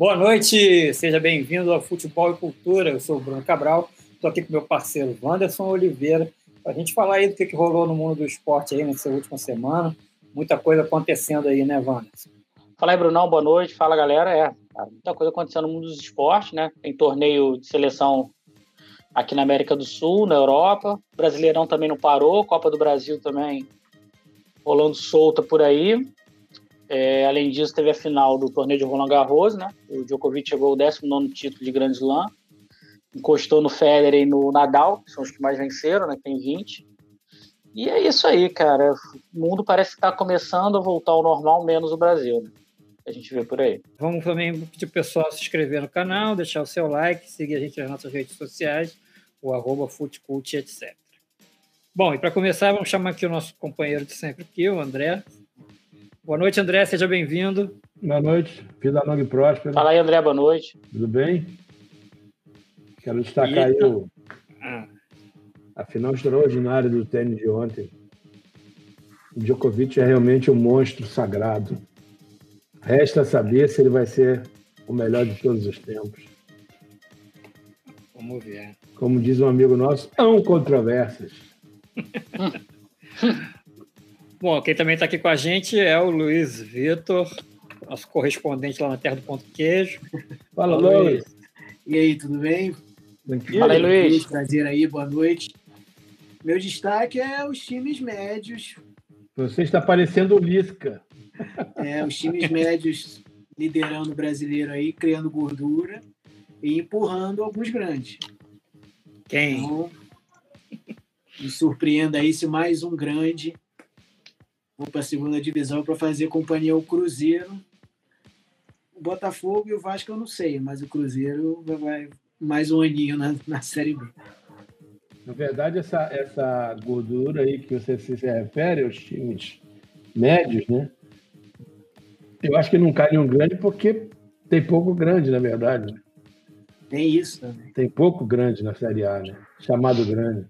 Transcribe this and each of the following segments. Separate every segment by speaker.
Speaker 1: Boa noite, seja bem-vindo ao Futebol e Cultura. Eu sou o Bruno Cabral, estou aqui com meu parceiro Wanderson Oliveira, para a gente falar aí do que, rolou no mundo do esporte aí nessa última semana. Muita coisa acontecendo aí, né, Wanderson?
Speaker 2: Fala aí, Brunão, boa noite. Fala, galera. É, muita coisa acontecendo no mundo dos esportes, né? Tem torneio de seleção aqui na América do Sul, na Europa. Brasileirão também não parou, Copa do Brasil também rolando solta por aí. É, além disso, teve a final do torneio de Roland Garros, né? O Djokovic chegou ao 19 título de Grand Slam, encostou no Federer e no Nadal, que são os que mais venceram, né? Tem 20. E é isso aí, cara. O mundo parece estar começando a voltar ao normal, menos o Brasil, né? A gente vê por aí.
Speaker 1: Vamos também pedir o pessoal se inscrever no canal, deixar o seu like, seguir a gente nas nossas redes sociais, o arroba etc. Bom, e para começar, vamos chamar aqui o nosso companheiro de sempre aqui, o André. Boa noite, André, seja bem-vindo.
Speaker 3: Boa noite, vida longa e próspera.
Speaker 2: Fala aí, André, boa noite.
Speaker 3: Tudo bem? Quero destacar aí o, ah. a final extraordinária do tênis de ontem. O Djokovic é realmente um monstro sagrado. Resta saber se ele vai ser o melhor de todos os tempos.
Speaker 1: Vamos ver.
Speaker 3: Como diz um amigo nosso, não controvérsias.
Speaker 1: Bom, quem também está aqui com a gente é o Luiz Vitor, nosso correspondente lá na Terra do Ponto Queijo.
Speaker 4: Fala, Luiz. E aí, tudo bem?
Speaker 2: Fala aí, Luiz.
Speaker 4: Prazer aí, boa noite. Meu destaque é os times médios.
Speaker 3: Você está parecendo o Lisca.
Speaker 4: É, os times médios liderando o brasileiro aí, criando gordura e empurrando alguns grandes.
Speaker 1: Quem? Então,
Speaker 4: me surpreenda aí se mais um grande vou para a segunda divisão para fazer companhia ao Cruzeiro. O Botafogo e o Vasco eu não sei, mas o Cruzeiro vai mais um aninho na, na Série B.
Speaker 3: Na verdade, essa, essa gordura aí que você se refere aos times médios, né? Eu acho que não cai nenhum grande porque tem pouco grande, na verdade. Né?
Speaker 4: Tem isso também.
Speaker 3: Tem pouco grande na Série A, né? Chamado grande.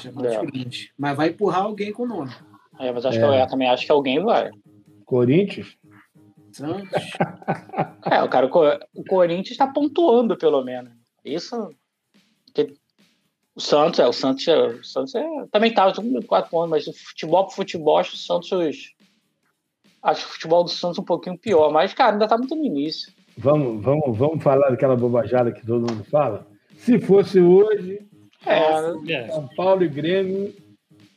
Speaker 4: Chamado é. grande. Mas vai empurrar alguém com o nome.
Speaker 2: É, mas acho é. que eu, também acho que alguém vai.
Speaker 3: Corinthians?
Speaker 4: Santos.
Speaker 2: é, o cara, o Corinthians está pontuando, pelo menos. Isso. O Santos, é, o Santos, é, o Santos é, também tá quatro pontos, mas o futebol pro futebol, acho que o Santos. Acho o futebol do Santos um pouquinho pior, mas, cara, ainda tá muito no início.
Speaker 3: Vamos, vamos, vamos falar daquela bobajada que todo mundo fala? Se fosse hoje, é, São Paulo e Grêmio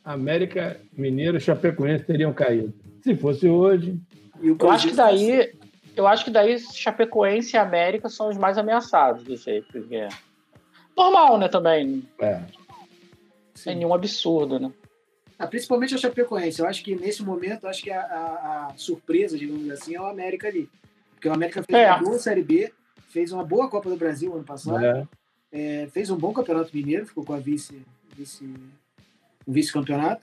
Speaker 3: América Mineiro e Chapecoense teriam caído. Se fosse hoje.
Speaker 2: Eu acho que daí. Eu acho que daí Chapecoense e América são os mais ameaçados do jeito, porque. É normal, né, também. É. Sem nenhum absurdo, né?
Speaker 4: Ah, principalmente a Chapecoense. Eu acho que nesse momento, acho que a, a, a, surpresa, digamos assim, é o América ali. Porque o América fez é. uma boa Série B, fez uma boa Copa do Brasil ano passado, é. É, fez um bom Campeonato Mineiro, ficou com a vice, vice um vice-campeonato.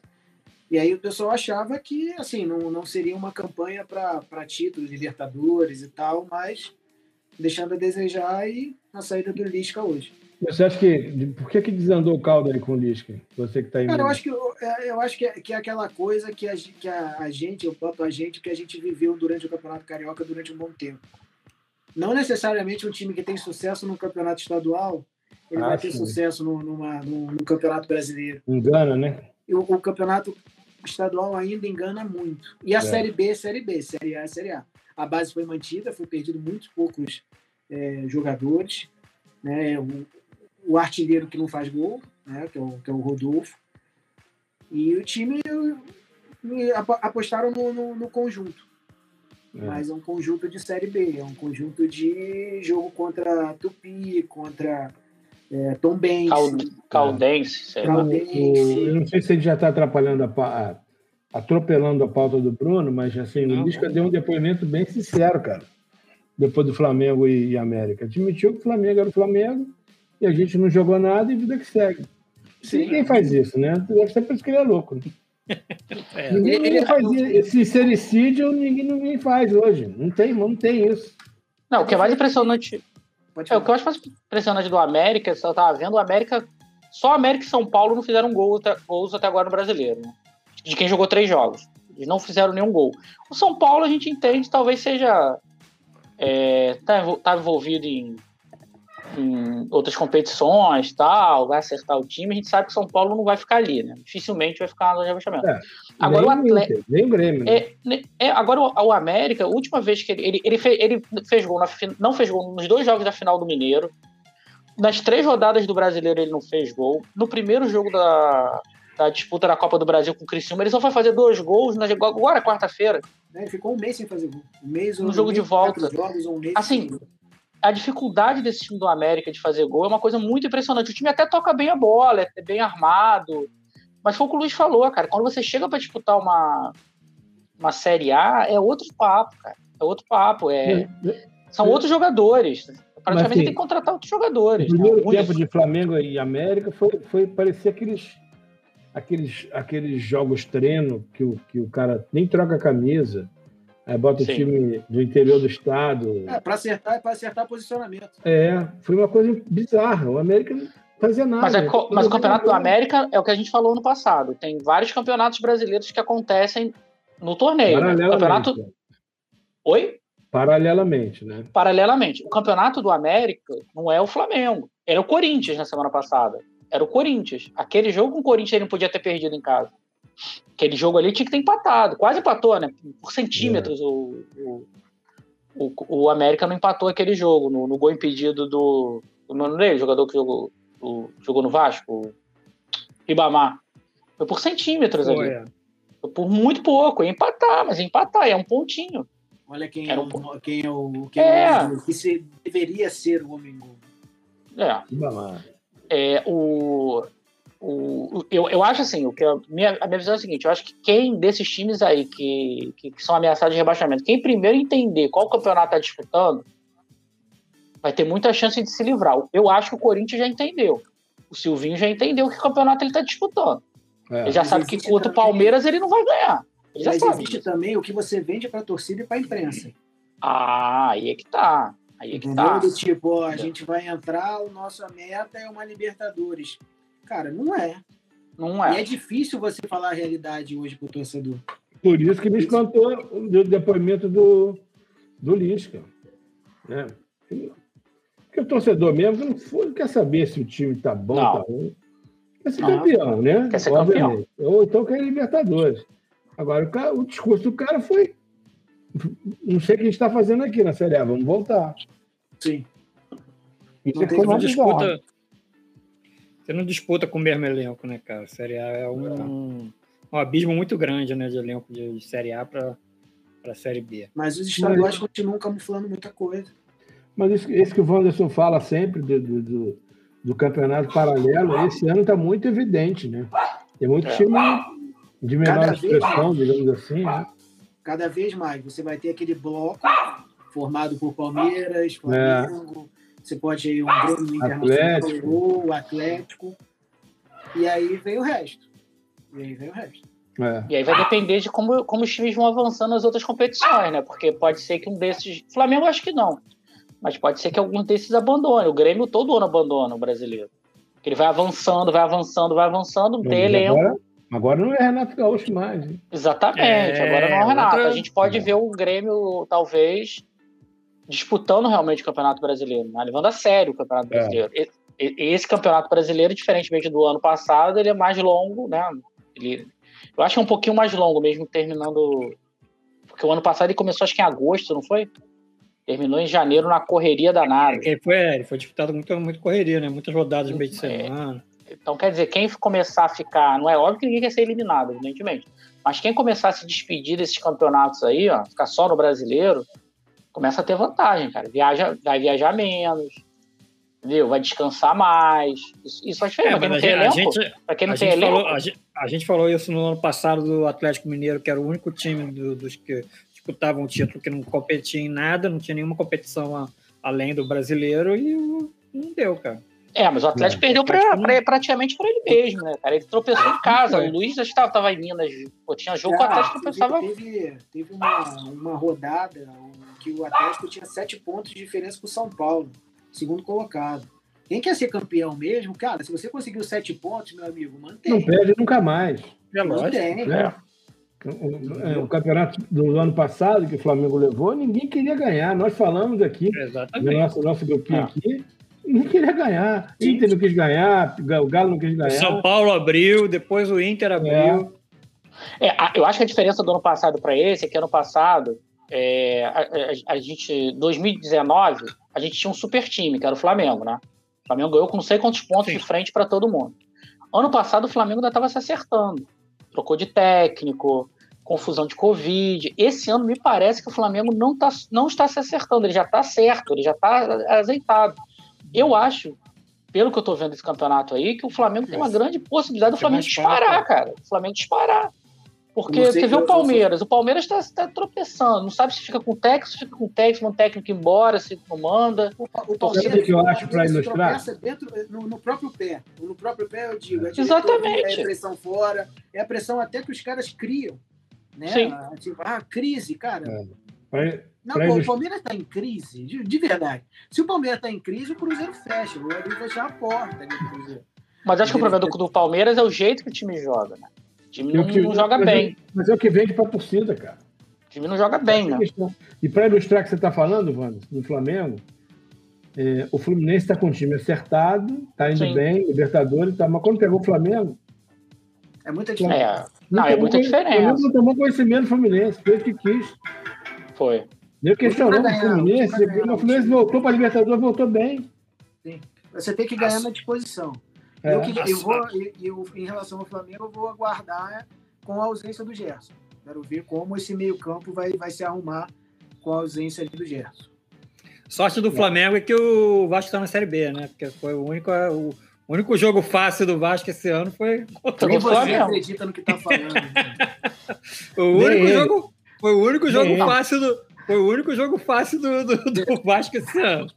Speaker 4: E aí o pessoal achava que assim não, não seria uma campanha para títulos, Libertadores e tal, mas deixando a desejar e na saída do Lisca hoje.
Speaker 3: Você acha que. Por que, que desandou o caldo aí com o Lisca? Você que está aí.
Speaker 4: Cara, eu acho, que, é, eu acho que, é, que é aquela coisa que, a, que a, a gente, o próprio a gente, que a gente viveu durante o Campeonato Carioca durante um bom tempo. Não necessariamente um time que tem sucesso no campeonato estadual ele vai ter sucesso no, numa, no, no, Campeonato Brasileiro.
Speaker 3: Engana, né?
Speaker 4: O, o, Campeonato Estadual ainda engana muito. E a é. Série B, Série B, Série A, Série A. A base foi mantida, foi perdido muito poucos é, jogadores. Né? O, o, artilheiro que não faz gol, né? que, é o, que é o Rodolfo. E o time apostaram no, no, no conjunto. É. Mas é um conjunto de Série B, é um conjunto de jogo contra Tupi, contra é, Tom Benz.
Speaker 2: Caldense.
Speaker 3: Caldense. Eu não sei se ele já está atrapalhando a, atropelando a pauta do Bruno, mas assim, não, o Lisca deu um depoimento bem sincero, cara. Depois do Flamengo e, e América. Admitiu que o Flamengo era o Flamengo e a gente não jogou nada e vida que segue. Sim. Ninguém faz isso, né? Deve ser por isso que ele é louco. Né? É. Ninguém, ninguém faz esse sericídio, ninguém, ninguém faz hoje. Não tem, não tem isso.
Speaker 2: Não, o que é mais impressionante é, o que eu acho mais impressionante do América, você tava vendo, o América. Só América e São Paulo não fizeram gol, gols até agora no brasileiro, né? De quem jogou três jogos. Eles não fizeram nenhum gol. O São Paulo a gente entende, talvez seja é, tá, tá envolvido em, em outras competições, tal, vai acertar o time, a gente sabe que São Paulo não vai ficar ali, né? Dificilmente vai ficar na zona de rebaixamento. É, agora o Atlético.
Speaker 3: Nem o Grêmio. Né?
Speaker 2: É, né, é, agora o, o, América, a última vez que ele. Ele, ele, fez, ele fez gol, na, não fez gol nos dois jogos da final do Mineiro. Nas três rodadas do brasileiro ele não fez gol. No primeiro jogo da, da disputa da Copa do Brasil com o Criciúma, ele só foi fazer dois gols na, agora, quarta-feira.
Speaker 4: É, ficou um mês sem fazer gol. Um mês,
Speaker 2: no um jogo mês, de volta. Jogos, um assim, a dificuldade desse time do América de fazer gol é uma coisa muito impressionante. O time até toca bem a bola, é bem armado. Mas foi o que o Luiz falou, cara. Quando você chega para disputar uma, uma Série A, é outro papo, cara. É outro papo. É, são outros jogadores. Praticamente assim, tem que contratar outros jogadores.
Speaker 3: O primeiro né? tempo de Flamengo e América foi, foi parecer aqueles aqueles, aqueles jogos treino que o, que o cara nem troca a camisa, aí bota Sim. o time do interior do estado.
Speaker 4: É, para acertar, é para acertar posicionamento.
Speaker 3: É, foi uma coisa bizarra. O América não fazia nada.
Speaker 2: Mas, é, mas o Campeonato do América é o que a gente falou no passado. Tem vários campeonatos brasileiros que acontecem no torneio. Né? Campeonato. Oi?
Speaker 3: Paralelamente, né?
Speaker 2: Paralelamente. O campeonato do América não é o Flamengo. Era o Corinthians na semana passada. Era o Corinthians. Aquele jogo com o Corinthians ele não podia ter perdido em casa. Aquele jogo ali tinha que ter empatado. Quase empatou, né? Por centímetros é. o, o, o, o, América não empatou aquele jogo. No, no gol impedido do. não é jogador que jogou, o, jogou no Vasco, o Ribamar. Foi por centímetros Foi, ali. É. Foi por muito pouco. Ia empatar, mas ia empatar, é um pontinho.
Speaker 4: Olha quem Era é, o, quem é o, quem é. é o que se, deveria ser o homem gol.
Speaker 2: É. Ribamar. É, o, o, eu, eu acho assim, o que a minha, a minha visão é a seguinte: eu acho que quem desses times aí que, que, que são ameaçados de rebaixamento, quem primeiro entender qual campeonato está disputando, vai ter muita chance de se livrar. Eu acho que o Corinthians já entendeu. O Silvinho já entendeu que campeonato ele está disputando. É. Ele já sabe que contra o Palmeiras ele não vai ganhar. Ele já Mas sabe
Speaker 4: existe também o que você vende para a torcida e para a imprensa.
Speaker 2: Ah, aí é que tá. Aí é que tá.
Speaker 4: Do tipo, ó, a gente vai entrar, o nossa meta é uma Libertadores. Cara, não é.
Speaker 2: Não é.
Speaker 4: E é difícil você falar a realidade hoje pro torcedor.
Speaker 3: Por isso que me espantou o depoimento do, do Lisca. Né? Porque o torcedor mesmo não, for, quer saber se o time tá bom, ou tá ruim. Quer ser não. campeão, né?
Speaker 2: Quer ser Obviamente.
Speaker 3: campeão. Ou então quer Libertadores. Agora, o, cara, o discurso do cara foi não sei o que a gente está fazendo aqui na Série A, vamos voltar.
Speaker 4: Sim.
Speaker 1: Isso não, é não disputa, você não disputa com o mesmo elenco, né, cara? Série A é um, um abismo muito grande, né, de elenco de Série A para a Série B.
Speaker 4: Mas os estaduais Mas... continuam camuflando muita coisa.
Speaker 3: Mas isso, esse que o Wanderson fala sempre do, do, do, do campeonato paralelo, esse ano está muito evidente, né? Tem muito é. time de menor expressão, digamos assim, né?
Speaker 4: cada vez mais você vai ter aquele bloco formado por Palmeiras, Flamengo, é. Você pode ir um Grêmio Internacional ou Atlético, e aí vem o resto. E aí vem o resto.
Speaker 2: É. E aí vai depender de como, como os times vão avançando nas outras competições, né? Porque pode ser que um desses. Flamengo acho que não. Mas pode ser que algum desses abandone. O Grêmio todo ano abandona o brasileiro. Ele vai avançando, vai avançando, vai avançando, tem elenco. Agora,
Speaker 3: Agora não é Renato Gaúcho mais. Hein?
Speaker 2: Exatamente, é, agora não é o Renato. Outra... A gente pode ver o Grêmio, talvez, disputando realmente o Campeonato Brasileiro, né? levando a sério o Campeonato é. Brasileiro. Esse Campeonato Brasileiro, diferentemente do ano passado, ele é mais longo, né? Ele, eu acho que é um pouquinho mais longo, mesmo terminando. Porque o ano passado ele começou, acho que em agosto, não foi? Terminou em janeiro na correria danada.
Speaker 1: É, ele foi, ele foi disputado muito, muito correria, né? Muitas rodadas no meio de é. semana.
Speaker 2: Então, quer dizer, quem começar a ficar. Não é óbvio que ninguém quer ser eliminado, evidentemente. Mas quem começar a se despedir desses campeonatos aí, ó, ficar só no brasileiro, começa a ter vantagem, cara. Viaja, vai viajar menos, entendeu? Vai descansar mais. Isso, isso faz diferença. É, pra quem não tem elenco, gente, pra quem não tem elenco.
Speaker 1: Falou, a, gente, a, gente, falou isso no ano passado do Atlético Mineiro, que era o único time do, dos que disputavam o título que não competia em nada, não tinha nenhuma competição a, além do brasileiro, e não deu, cara.
Speaker 2: É, mas o Atlético é, perdeu pra, pra, praticamente para ele mesmo, né, cara? Ele tropeçou em casa. O Luiz já estava tava em Minas, pô, tinha jogo, o Atlético tropeçava.
Speaker 4: Teve, teve uma, uma rodada que o Atlético tinha sete pontos de diferença com o São Paulo, segundo colocado. Quem quer ser campeão mesmo, cara, se você conseguiu sete pontos, meu amigo, mantém.
Speaker 3: Não perde nunca mais.
Speaker 4: É mantém. É.
Speaker 3: o, o, campeonato do ano passado que o Flamengo levou, ninguém queria ganhar. Nós falamos aqui, Exatamente. no nosso, nosso grupinho é. aqui, ninguém queria ganhar. Sim. Inter não quis ganhar, o Galo não quis ganhar.
Speaker 1: São Paulo abriu, depois o Inter abriu.
Speaker 2: É. É, eu acho que a diferença do ano passado para esse é que ano passado, é, a, a, a, gente, 2019, a gente tinha um super time, que era o Flamengo, né? O Flamengo ganhou com não sei quantos pontos Sim. de frente para todo mundo. Ano passado o Flamengo ainda estava se acertando. Trocou de técnico, confusão de Covid. Esse ano me parece que o Flamengo não, tá, não está se acertando, ele já está certo, ele já está azeitado. Eu acho, pelo que eu estou vendo desse campeonato aí, que o Flamengo tem uma grande possibilidade do Flamengo disparar, cara. O Flamengo disparar. Porque você vê o Palmeiras, o Palmeiras está tá tropeçando, não sabe se fica com o técnico, se fica com o técnico, manda o técnico embora, se não manda.
Speaker 3: O, o Palmeiras, que eu acho para ilustrar?
Speaker 4: Dentro, no, no, próprio pé, no próprio pé eu digo. É
Speaker 2: Exatamente.
Speaker 4: É a pressão fora, é a pressão até que os caras criam. Né? Sim. Tipo, ah, crise, cara. É. Pra, não, pra o Palmeiras está em crise, de, de, verdade. Se o Palmeiras está em crise, o Cruzeiro fecha. O Cruzeiro fechar a porta ali do Cruzeiro.
Speaker 2: Mas acho que o problema do, do Palmeiras é o jeito que o time joga, né? Time não, que, não joga
Speaker 3: mas
Speaker 2: bem.
Speaker 3: É, mas é o que vende para a torcida, cara.
Speaker 2: O time não joga bem, né?
Speaker 3: E para ilustrar o que você está falando, Vando, do Flamengo, é, o Fluminense está com o time acertado, está indo Sim. bem, Libertadores, tá, mas quando pegou o Flamengo.
Speaker 4: É muita diferença.
Speaker 2: É, não, é muita diferença. O
Speaker 3: não tomou conhecimento do Fluminense, fez o que quis.
Speaker 2: Foi.
Speaker 3: Eu questionou o Fluminense, o Fluminense voltou para a Libertadores, voltou bem.
Speaker 4: Sim. Você tem que ganhar na disposição. É. Eu, que, eu vou, eu, em relação ao Flamengo, eu vou aguardar com a ausência do Gerson. Quero ver como esse meio-campo vai, vai se arrumar com a ausência do Gerson.
Speaker 1: Sorte do é. Flamengo é que o Vasco está na Série B, né? Porque foi o único, o único jogo fácil do Vasco esse ano foi
Speaker 4: contra o Flamengo. acredita no que está falando.
Speaker 1: o único jogo, foi o único jogo fácil do, foi o único jogo fácil do, do, do Vasco esse ano.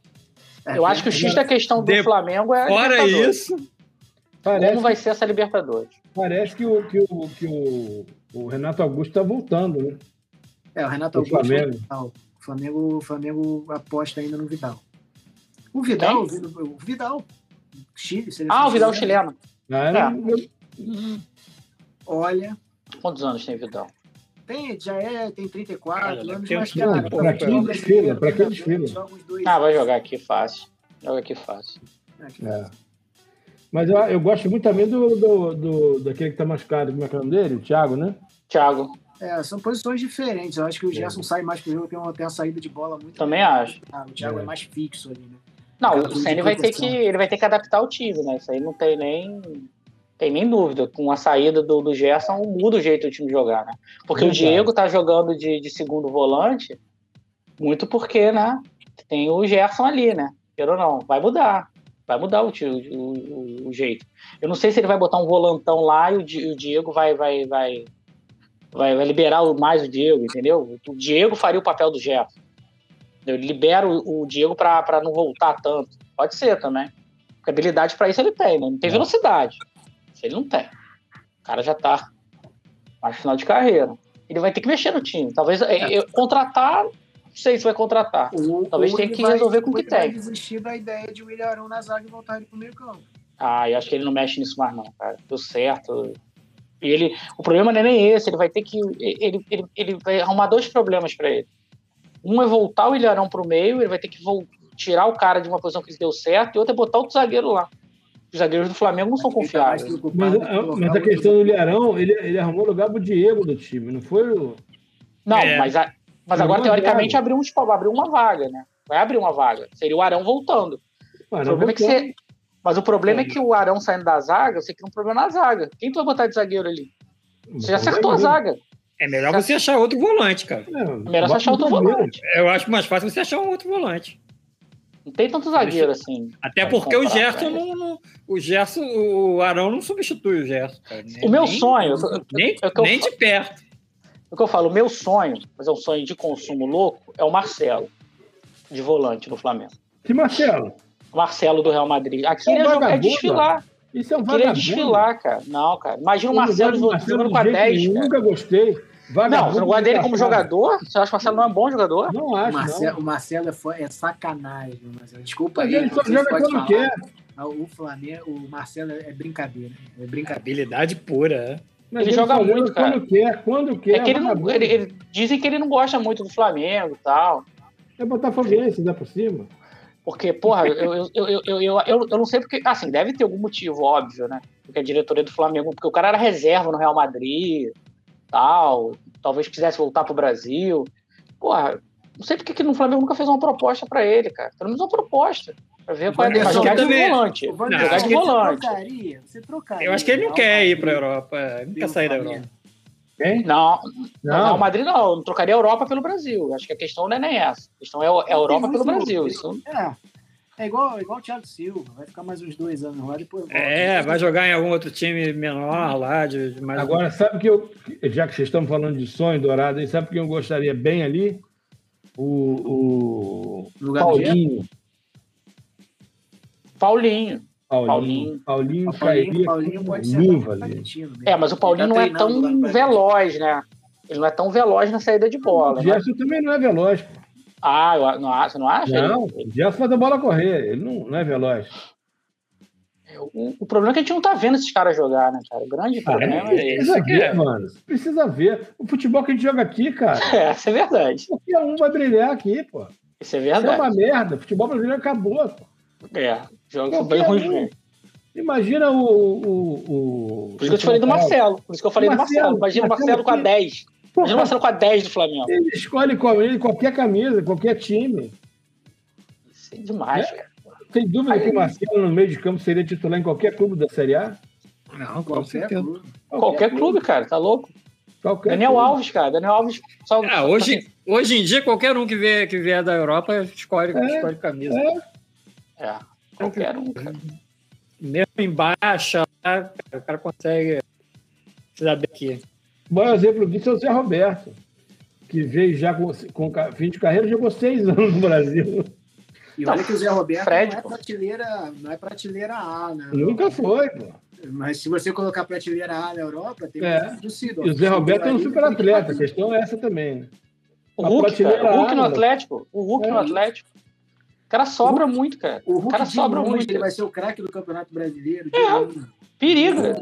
Speaker 2: Eu acho que o X da questão do de, Flamengo é.
Speaker 1: Fora isso,
Speaker 2: Parece, Como vai ser essa Libertadores?
Speaker 3: Parece que o, que o, que o, o Renato Augusto está voltando, né?
Speaker 4: É, o Renato o Augusto. Flamengo. O Flamengo, o Flamengo aposta ainda no Vidal. O Vidal, o Vidal. Chile,
Speaker 2: Ah, o Vidal chileno.
Speaker 3: Ah, é.
Speaker 4: Olha.
Speaker 2: Quantos anos tem o Vidal?
Speaker 4: Tem, já é, tem 34 Olha, anos,
Speaker 3: mas cara. Para quem desfila, para quem desfila.
Speaker 2: Ah, vai jogar aqui fácil. Joga aqui fácil.
Speaker 3: É. Mas eu, eu gosto muito também do, do, do daquele que está machucado, como é que é o nome dele? O Thiago, né?
Speaker 2: Thiago.
Speaker 4: É, são posições diferentes. Eu acho que o Gerson é. sai mais pro jogo, tem uma, tem uma saída de bola muito.
Speaker 2: Também acho.
Speaker 4: Ah, o Thiago é. é. mais fixo ali, né?
Speaker 2: Não, o Senna vai ter que ele vai ter que adaptar o time, né? Isso aí não tem nem tem nem dúvida. Com a saída do, do Gerson muda o jeito do time jogar, né? Porque o Diego tá jogando de, de segundo volante muito porque, né? Tem o Gerson ali, né? Queira ou não, vai mudar. Vai mudar o, o, o, o, jeito. Eu não sei se ele vai botar um volantão lá e o, Diego vai, vai, vai, vai, vai liberar mais o Diego, entendeu? O Diego faria o papel do Gerson. Ele libera o, Diego para não voltar tanto. Pode ser também. Porque habilidade para isso ele tem, né? Não tem é. velocidade. Isso ele não tem. O cara já tá mais final de carreira. Ele vai ter que mexer no time. Talvez é. eu, contratar sei se vai contratar. Ou, Talvez tenha que vai, resolver com o que tem. Ele
Speaker 4: vai desistir da ideia de o Ilharão na zaga e voltar ele pro meio campo.
Speaker 2: Ah, eu acho que ele não mexe nisso mais não, cara. Deu certo. E ele, o problema não é nem esse, ele vai ter que ele, ele, ele vai arrumar dois problemas para ele. Um é voltar o Ilharão pro meio, ele vai ter que tirar o cara de uma posição que deu certo, e outro é botar outro zagueiro lá. Os zagueiros do Flamengo não são confiáveis.
Speaker 3: Mas, mas a questão do Ilharão, ele, ele arrumou lugar pro Diego do time, não foi o.
Speaker 2: Não, é. mas a, mas agora, teoricamente, abriu, um, abriu uma vaga, né? Vai abrir uma vaga. Seria o Arão voltando. o problema é que você... Mas o problema é. é que o Arão saindo da zaga, você cria um problema na zaga. Quem tu vai botar de zagueiro ali? Você já acertou a zaga.
Speaker 1: É melhor você achar outro volante, cara. É,
Speaker 2: é melhor você achar outro volante.
Speaker 1: Eu acho mais fácil você achar um outro volante.
Speaker 2: Não tem tanto zagueiro assim.
Speaker 1: Até porque o Gerson não, não, O Gerson, o Arão não substitui o Gerson. Cara.
Speaker 2: o meu sonho.
Speaker 1: Nem, eu, nem de perto.
Speaker 2: O que eu falo, o meu sonho, mas é um sonho de consumo louco, é o Marcelo, de volante no Flamengo.
Speaker 3: Que Marcelo?
Speaker 2: Marcelo do Real Madrid. Aqui é, um é desfilar.
Speaker 3: Isso é um vagabundo. Queria
Speaker 2: desfilar, cara. Não, cara. Imagina o Marcelo jogando com a 10.
Speaker 3: Eu nunca gostei.
Speaker 2: Vagabundo não, você não gosta dele como jogador? Você acha que o Marcelo não é um bom jogador?
Speaker 3: Não acho.
Speaker 4: Marcelo,
Speaker 3: não.
Speaker 4: O Marcelo é, é sacanagem, Marcelo. Desculpa aí.
Speaker 3: Ele só joga quando quer.
Speaker 4: O Flamengo, o Marcelo é brincadeira. É brincadeira.
Speaker 1: Habilidade pura, é.
Speaker 2: Mas ele, ele joga muito, cara.
Speaker 3: Quando quer, quando quer.
Speaker 2: É que ele não, ele, ele, dizem que ele não gosta muito do Flamengo e tal.
Speaker 3: É botafoguense, dá por cima.
Speaker 2: Porque, porra, eu, eu, eu, eu, eu, eu, não sei porque. Assim, deve ter algum motivo, óbvio, né? Porque a diretoria do Flamengo. Porque o cara era reserva no Real Madrid, tal. Talvez quisesse voltar pro Brasil. Porra, não sei porque que no Flamengo nunca fez uma proposta para ele, cara. Pelo menos uma proposta. Pra ver qual é a jogar de volante. Não, jogar de volante.
Speaker 1: Trocaria, você trocaria, eu acho que ele não quer ir pra Europa. Ele não quer sair da Europa.
Speaker 2: Hein? Não, não, o Madrid não, não trocaria a Europa pelo Brasil. Acho que a questão não é nem essa. A questão é, é a Europa pelo Brasil. Isso...
Speaker 4: É. É igual, igual o Thiago Silva, vai ficar mais uns dois anos lá, depois volta.
Speaker 1: É, vai jogar em algum outro time menor lá. De, de mais
Speaker 3: Agora, sabe que eu, já que vocês estão falando de sonho dourado, sabe que eu gostaria bem ali? O, o Paulinho.
Speaker 2: Paulinho.
Speaker 3: Paulinho. Paulinho, Paulinho, Paulinho pode luva ali.
Speaker 2: É, mas o Paulinho não é tão veloz, né? Ele não é tão veloz na saída de bola.
Speaker 3: O Gerson né? também não é veloz.
Speaker 2: Ah, eu, não, você não acha?
Speaker 3: Não, o Gerson faz a bola correr. Ele não, não é veloz.
Speaker 2: O, o, problema é que a gente não tá vendo esses caras jogar, né, cara? O grande ah, problema é, é esse.
Speaker 3: Precisa ver, mano. Precisa ver. O futebol que a gente joga aqui, cara.
Speaker 2: É, isso é verdade.
Speaker 3: Qualquer um vai brilhar aqui, pô.
Speaker 2: Isso é verdade. Isso
Speaker 3: é uma merda. O futebol brasileiro acabou, pô.
Speaker 2: É, jogo bem ruim.
Speaker 3: Imagina o, o, o.
Speaker 2: Por isso que eu te falei do Marcelo. Por isso que eu falei Marcelo, do Marcelo. Imagina o Marcelo, com a 10. Imagina o Marcelo com a 10 do Flamengo.
Speaker 3: Ele escolhe com ele qualquer camisa, qualquer time.
Speaker 2: Isso é demais, é? cara.
Speaker 3: Tem dúvida Aí, que o Marcelo no meio de campo seria titular em qualquer clube da Série A?
Speaker 1: Não, com certeza.
Speaker 2: Clube. Qualquer, qualquer clube, cara, tá louco? Qualquer Daniel clube. Alves, cara. Daniel Alves.
Speaker 1: Só, ah, hoje, hoje em dia, qualquer um que vier, que vier da Europa escolhe, é, escolhe camisa.
Speaker 2: É. é. qualquer um, cara.
Speaker 1: Mesmo em baixa, o cara consegue se dar bem aqui.
Speaker 3: O maior exemplo disso é o Zé Roberto, que veio já com, com fim de carreira, jogou seis anos no Brasil.
Speaker 4: E olha que o Zé Roberto Fred, não, é prateleira, não é prateleira A, né?
Speaker 3: Nunca foi, pô.
Speaker 4: Mas se você colocar prateleira A na Europa, tem é.
Speaker 3: do Cido. E o Zé Roberto é um super atleta, a questão é essa também. Né?
Speaker 2: O Hulk, cara, o Hulk no Atlético. O Hulk é. no Atlético. O cara sobra Hulk, muito, cara. O, Hulk o cara sobra longe, muito.
Speaker 4: Ele vai ser o craque do Campeonato Brasileiro.
Speaker 2: É, periga.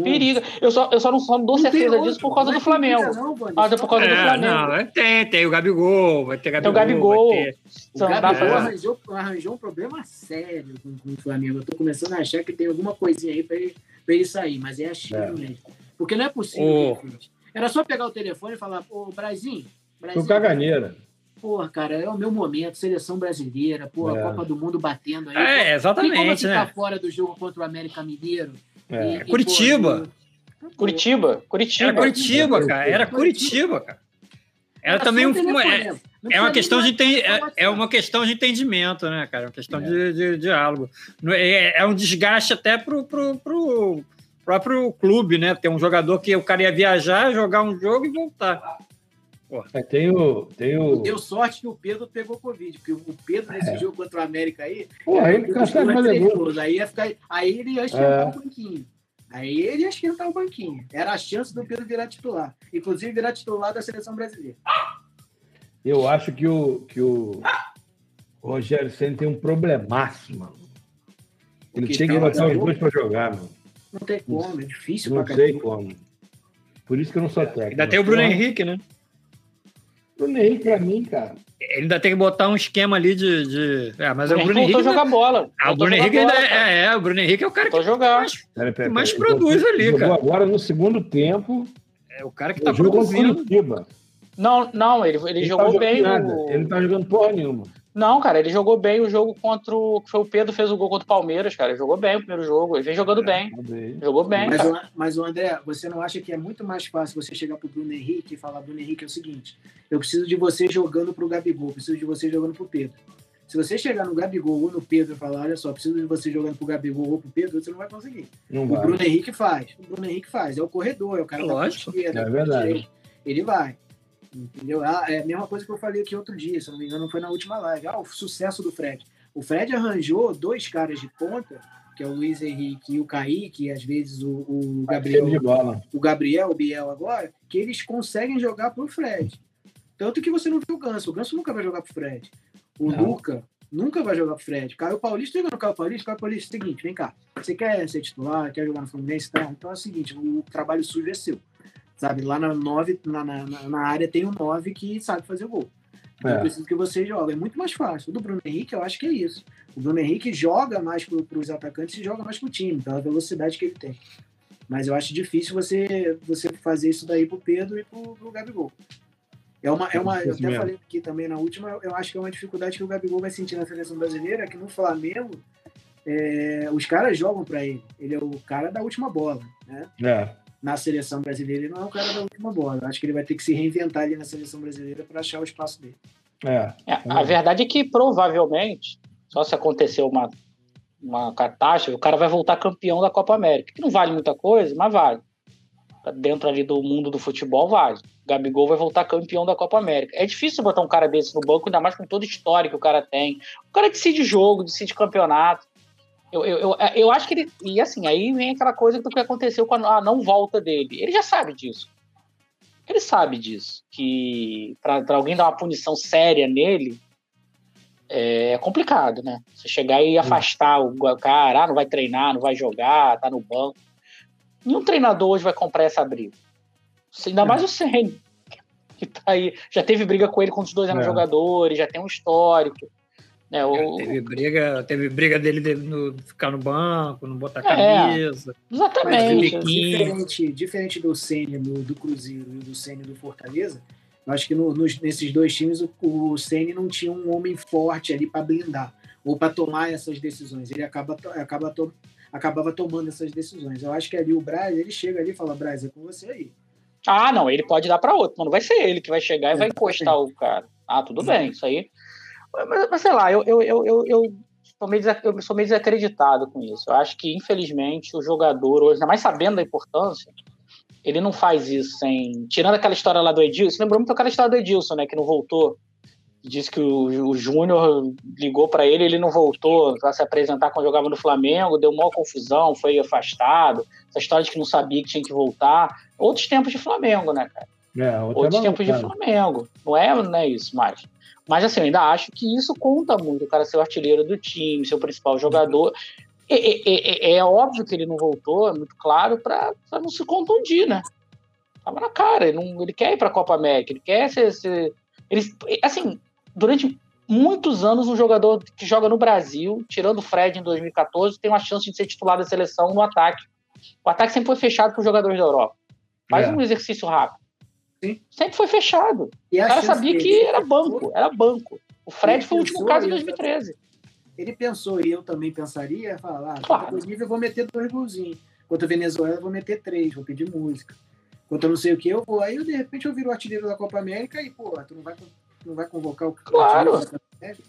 Speaker 2: Periga. Eu só, eu só não, só não dou não certeza disso por causa do Flamengo. Não, ah, por causa é, do Flamengo. Não,
Speaker 1: tem, tem o Gabigol, vai ter Gabigol.
Speaker 2: Tem o Gabigol.
Speaker 4: Ter... O Gabigol arranjou, arranjou um problema sério com, com, o Flamengo. Eu tô começando a achar que tem alguma coisinha aí pra ele, pra ele sair, mas é a China é. mesmo. Porque não é possível. Oh. Era só pegar o telefone e falar, ô, Brasil.
Speaker 3: Brasil. caganeira.
Speaker 4: Porra, cara, é o meu momento, seleção brasileira, porra, é. Copa do Mundo batendo aí.
Speaker 1: É, exatamente. Tem como
Speaker 4: ficar né? fora do jogo contra o América Mineiro?
Speaker 1: É. E, Curitiba.
Speaker 2: E, Curitiba. Curitiba.
Speaker 1: Era Curitiba, cara. Era Curitiba, cara. Era também um. É, é uma questão de enten... é, é, uma questão de entendimento, né, cara? É uma questão é. de, de, diálogo. É, é um desgaste até pro, pro, pro próprio clube, né? Ter um jogador que o cara ia viajar, jogar um jogo e voltar.
Speaker 3: É, tem o, tem o...
Speaker 4: Deu sorte que o Pedro pegou Covid, porque o Pedro nesse é. jogo contra o América aí.
Speaker 3: Pô, aí ele consegue fazer
Speaker 4: gol. Aí, ia ficar, aí ele ia esquentar é. o banquinho. Aí ele ia esquentar o banquinho. Era a chance do Pedro virar titular. Inclusive virar titular da seleção brasileira.
Speaker 3: Eu acho que o, que o Rogério Senna tem um problemaço, mano. Ele tinha que botar os dois para jogar, mano.
Speaker 4: Não tem como, é difícil
Speaker 3: Não sei como. Por isso que eu não sou técnico.
Speaker 1: Ainda tem o Bruno Henrique, né?
Speaker 3: Bruno Henrique, pra mim, cara.
Speaker 1: Ele ainda tem que botar um esquema ali de. de... É, mas o,
Speaker 2: o Bruno Henrique. jogar bola.
Speaker 1: Ah, o Bruno Henrique ainda é, é, o Bruno Henrique é o cara que
Speaker 2: jogar.
Speaker 1: mais, pera, pera, mais pera, produz ali, cara.
Speaker 3: Agora no segundo tempo.
Speaker 1: É o cara que tá produzindo.
Speaker 2: Não, não, ele, ele, ele jogou tá bem.
Speaker 3: O... Ele não tá jogando porra nenhuma.
Speaker 2: Não, cara, ele jogou bem o jogo contra o. Foi o Pedro fez o gol contra o Palmeiras, cara. Ele jogou bem o primeiro jogo. Ele vem jogando é, bem. Jogou bem.
Speaker 4: Mas, o, mas, o André, você não acha que é muito mais fácil você chegar pro Bruno Henrique e falar: Bruno Henrique, é o seguinte, eu preciso de você jogando pro Gabigol, preciso de você jogando pro Pedro. Se você chegar no Gabigol ou no Pedro e falar: olha só, preciso de você jogando pro Gabigol ou pro Pedro, você não vai conseguir.
Speaker 3: Não
Speaker 4: o
Speaker 3: vai.
Speaker 4: Bruno Henrique faz. O Bruno Henrique faz. É o corredor, é o cara
Speaker 1: Lógico.
Speaker 4: da esquerda.
Speaker 3: É verdade.
Speaker 4: Ele vai. Entendeu? Ah, é a mesma coisa que eu falei aqui outro dia, se não me engano, foi na última live. Ah, o sucesso do Fred. O Fred arranjou dois caras de ponta, que é o Luiz Henrique e o Kaique, e às vezes o, o Gabriel. O Gabriel, o Biel agora, que eles conseguem jogar pro Fred. Tanto que você não viu o Ganso. O Ganso nunca vai jogar pro Fred. O não. Luca, Nunca vai jogar pro Fred. Caio Paulista, liga no Caio Paulista, Caio Paulista, seguinte, vem cá. Você quer ser titular, quer jogar no Fluminense? Tá? Então é o seguinte, o trabalho sujo é seu. Sabe, lá na, nove, na, na, na área tem um 9 que sabe fazer gol. Então é. eu preciso que você jogue. É muito mais fácil. O do Bruno Henrique, eu acho que é isso. O Bruno Henrique joga mais para os atacantes e joga mais para o time, pela velocidade que ele tem. Mas eu acho difícil você, você fazer isso daí pro Pedro e pro, pro Gabigol. É uma, é uma, eu até falei aqui também na última, eu acho que é uma dificuldade que o Gabigol vai sentir na seleção brasileira, que no Flamengo é, os caras jogam para ele. Ele é o cara da última bola, né? É. Na seleção brasileira ele não é o cara da última bola. Eu acho que ele vai ter que se reinventar ali na seleção brasileira para achar o espaço dele.
Speaker 2: É. é. A verdade é que provavelmente, só se acontecer uma, uma catástrofe, o cara vai voltar campeão da Copa América, que não vale muita coisa, mas vale. Dentro ali do mundo do futebol, vale. Gabigol vai voltar campeão da Copa América. É difícil botar um cara desse no banco, ainda mais com todo o histórico que o cara tem. O cara decide jogo, decide campeonato. Eu, eu, eu, eu acho que ele. E assim, aí vem aquela coisa do que aconteceu com a, não volta dele. Ele já sabe disso. Ele sabe disso. Que para alguém dar uma punição séria nele é complicado, né? Você chegar e afastar o cara, ah, não vai treinar, não vai jogar, tá no banco. Nenhum treinador hoje vai comprar essa briga. Ainda mais o Senna, que tá aí. Já teve briga com ele quando os dois eram é. jogadores, já tem um histórico.
Speaker 1: Né, o... teve, briga, teve briga dele de no, ficar no banco, não botar é, camisa.
Speaker 2: Exatamente.
Speaker 4: diferente, diferente do Senna do, do Cruzeiro e do Senna do Fortaleza, eu acho que no, nos, nesses dois times o, o Senna não tinha um homem forte ali para blindar ou para tomar essas decisões. Ele acaba, acaba to, acabava tomando essas decisões. Eu acho que ali o Braz, ele chega ali e fala: Braz, é com você aí.
Speaker 2: Ah, não, ele pode dar para outro, mas não vai ser ele que vai chegar e vai encostar o cara. Ah, tudo bem, isso aí. Mas, mas sei lá, eu, eu, eu, eu, sou meio eu sou meio desacreditado com isso. Eu acho que, infelizmente, o jogador, hoje, ainda mais sabendo da importância, ele não faz isso sem. Tirando aquela história lá do Edilson, lembrou muito aquela história do Edilson, né? Que não voltou. Disse que o, o Júnior ligou para ele, ele não voltou para se apresentar quando jogava no Flamengo, deu maior confusão, foi afastado. Essa história de que não sabia que tinha que voltar. Outros tempos de Flamengo, né, cara? É, Outros tempos de Flamengo. Não é, não é isso mais. Mas assim, eu ainda acho que isso conta muito, o cara ser o artilheiro do time, ser o principal jogador. É, é, é, óbvio que ele não voltou, é muito claro, para não se contundir, né? Tava na cara, ele, não, ele quer ir para a Copa América, ele quer ser, ser. Ele, assim, durante muitos anos, um jogador que joga no Brasil, tirando o Fred em 2014, tem uma chance de ser titular da seleção no ataque. O ataque sempre foi fechado para os jogadores da Europa. Faz é. um exercício rápido. Sim. Sempre foi fechado. E o cara sabia que era banco, era banco. O Fred foi o último caso em 2013.
Speaker 4: Ele pensou, e eu também pensaria, falar, ah, claro. eu vou meter dois golzinhos. Quanto a Venezuela, eu vou meter três, vou pedir música. Quanto eu não sei o que, eu vou. Aí, de repente, eu viro o artilheiro da Copa América e, pô, tu não vai, não vai convocar o
Speaker 2: Claro.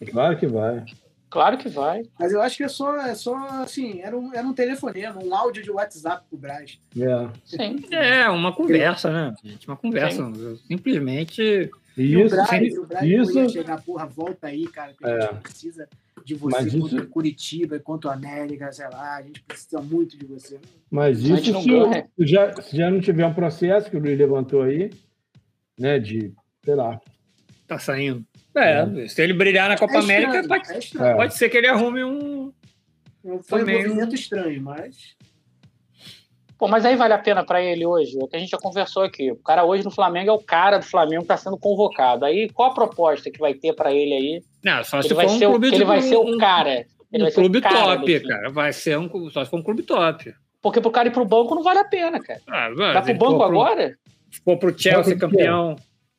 Speaker 3: Claro que vai.
Speaker 2: Claro que vai.
Speaker 4: Mas eu acho que é só, é só assim, era um, era um telefonema, um áudio de WhatsApp pro Braz.
Speaker 1: É. Sim. É, uma conversa, né, gente? Uma conversa. Simplesmente.
Speaker 4: Isso, o Braz, sim, o Braz isso... ia chegar, porra, volta aí, cara, que a gente é. precisa de você Mas contra isso... Curitiba, contra o América, sei lá, a gente precisa muito de você.
Speaker 3: Mas isso se, já, se já não tiver um processo que o Luiz levantou aí, né, de, sei lá.
Speaker 1: Tá saindo. É, é, se ele brilhar na Copa é América, estranho, pode, é pode ser que ele arrume um.
Speaker 4: Foi um movimento estranho, mas.
Speaker 2: Pô, mas aí vale a pena para ele hoje? É o que a gente já conversou aqui. O cara hoje no Flamengo é o cara do Flamengo que está sendo convocado. Aí qual a proposta que vai ter para ele aí?
Speaker 1: Não, só
Speaker 2: se
Speaker 1: ele
Speaker 2: vai
Speaker 1: ser,
Speaker 2: um ele vai ser o cara.
Speaker 1: Ele um clube top, cara. Vai ser um, só se for um clube top.
Speaker 2: Porque pro cara ir pro banco não vale a pena, cara. Ah, vai, vai pro banco pro, agora?
Speaker 1: Se for pro Chelsea campeão,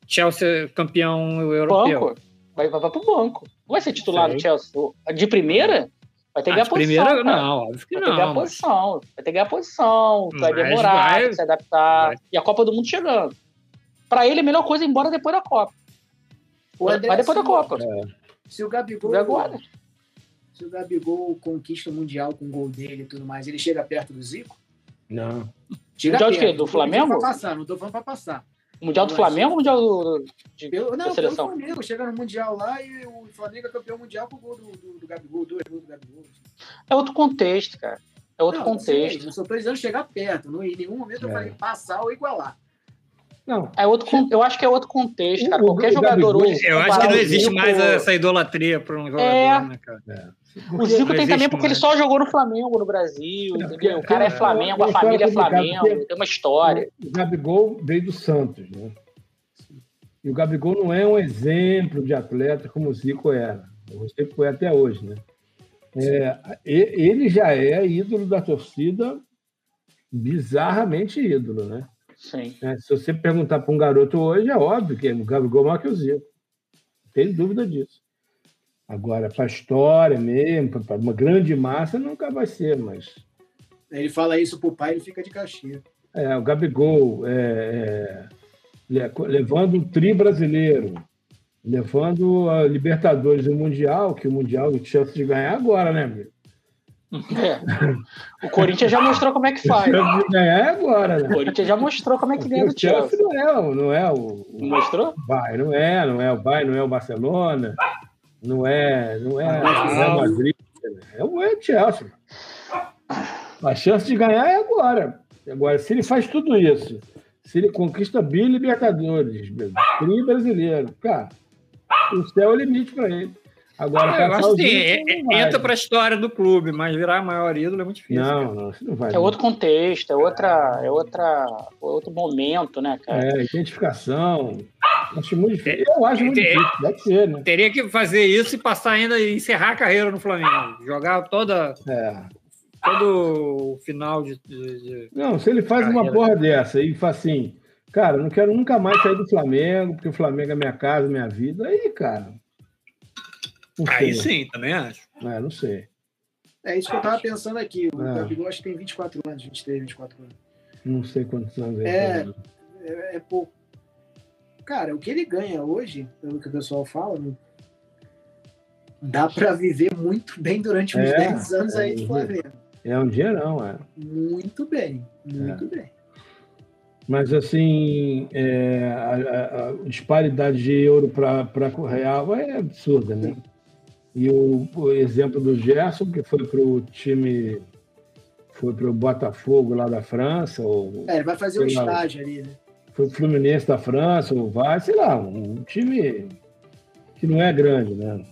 Speaker 1: Chelsea campeão europeu.
Speaker 2: Banco vai, vai, vai pro banco. Não vai ser titular do Chelsea. De primeira, vai ter que ah, ganhar posição. Primeira, cara.
Speaker 1: não, óbvio que
Speaker 2: vai
Speaker 1: não.
Speaker 2: Vai ter que ganhar mas... posição. Vai ter que ganhar posição. Vai mas demorar vai... se adaptar. Vai... E a Copa do Mundo chegando. Pra ele, a melhor coisa é ir embora depois da Copa. Vai depois da Copa. É.
Speaker 4: Se o Gabigol.
Speaker 2: Agora.
Speaker 4: Se o Gabigol conquista o Mundial com o gol dele e tudo mais, ele chega perto do Zico?
Speaker 3: Não.
Speaker 2: Chega perto. quê? Do Flamengo?
Speaker 4: Não tô passar, não tô falando pra passar.
Speaker 2: Mundial do Flamengo ou Mundial do, de,
Speaker 4: eu, não, da seleção? Não, Flamengo. Chega no Mundial lá e o Flamengo é campeão mundial com o gol do, do, do Gabigol, dois gols do Gabigol.
Speaker 2: É outro contexto, cara. É outro não, contexto.
Speaker 4: Eu só tô dizendo chegar perto. Não, em nenhum momento é. eu falei passar ou igualar.
Speaker 2: Não. É outro, eu acho que é outro contexto, cara. Qualquer jogador hoje.
Speaker 1: Eu acho que não existe mais essa idolatria para um jogador, é... né, cara? É.
Speaker 2: O Zico tem também porque mais. ele só jogou no Flamengo no Brasil, é, entendeu? O cara é, é Flamengo, a família é Flamengo, tem uma história.
Speaker 3: O Gabigol veio do Santos, né? E o Gabigol não é um exemplo de atleta como o Zico era. O Zico foi até hoje, né? É, ele já é ídolo da torcida, bizarramente ídolo, né?
Speaker 2: Sim.
Speaker 3: É, se você perguntar para um garoto hoje, é óbvio que o Gabigol é maior que o Zico. Não tem dúvida disso. Agora, para a história mesmo, para uma grande massa, nunca vai ser, mas.
Speaker 4: Ele fala isso para o pai, ele fica de caixinha.
Speaker 3: É, o Gabigol é, é, levando o tri brasileiro, levando a Libertadores e o Mundial, que o Mundial tem chance de ganhar agora, né, amigo?
Speaker 2: É. O Corinthians já mostrou como é que faz.
Speaker 3: De ganhar é agora, né?
Speaker 2: O Corinthians já mostrou como é que ganha do Chelsea.
Speaker 3: Não é, não é o.
Speaker 2: Mostrou?
Speaker 3: Vai, não é, não é o Vai, não é o Barcelona, não é, não é o Real Madrid, é o Chelsea. A chance de ganhar é agora. Agora, se ele faz tudo isso, se ele conquista bi Libertadores, tri brasileiro, cara, o céu é o limite para ele. Agora,
Speaker 1: é, eu acho que é, entra para a história do clube, mas virar maior ídolo é muito difícil.
Speaker 3: Não, não, não vai.
Speaker 2: É outro contexto, é outra, é outra, é outro momento, né, cara?
Speaker 3: É, identificação. Acho muito difícil. Eu acho muito difícil, deve ser, né?
Speaker 1: Teria que fazer isso e passar ainda e encerrar a carreira no Flamengo. Jogar toda. É. Todo o final de, de, de
Speaker 3: Não, se ele faz carreira. uma porra dessa e faz assim, cara, não quero nunca mais sair do Flamengo, porque o Flamengo é minha casa, minha vida, aí, cara
Speaker 1: Aí sim, também acho.
Speaker 3: É, não sei.
Speaker 4: É isso que eu tava pensando aqui. O é. Gabigol acho que tem 24 anos, 23, 24 anos.
Speaker 3: Não sei quantos anos
Speaker 4: é. É, é pouco. Cara, o que ele ganha hoje, pelo que o pessoal fala, dá para viver muito bem durante uns é, 10 anos aí de Flamengo.
Speaker 3: É um dinheirão, é.
Speaker 4: Muito bem, muito é. bem.
Speaker 3: Mas, assim, é, a, a, a, disparidade de euro para real é absurda, né? Sim. E o, o exemplo do Gerson, que foi para o time, foi para o Botafogo lá da França. Ou,
Speaker 4: é, ele vai fazer um estágio ali, né?
Speaker 3: Foi o Fluminense da França, ou vai, sei lá, um time que não é grande, né?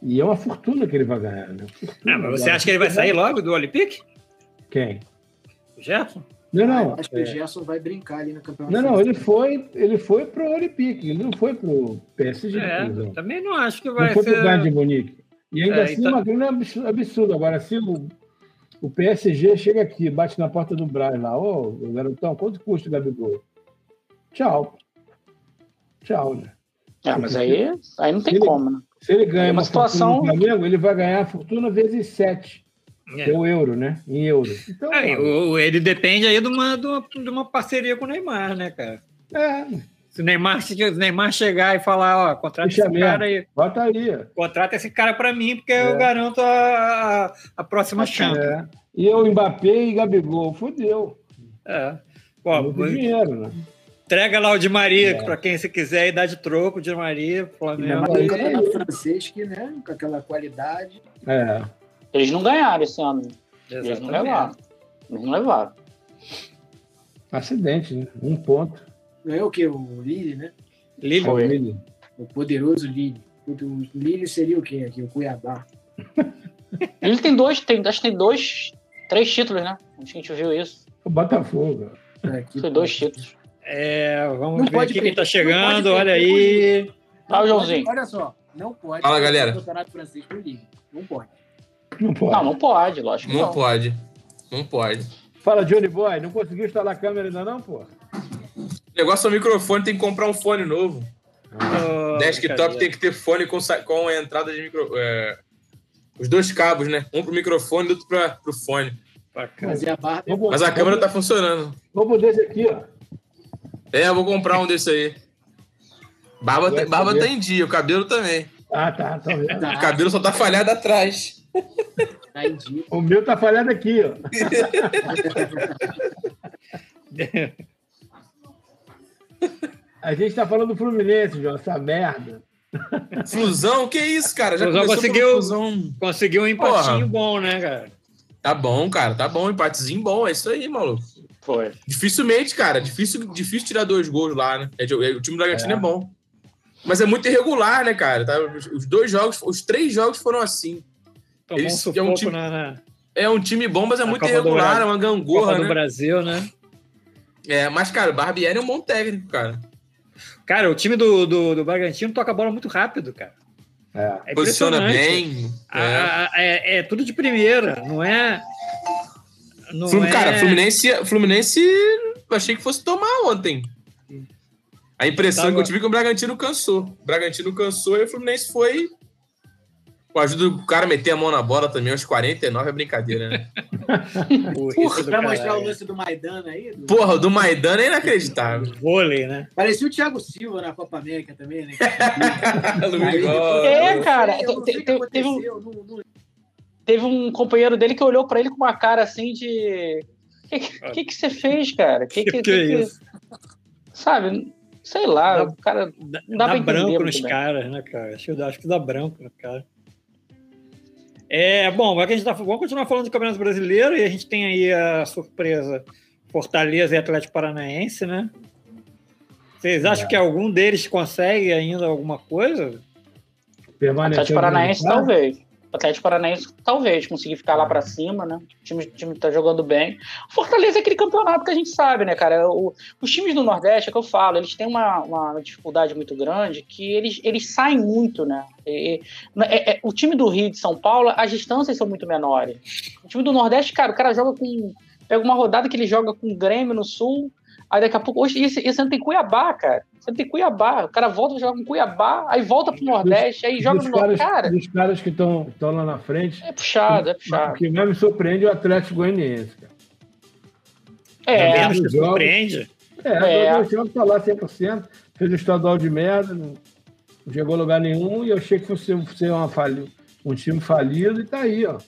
Speaker 3: E é uma fortuna que ele vai ganhar, né?
Speaker 1: Fortuna, mas você acha que ele vai sair logo do Olympique?
Speaker 3: Quem?
Speaker 1: O Gerson?
Speaker 3: Não, não.
Speaker 4: Acho que é... o Gerson vai brincar ali no campeonato.
Speaker 3: Não, não, ele foi, ele foi pro Olympique, ele não foi pro PSG.
Speaker 1: É, também não acho que vai
Speaker 3: não foi
Speaker 1: ser...
Speaker 3: pro Bayern de Munique. E ainda é, assim, então... uma grana absurda. Agora, se o, o PSG chega aqui, bate na porta do Brian lá, ô, oh, garotão, quanto custa o Gabigol? Tchau. Tchau, né?
Speaker 2: Ah, mas aí, aí não tem como, né?
Speaker 3: Se ele ganha é uma, uma situação... Flamengo, ele vai ganhar a fortuna vezes sete. É. o euro, né? Em euro.
Speaker 1: Então, é, o, ele depende aí de uma, de uma, de, uma, parceria com o Neymar, né, cara?
Speaker 3: É.
Speaker 1: Se o Neymar, se o Neymar chegar e falar, ó, contrata Deixa esse cara aí.
Speaker 3: Bota aí.
Speaker 1: Contrata esse cara para mim, porque é. eu garanto a, a, a próxima chance. É.
Speaker 3: E eu, Mbappé e Gabigol, fodeu.
Speaker 1: É.
Speaker 3: Pô, Muito dinheiro, né?
Speaker 1: Entrega lá o de Maria, é. para quem você quiser, e dá de troco, de Maria,
Speaker 4: Flamengo. E, e... francês que, né, com aquela qualidade.
Speaker 3: É.
Speaker 2: Eles não ganharam esse ano. Exatamente. Eles não levaram. Eles não levaram.
Speaker 3: Acidente, né? Um ponto.
Speaker 4: Ganhou o quê? O Lille, né?
Speaker 1: Lille. Foi.
Speaker 4: Lille. O poderoso Lille. O Lille seria o quê aqui? O Cuiabá.
Speaker 2: Ele tem dois, tem, acho que tem dois, três títulos, né? Acho que a gente viu isso.
Speaker 3: O Botafogo.
Speaker 2: É, Foi dois títulos.
Speaker 1: É, vamos não ver aqui quem tá chegando, olha aí.
Speaker 2: O Joãozinho.
Speaker 4: Olha só, não pode.
Speaker 5: Fala, galera.
Speaker 4: Campeonato francês pro Lille. Não pode.
Speaker 2: Não pode. Não, não pode, lógico.
Speaker 5: Não, não pode. Não pode.
Speaker 3: Fala, Johnny Boy, não conseguiu instalar a câmera ainda não, pô?
Speaker 5: O negócio é o microfone, tem que comprar um fone novo. Oh, Desktop tem que ter fone com, com a entrada de micro. É, os dois cabos, né? Um pro microfone e outro pra, pro fone.
Speaker 4: Mas, a, barra...
Speaker 5: Mas a câmera tá funcionando.
Speaker 3: Vamos desse aqui, ó.
Speaker 5: É, eu vou comprar um desse aí. Barba, tá, barba tá em dia, o cabelo também.
Speaker 3: Ah, tá, tá vendo.
Speaker 5: O cabelo só tá falhado atrás.
Speaker 3: O meu tá falhado aqui, ó. A gente tá falando do Fluminense, João, essa merda.
Speaker 5: Flusão? Que isso, cara?
Speaker 1: Já Flusão conseguiu, conseguiu um empatinho Porra. bom, né, cara?
Speaker 5: Tá bom, cara, tá bom, empatezinho bom, é isso aí, maluco.
Speaker 2: Foi.
Speaker 5: Dificilmente, cara, difícil, difícil tirar dois gols lá, né? É, o time do Bragantino é. é bom. Mas é muito irregular, né, cara? Tá? Os dois jogos, os três jogos foram assim.
Speaker 1: Eles, um é, um time, na, na,
Speaker 5: é um time bom, mas é muito Copa irregular, é uma gangorra, Copa
Speaker 1: né? do Brasil, né?
Speaker 5: É, mas, cara, o Barbieri é um bom técnico, cara.
Speaker 1: Cara, o time do, do, do Bragantino toca a bola muito rápido, cara.
Speaker 5: É. é Posiciona bem.
Speaker 1: É. É, é. tudo de primeira, não é.
Speaker 5: Não Flum, Cara, Fluminense, Fluminense, eu achei que fosse tomar ontem. A impressão Tava... que eu tive é que o Bragantino cansou. O Bragantino cansou e o Fluminense foi com a ajuda do cara meter a mão na bola também, aos 49 é brincadeira, né?
Speaker 4: Porra, pra mostrar o lance do Maidana aí? Do...
Speaker 5: Porra, do Maidana é inacreditável.
Speaker 1: Vôlei, né?
Speaker 4: Parecia o Thiago Silva na Copa América também, né?
Speaker 2: é, cara. Teve um, teve um companheiro dele que olhou pra ele com uma cara assim de. O que, que, que, você fez, cara? Que, que, que, que é isso? Sabe? Sei lá, dá, o cara. Não dá, dá
Speaker 1: branco nos caras, né, cara? Acho, acho que dá branco no cara. É, bom, a gente tá, vamos continuar falando do Campeonato Brasileiro e a gente tem aí a surpresa Fortaleza e Atlético Paranaense, né? Vocês acham é. que algum deles consegue ainda alguma coisa?
Speaker 2: Atlético Paranaense, talvez. Atlético Paranaense talvez conseguir ficar lá para cima, né? O time, o time tá jogando bem. O Fortaleza é aquele campeonato que a gente sabe, né, cara? O, os times do Nordeste, é que eu falo, eles têm uma, uma dificuldade muito grande que eles, eles saem muito, né? E, é, é, o time do Rio de São Paulo, as distâncias são muito menores. O time do Nordeste, cara, o cara joga com. Pega uma rodada que ele joga com o Grêmio no Sul, Aí daqui a pouco, hoje, esse, esse ano tem Cuiabá, cara. Você tem Cuiabá. O cara volta, joga com Cuiabá, aí volta pro Nordeste, aí joga no Nordeste. Cara,
Speaker 3: os caras que estão lá na frente.
Speaker 2: É puxado, é puxado.
Speaker 3: O que mais me surpreende é o Atlético Goianiense, cara.
Speaker 1: É, é me surpreende.
Speaker 3: É, é. o jogos tá lá 100%, fez o estadual de merda, não, não chegou a lugar nenhum, e eu achei que fosse ser uma falha, um time falido, e tá aí, ó.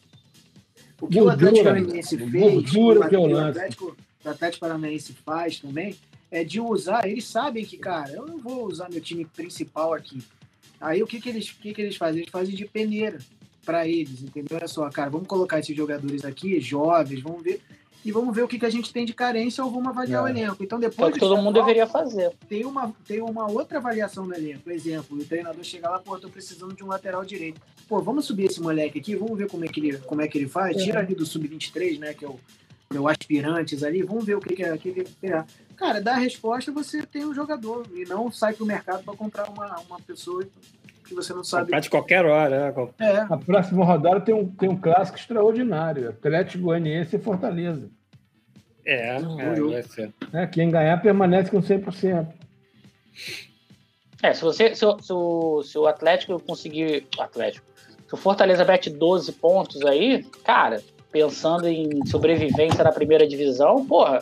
Speaker 4: O que gordura, o Atlético Goianiense fez, gordura que é o lance. Atlético o Atlético Paranaense faz também, é de usar, eles sabem que, cara, eu não vou usar meu time principal aqui. Aí o que, que, eles, que, que eles fazem? Eles fazem de peneira para eles, entendeu? Olha só, cara, vamos colocar esses jogadores aqui, jovens, vamos ver, e vamos ver o que, que a gente tem de carência ou vamos avaliar é. o elenco. Então depois. É
Speaker 2: que todo mundo deveria fazer.
Speaker 4: Tem uma, tem uma outra avaliação no elenco. Por exemplo, o treinador chega lá, pô, tô precisando de um lateral direito. Pô, vamos subir esse moleque aqui, vamos ver como é que ele, como é que ele faz. Tira ali do sub-23, né? Que é o meu aspirantes ali, vamos ver o que, que é. Que que é. Cara, dá a resposta, você tem um jogador e não sai para o mercado para comprar uma, uma pessoa que você não sabe.
Speaker 1: Comprar de qualquer hora.
Speaker 3: É. é. A próxima rodada tem um, tem um clássico extraordinário: Atlético Goianiense e Fortaleza.
Speaker 1: É, é, vai ser.
Speaker 3: É, quem ganhar permanece com 100%.
Speaker 2: É, se, você, se, se, o, se o Atlético conseguir. Atlético. Se o Fortaleza mete 12 pontos aí, cara, pensando em sobrevivência na primeira divisão, porra,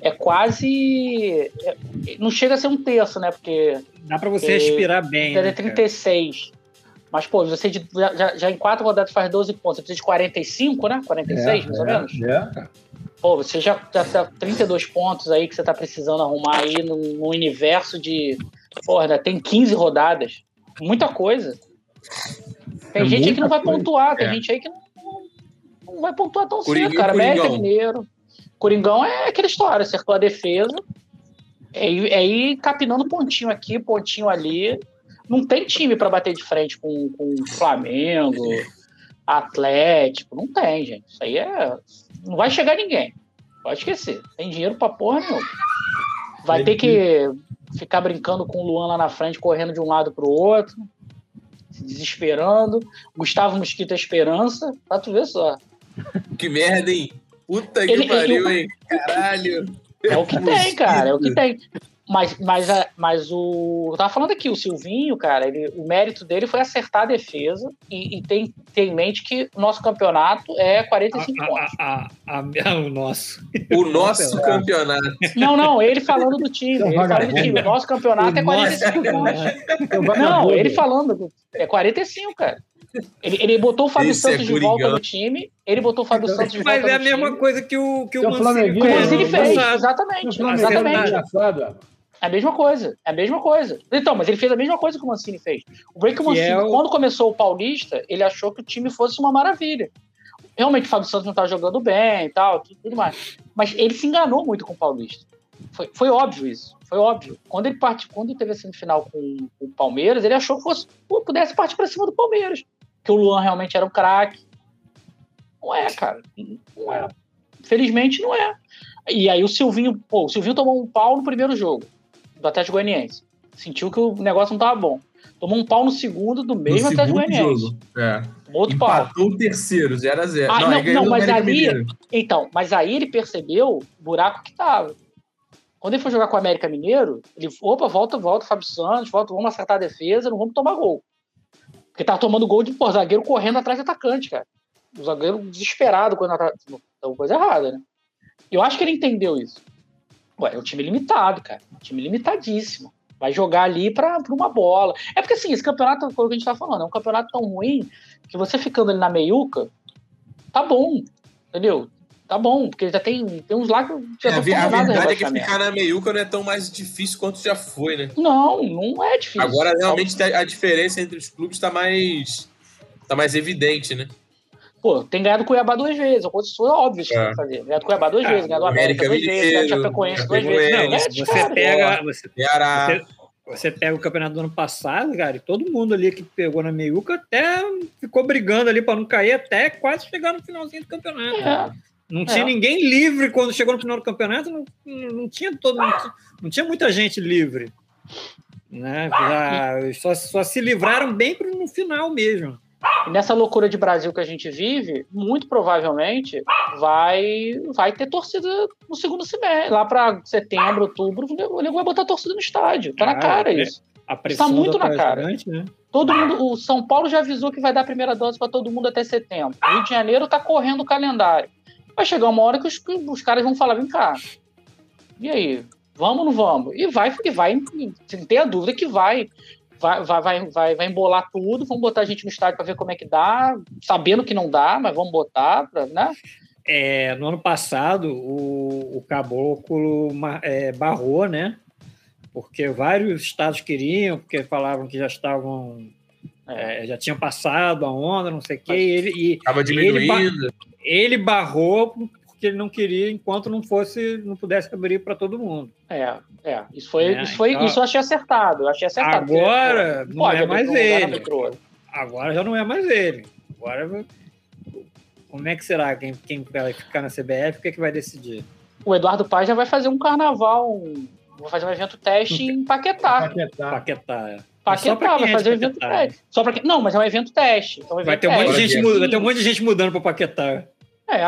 Speaker 2: é quase. É, não chega a ser um terço, né? Porque.
Speaker 1: Dá para você respirar bem.
Speaker 2: É né, 36. Mas, pô, você de, já, já, em quatro rodadas faz 12 pontos. Você precisa de 45, né? 46, é, mais ou é, menos? É. Pô, você já, já tá 32 pontos aí que você tá precisando arrumar aí no, no universo de. Porra, ainda tem 15 rodadas. Muita coisa. Tem é gente aí que não vai coisa. pontuar, tem é. gente aí que não não vai pontuar tão cedo, cara. América Mineiro. Coringão é aquela história, acertou a defesa. É, é ir capinando pontinho aqui, pontinho ali. Não tem time para bater de frente com, com Flamengo, Atlético. Não tem, gente. Isso aí é. Não vai chegar ninguém. Pode esquecer. Tem dinheiro pra porra nenhuma. Vai ter que ficar brincando com o Luan lá na frente, correndo de um lado pro outro, se desesperando. Gustavo Mosquito é esperança, pra tu ver só.
Speaker 5: Que merda, hein? Puta que ele, pariu, ele, hein? Caralho.
Speaker 2: É o que tem, cara, é o que tem. Mas, mas, mas o. Eu tava falando aqui, o Silvinho, cara, ele, o mérito dele foi acertar a defesa e, e tem, tem em mente que o nosso campeonato é 45 a, pontos.
Speaker 1: A, a, o nosso.
Speaker 5: O nosso campeonato.
Speaker 2: Não, não, ele falando do time. Ele falando do time. O nosso campeonato o é 45 pontos. Não, ele falando. É 45, cara. Ele, ele botou o Fábio Esse é Santos é de volta no time. Ele botou o Fábio então, Santos de volta
Speaker 1: no time. Mas é a mesma coisa que o, que o, o Mancini,
Speaker 2: fez. O Mancini fez, exatamente. exatamente. É a mesma coisa, é a mesma coisa. Então, mas ele fez a mesma coisa que o Mancini fez. O Break Mancini, é o... quando começou o Paulista, ele achou que o time fosse uma maravilha. realmente o Fábio Santos não tá jogando bem e tal, tudo mais. Mas ele se enganou muito com o Paulista. Foi, foi óbvio isso. Foi óbvio. Quando ele parte, quando teve a semifinal com, com o Palmeiras, ele achou que fosse, pudesse partir para cima do Palmeiras. Que o Luan realmente era um craque. Não é, cara. Não é. Felizmente não é. E aí o Silvinho, pô, o Silvinho tomou um pau no primeiro jogo do Atlético Goianiense. Sentiu que o negócio não tava bom. Tomou um pau no segundo do mesmo no Atlético Goianiense.
Speaker 5: É. Outro Empatou pau. o terceiro, 0 a 0
Speaker 2: ah, Não, não, não mas ali. Então, mas aí ele percebeu o buraco que tava. Quando ele foi jogar com o América Mineiro, ele, opa, volta, volta, Fábio Santos, volta, vamos acertar a defesa, não vamos tomar gol. Porque tava tomando gol de pô, zagueiro correndo atrás do atacante, cara. O zagueiro desesperado quando Então, coisa errada, né? Eu acho que ele entendeu isso. Ué, é um time limitado, cara. Um time limitadíssimo. Vai jogar ali para uma bola. É porque, assim, esse campeonato, foi o que a gente tá falando, é um campeonato tão ruim que você ficando ali na meiuca, tá bom. Entendeu? Tá bom, porque já tem, tem uns lá que já
Speaker 5: é, A verdade é que ficar na meiuca não é tão mais difícil quanto já foi, né?
Speaker 2: Não, não é difícil.
Speaker 5: Agora, realmente, a diferença entre os clubes tá mais, tá mais evidente, né?
Speaker 2: Pô, tem ganhado Cuiabá duas vezes. A posição é óbvio que é. fazer. Ganhado Cuiabá duas é. vezes, ganhado América, América duas vezes, ganhado Chapecoense duas vezes. Não,
Speaker 1: você, você pega. Você, você, você, pega o campeonato do ano passado, cara, e todo mundo ali que pegou na meiuca até ficou brigando ali para não cair até quase chegar no finalzinho do campeonato. É. Não tinha é. ninguém livre quando chegou no final do campeonato, não, não tinha todo, não tinha, não tinha muita gente livre. Né? Já, só, só se livraram bem no final mesmo.
Speaker 2: E nessa loucura de Brasil que a gente vive, muito provavelmente vai, vai ter torcida no segundo semestre. Lá para setembro, outubro, o nego vai botar torcida no estádio. Tá ah, na cara é, isso. Está muito na cara. Né? Todo mundo, o São Paulo já avisou que vai dar a primeira dose para todo mundo até setembro. O Rio de Janeiro está correndo o calendário. Vai chegar uma hora que os, os caras vão falar: vem cá. E aí? Vamos ou não vamos? E vai, e vai, sem ter a dúvida que vai vai, vai, vai, vai embolar tudo, vamos botar a gente no estádio para ver como é que dá, sabendo que não dá, mas vamos botar, pra, né?
Speaker 1: É, no ano passado, o, o Caboclo é, barrou, né? Porque vários estados queriam, porque falavam que já estavam. É, já tinham passado a onda, não sei o quê. Ele,
Speaker 5: Estava diminuindo.
Speaker 1: Ele, ele barrou que ele não queria enquanto não fosse, não pudesse abrir para todo mundo.
Speaker 2: É, é. Isso foi, é, isso foi, então, isso eu achei acertado. Eu achei acertado.
Speaker 1: Agora porque, não é mais ele. Agora já não é mais ele. Agora como é que será quem, quem vai ficar na CBF? O que, é que vai decidir?
Speaker 2: O Eduardo Paz já vai fazer um carnaval, um, vai fazer um evento teste em Paquetá.
Speaker 1: Paquetá. Paquetá, é.
Speaker 2: Paquetá, vai é fazer um evento teste. Só pra, não, mas é um evento teste. É um evento
Speaker 1: vai, ter um monte de gente, vai ter um monte de gente mudando para Paquetá.
Speaker 2: É,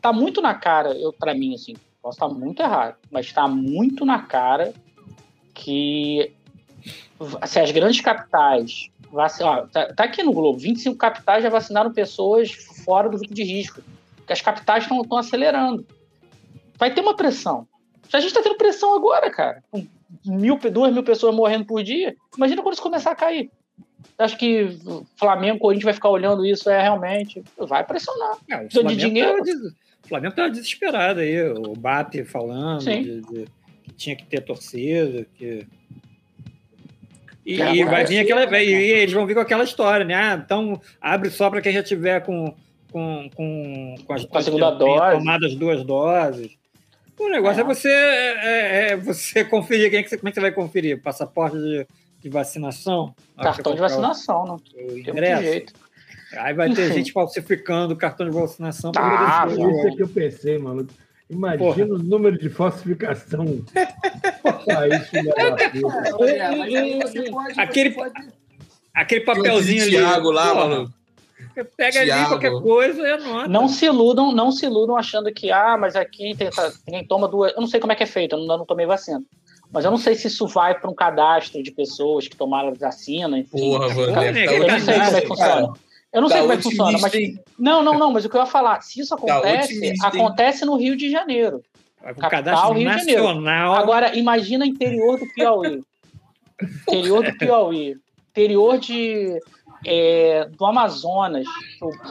Speaker 2: tá muito na cara, eu para mim assim, posso estar muito errado, mas está muito na cara que se as grandes capitais vacinar, tá, tá, aqui no Globo, 25 capitais já vacinaram pessoas fora do grupo de risco, porque as capitais estão acelerando. Vai ter uma pressão. A gente está tendo pressão agora, cara, com mil, duas mil pessoas morrendo por dia. Imagina quando isso começar a cair. Acho que Flamengo, Corinthians vai ficar olhando isso, é realmente. Vai pressionar. É,
Speaker 1: o de dinheiro. Des... O Flamengo estava desesperado aí, o BAP falando de, de, que tinha que ter torcida, que. E, é, e vai vir aquela. E, e eles vão vir com aquela história, né? Ah, então abre só para quem já tiver com, com, com, com, as,
Speaker 2: com a segunda dose.
Speaker 1: Tomado as duas doses. O negócio é, é você, é, é, você conferir. Quem é que você, como é que você vai conferir? Passaporte de de vacinação.
Speaker 2: Cartão de vacinação, não. Tem jeito.
Speaker 1: Aí vai ter gente falsificando o cartão de vacinação.
Speaker 3: Ah, isso é que eu pensei, mano. Imagina Porra. o número de falsificação.
Speaker 1: aquele, aquele papelzinho ali.
Speaker 5: Thiago lá, mano.
Speaker 1: Pega Thiago. ali qualquer coisa e anota.
Speaker 2: Não se iludam, não se iludam achando que, ah, mas aqui tem, quem toma duas. Eu não sei como é que é feito, eu não, não tomei vacina. Mas eu não sei se isso vai para um cadastro de pessoas que tomaram vacina, enfim. Porra,
Speaker 5: Wander,
Speaker 2: eu não sei como é que funciona. Eu não sei como é que funciona, mas. Não, não, não, mas o que eu ia falar, se isso acontece, acontece no Rio de Janeiro.
Speaker 1: O capital Rio nacional. de Janeiro.
Speaker 2: Agora, imagina interior do Piauí. interior do Piauí. Interior de. É, do Amazonas.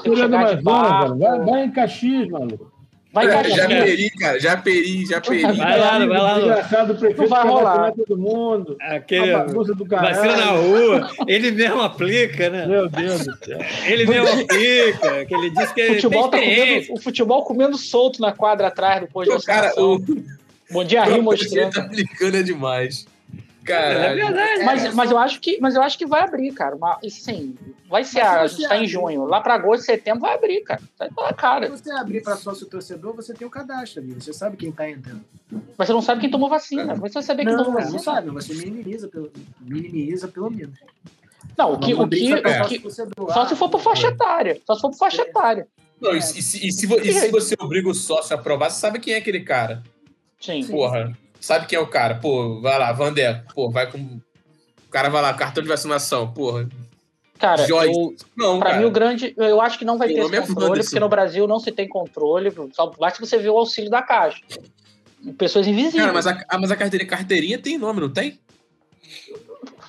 Speaker 3: Que chegar de barco. Vai, vai em Caxias, maluco.
Speaker 5: Vai, cara, já peri, cara, já peri, já peri.
Speaker 1: Vai lá, vai lá.
Speaker 3: Engraçado, o prefeito
Speaker 2: vai rolar.
Speaker 3: todo mundo.
Speaker 1: Aquele do vacina na rua, ele mesmo aplica, né?
Speaker 3: Meu Deus do céu.
Speaker 1: Ele mesmo aplica, que ele disse que
Speaker 2: futebol tá comendo, o futebol comendo solto na quadra atrás do pôr de cara, o... Bom dia, Rio mostrando.
Speaker 5: tá aplicando é demais. Cara,
Speaker 2: é verdade. Mas, mas, eu acho que, mas eu acho que vai abrir, cara. Uma, sim, vai ser. A, a gente tá em junho. Lá para agosto, setembro, vai abrir, cara. Cara.
Speaker 4: Se você abrir para sócio torcedor, você tem o cadastro ali. Você sabe quem tá entrando.
Speaker 2: Mas você não sabe quem tomou vacina. Como você vai saber quem
Speaker 4: não,
Speaker 2: tomou vacina?
Speaker 4: Não sabe, você minimiza pelo, minimiza pelo menos.
Speaker 2: Não, o que. O que, o que só se for por faixa etária. Só se for por faixa etária.
Speaker 5: Não, e, se, e, se, e se você obriga o sócio a aprovar, você sabe quem é aquele cara.
Speaker 2: Sim.
Speaker 5: Porra, sabe quem é o cara? Pô, vai lá, Vander, pô, vai com cara vai lá, cartão de vacinação, porra.
Speaker 2: Cara, eu, não, pra cara. mim o grande. Eu acho que não vai ter esse controle, porque no Brasil não se tem controle. Só basta você ver o auxílio da Caixa. Pessoas invisíveis. Cara,
Speaker 5: mas a, mas a carteirinha, carteirinha tem nome, não tem?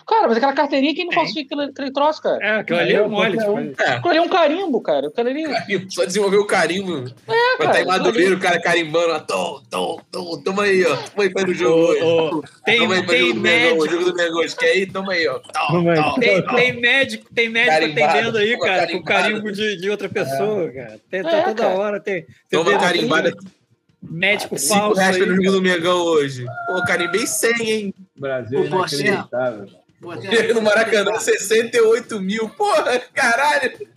Speaker 2: Cara, mas aquela carteirinha, quem não falsifica aquele, aquele troço, cara?
Speaker 1: É, aquilo ali é mole.
Speaker 2: É. Aquilo ali é um carimbo, cara. Aquilo ali...
Speaker 5: Só desenvolver o carimbo. É, Vai estar em Madureira, o cara carimbando. Tom, tom, tom. Toma aí, ó. Toma aí pra ir no jogo hoje. Oh,
Speaker 1: tem, toma aí pra tem médico.
Speaker 5: O jogo do Negócio. Quer ir? Toma aí, ó. Tom,
Speaker 1: tom, tem, tom. tem médico, tem médico atendendo aí, cara, com carimbo de, de outra pessoa, cara. Tem, tá é, toda cara. hora. Tem,
Speaker 5: Toma carimbada.
Speaker 1: Médico falso. 5
Speaker 5: reais pelo jogo do Mengão hoje. Pô, carimbei 100, hein?
Speaker 3: Brasil é inacreditável.
Speaker 5: no Maracanã, 68 mil. Porra, caralho!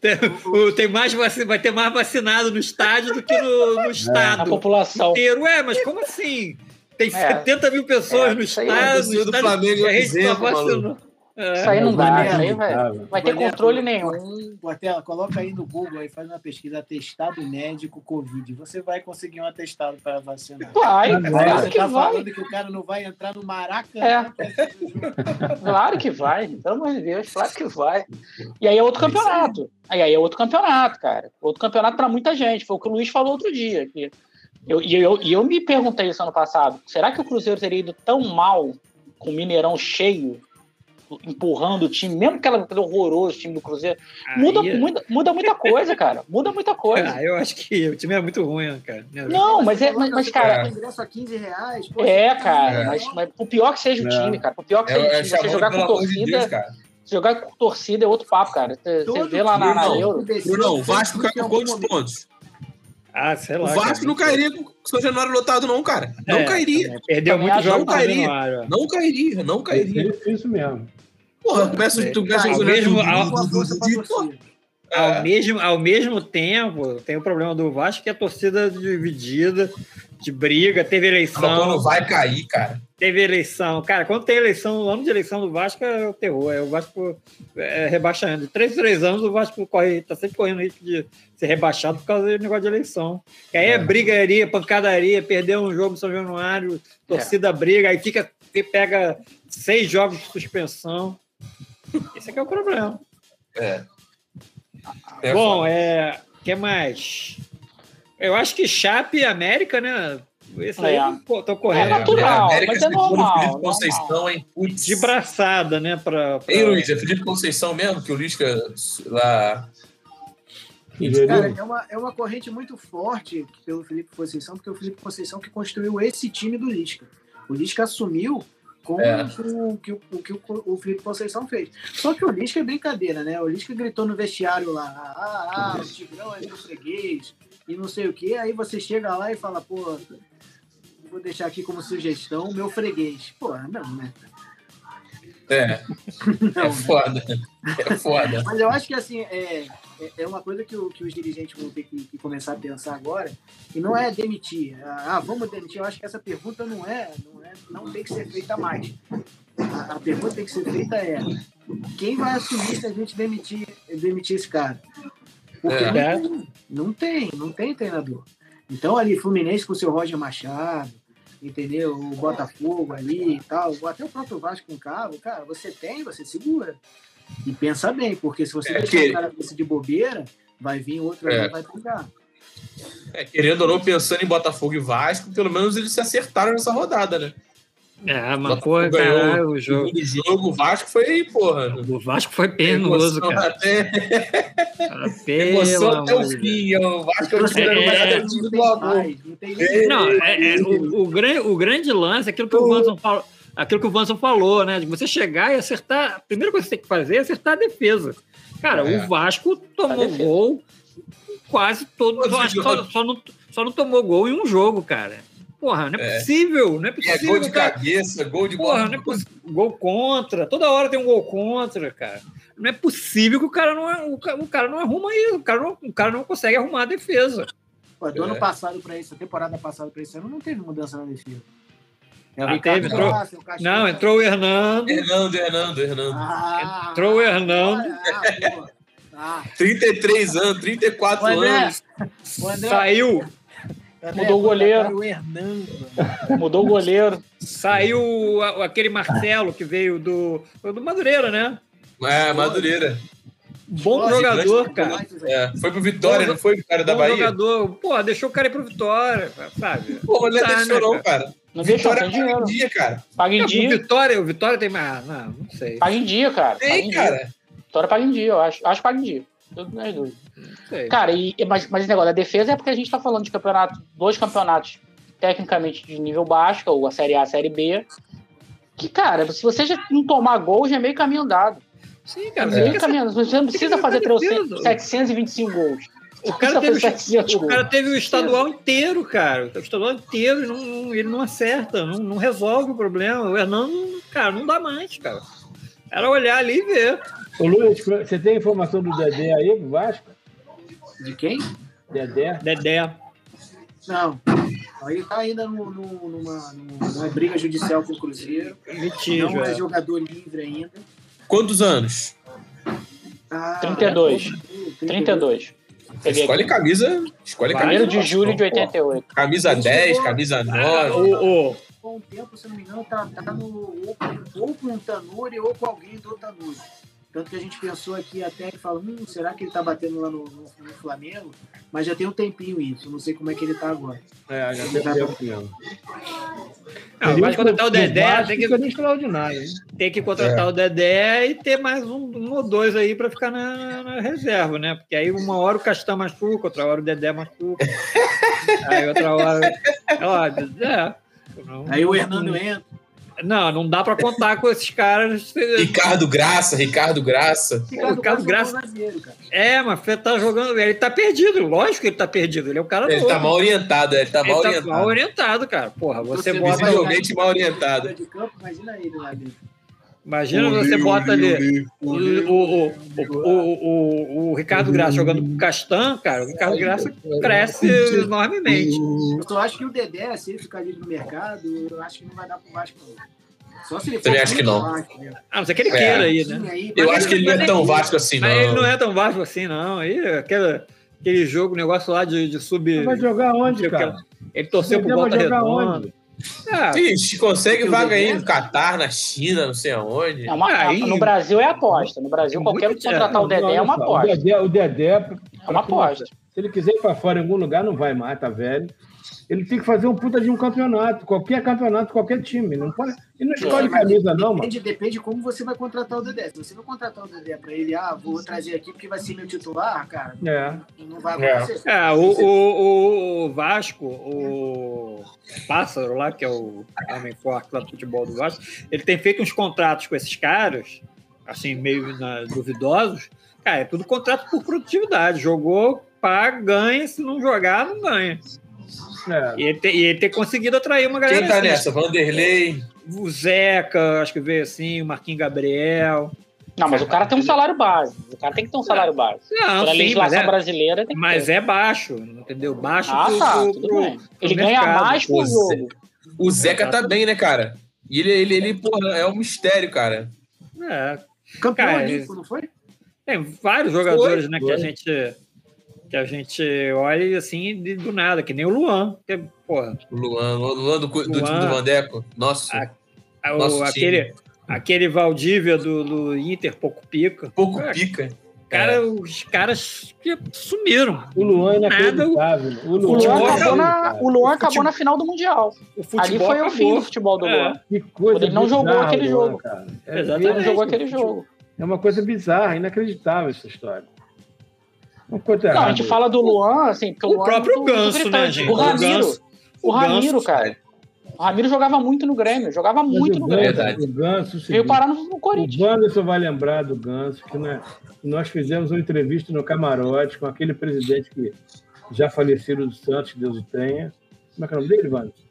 Speaker 1: Tem, o, tem mais vai ter mais vacinado no estádio do que no, no estado.
Speaker 2: A população.
Speaker 1: inteiro. Ué, mas como assim? Tem é. 70 mil pessoas é, no estado. É no
Speaker 5: estado do Flamengo, a gente só vacinou.
Speaker 2: É. Isso aí não dá, isso aí vai, vai ter controle nenhum.
Speaker 4: Guatela, coloca aí no Google aí, faz uma pesquisa atestado médico Covid. Você vai conseguir um atestado para vacinar.
Speaker 2: Vai, claro
Speaker 4: você
Speaker 2: que
Speaker 4: tá
Speaker 2: vai.
Speaker 4: falando que o cara não vai entrar no Maracanã.
Speaker 2: É. claro que vai, pelo amor de Deus, claro que vai. E aí é outro campeonato. Aí, aí é outro campeonato, cara. Outro campeonato para muita gente. Foi o que o Luiz falou outro dia. Que eu, e eu, eu, eu me perguntei isso ano passado. Será que o Cruzeiro teria ido tão mal com o Mineirão cheio empurrando o time, mesmo aquela horroroso time do Cruzeiro, muda, é... muda, muda muita coisa, cara. Muda muita coisa.
Speaker 1: Ah, eu acho que o time é muito ruim, cara.
Speaker 2: Não, mas é, mas, mas cara.
Speaker 4: ingresso a 15 reais.
Speaker 2: Pô, é, cara, é. Mas, mas o pior que seja o time, cara. O pior que seja o time, você jogar com torcida. De Deus, jogar com torcida é outro papo, cara. Você, você vê lá na, na Euro.
Speaker 5: Não, o Vasco caiu com quantos pontos?
Speaker 1: Ah, sei lá.
Speaker 5: O Vasco cara, não cairia com o São Januário lotado, não, cara. Não é, cairia.
Speaker 1: Perdeu muito jogo.
Speaker 5: Não cairia. Não cairia, não cairia.
Speaker 3: É isso mesmo.
Speaker 5: Porra, começa, tu começa
Speaker 1: ao mesmo, ao, ao, mesmo, ao mesmo tempo, tem o problema do Vasco que é a torcida dividida, de briga, teve eleição.
Speaker 5: Quando vai cair, cara.
Speaker 1: Teve eleição. Cara, quando tem eleição, o ano de eleição do Vasco é o terror. É o Vasco é, rebaixando. De três, três anos, o Vasco corre, tá sempre correndo risco de ser rebaixado por causa do negócio de eleição. E aí é, é brigaria, pancadaria, perder um jogo no São Januário, torcida é. briga, aí fica, pega seis jogos de suspensão. Esse é que é o problema.
Speaker 5: É.
Speaker 1: é Bom, é. O que mais? Eu acho que Chape e América, né? Esse aí, é. pô, tô correndo.
Speaker 2: É natural, é, mas é normal. Felipe
Speaker 5: Conceição, hein?
Speaker 1: Putz. De braçada, né? Pra, pra...
Speaker 5: Ei, Luiz, é Felipe Conceição mesmo que o Lisca lá.
Speaker 4: Cara, é uma, é uma corrente muito forte pelo Felipe Conceição, porque é o Felipe Conceição que construiu esse time do Lisca. O Lisca assumiu com é. o, que, o, que o, o Felipe Conceição fez. Só que o Lisca é brincadeira, né? O Lisca gritou no vestiário lá, ah, ah, o Tigrão é meu freguês, e não sei o quê. Aí você chega lá e fala, pô, vou deixar aqui como sugestão, meu freguês. Pô, não, né?
Speaker 5: É. Não, é foda. É foda.
Speaker 4: Mas eu acho que assim, é, é, é uma coisa que, o, que os dirigentes vão ter que, que, começar a pensar agora, e não é demitir. Ah, vamos demitir. Eu acho que essa pergunta não é, não, é, não tem que ser feita mais. A, a pergunta que tem que ser feita é quem vai assumir se a gente demitir, demitir esse cara? Porque é. não, tem, não tem, não tem treinador. Então ali, Fluminense com o seu Roger Machado, entendeu? O Botafogo ali e tal, até o próprio Vasco com o Cabo, cara, você tem, você segura. E pensa bem, porque se você é deixar que... o cara de bobeira, vai vir outro é. e vai pegar.
Speaker 5: É, querendo ou não, pensando em Botafogo e Vasco, pelo menos eles se acertaram nessa rodada, né?
Speaker 1: É, mas porra, caralho, o jogo.
Speaker 5: O jogo, o Vasco foi, porra.
Speaker 1: O Vasco foi penoso, cara. Até...
Speaker 5: Emoção até o fim. O Vasco é, é, do amor.
Speaker 1: Não, é, é, o, o, grande, o grande lance é aquilo que o Vanson falou. Aquilo que o Vanson falou, né? De você chegar e acertar. A primeira coisa que você tem que fazer é acertar a defesa. Cara, é. o Vasco tomou gol quase todo. Só, só, não, só não tomou gol em um jogo, cara. Porra, não é, é, possível, não é possível.
Speaker 5: E é gol de cara... cabeça, gol de
Speaker 1: Porra, bola. Não é. Gol contra, toda hora tem um gol contra, cara. Não é possível que o cara não, é, o cara, o não arruma isso, o cara não, o cara não consegue arrumar a defesa.
Speaker 4: Pô, do é. ano passado para isso, a temporada passada para esse ano, não teve mudança na defesa.
Speaker 1: É ah, teve, entrou... não, entrou o Hernando.
Speaker 5: Hernando, Hernando, Hernando.
Speaker 1: Ah, entrou o Hernando.
Speaker 5: Ah, ah. 33 anos, 34 André, anos.
Speaker 1: André, Saiu.
Speaker 2: Mudou o goleiro. Mudou o goleiro.
Speaker 1: Saiu aquele Marcelo que veio do, do Madureira, né?
Speaker 5: É, Madureira.
Speaker 1: Bom Nossa, jogador, cara.
Speaker 5: É, foi pro Vitória, bom, não foi o cara da Bahia?
Speaker 1: jogador. Pô, deixou o cara ir pro Vitória, sabe?
Speaker 5: Pô, mas não tá, deixou né, não, cara.
Speaker 2: Não deixou, paga em dia,
Speaker 5: cara.
Speaker 2: Paga em dia.
Speaker 1: O Vitória, o Vitória tem mais... Não, não sei.
Speaker 2: Paga em dia, cara.
Speaker 5: Tem, cara. Dia.
Speaker 2: Vitória paga em dia, eu acho. Acho que paga em dia. Tudo nas dúvidas. Cara, e, mas, mas esse negócio da defesa é porque a gente tá falando de campeonato, dois campeonatos tecnicamente de nível baixo, ou a Série A, a Série B. Que, cara, se você já não tomar gol, já é meio caminho andado.
Speaker 1: Sim, cara.
Speaker 2: É meio caminho, você não precisa fazer 725 gols.
Speaker 1: O cara, teve, o cara teve o estadual inteiro, cara. O estadual inteiro não, ele não acerta, não, não resolve o problema. O Hernando, cara, não dá mais, cara. Era olhar ali e ver.
Speaker 3: Ô, Luiz, você tem informação do Dedé aí, do Vasco?
Speaker 4: De quem?
Speaker 3: Dedé.
Speaker 1: Dedé.
Speaker 4: Não. Ele está ainda no, no, numa, numa, briga judicial com o Cruzeiro.
Speaker 1: Litígio,
Speaker 4: não é, jogador livre ainda.
Speaker 5: Quantos anos?
Speaker 2: Ah, 32. 32.
Speaker 5: Escolhe camisa. Escolhe
Speaker 2: camisa. de julho de 88.
Speaker 5: Camisa 10, camisa 9. Ah,
Speaker 4: o, o, com o tempo, se não me engano, tá, tá no, ou, ou com o Tanuri ou com alguém do Tanuri. Tanto que a gente pensou aqui até que fala, hum, será que ele tá batendo lá no, no, no, Flamengo? Mas já tem um tempinho isso, não sei como é que ele tá agora.
Speaker 3: É, já tem um tempo mesmo.
Speaker 1: Não, mas contratar o Dedé tem que, tem que contratar é. o Dedé e ter mais um, um ou dois aí para ficar na, na, reserva, né? Porque aí uma hora o Castan machuca, outra hora o Dedé machuca. aí outra hora. Ó, é.
Speaker 4: Aí o Hernando entra.
Speaker 1: Não, não dá para contar com esses caras.
Speaker 5: Ricardo Graça, Ricardo Graça.
Speaker 1: Ricardo, Ricardo Graça. É, mas tá jogando. Ele tá perdido, lógico que ele tá perdido. Ele é o cara
Speaker 5: Ele
Speaker 1: novo.
Speaker 5: tá mal orientado, ele tá
Speaker 1: ele
Speaker 5: mal
Speaker 1: tá
Speaker 5: orientado.
Speaker 1: mal orientado, cara. Porra, você, você
Speaker 5: bota. Visivelmente mal orientado.
Speaker 4: Imagina ele lá dentro.
Speaker 1: Imagina você bota ali o, o, o, o, Ricardo Graça jogando com o Castan, cara, o Ricardo Graça cresce enormemente.
Speaker 4: Eu só acho que o Dedé, se ele ficar ali no mercado, eu acho que não vai dar pro Vasco,
Speaker 5: Só se ele Também acho que não.
Speaker 1: Vasco, né? Ah, mas é que ele é. queira aí, né?
Speaker 5: eu acho que ele não é tão Vasco assim, não.
Speaker 1: Ele não é tão Vasco assim, não. Aí, aquele, aquele jogo, negócio lá de, de sub.
Speaker 3: Vai jogar onde, cara?
Speaker 1: Ele torceu pro Volta Redonda.
Speaker 5: Ah, Ixi, consegue vaga aí no Catar, na China, não sei aonde.
Speaker 2: É uma, aí, no Brasil é aposta. No Brasil, qualquer um que contratar o Dedé é uma aposta.
Speaker 3: O Dedé, o Dedé
Speaker 2: é uma aposta. Se
Speaker 3: ele quiser ir para fora em algum lugar, não vai mais, tá velho ele tem que fazer um puta de um campeonato, qualquer campeonato, qualquer time. Não pode, ele não escolhe é, camisa, não,
Speaker 4: mano. Depende, depende como você vai contratar o Dedé. Se você vai contratar o Dedé para ele, ah, vou trazer aqui porque vai ser meu titular, cara,
Speaker 3: é.
Speaker 4: não vai acontecer.
Speaker 1: É, o, o, o, Vasco, o Pássaro lá, que é o homem forte lá do futebol do Vasco, ele tem feito uns contratos com esses caras, assim, meio na, duvidosos. Cara, é tudo contrato por produtividade. Jogou, paga, ganha. Se não jogar, não ganha. É. E, ele ter, e ele ter conseguido atrair uma galera.
Speaker 5: Quem tá assim, nessa? Vanderlei.
Speaker 1: O Zeca, acho que veio assim, o Marquinhos Gabriel.
Speaker 2: Não, mas o cara tem um salário base. O cara tem que ter um salário base.
Speaker 1: Não, Pela sim, legislação
Speaker 2: é, brasileira tem que
Speaker 1: Mas
Speaker 2: ter.
Speaker 1: é baixo, entendeu? Baixo
Speaker 2: ah, pro, tá, pro, tudo pro, bem. Ele ganha mercado. mais por jogo.
Speaker 5: O Zeca tá bem, né, cara? E ele, ele, ele porra, é um mistério, cara.
Speaker 1: É.
Speaker 4: Campeão cara, olímpico, não foi?
Speaker 1: Tem vários jogadores, foi, né, foi. que a gente que a gente olha assim de, do nada, que nem o Luan. Que, porra.
Speaker 5: O Luan, o Luan do, do Luan, time do Vandeco. Nossa. A,
Speaker 1: a, o, aquele, aquele Valdívia do, do Inter, pouco pica.
Speaker 5: Pouco é, pica.
Speaker 1: cara, é. os caras sumiram.
Speaker 3: O Luan é inacreditável.
Speaker 2: O Luan, o Luan acabou, na, o Luan acabou na final do Mundial. Ali foi acabou. o fim do futebol do é. Luan. Que coisa ele não jogou aquele Luan, jogo. Cara. É, Exatamente. Ele não jogou aquele jogo.
Speaker 3: É uma coisa bizarra, inacreditável essa história.
Speaker 2: Não, a gente fala do Luan, assim, porque o,
Speaker 1: o Luan próprio é muito, Ganso, muito né, gente?
Speaker 2: O Ramiro. O, o Ramiro, cara. O Ramiro jogava muito no Grêmio, jogava Mas muito no Grêmio. Verdade.
Speaker 3: O Ganso,
Speaker 2: Veio parar no, no Corinthians.
Speaker 3: O Wanderson vai lembrar do Ganso, que né, nós fizemos uma entrevista no camarote com aquele presidente que já falecido do Santos, que Deus o tenha. Como é que é o nome dele, Wanderson?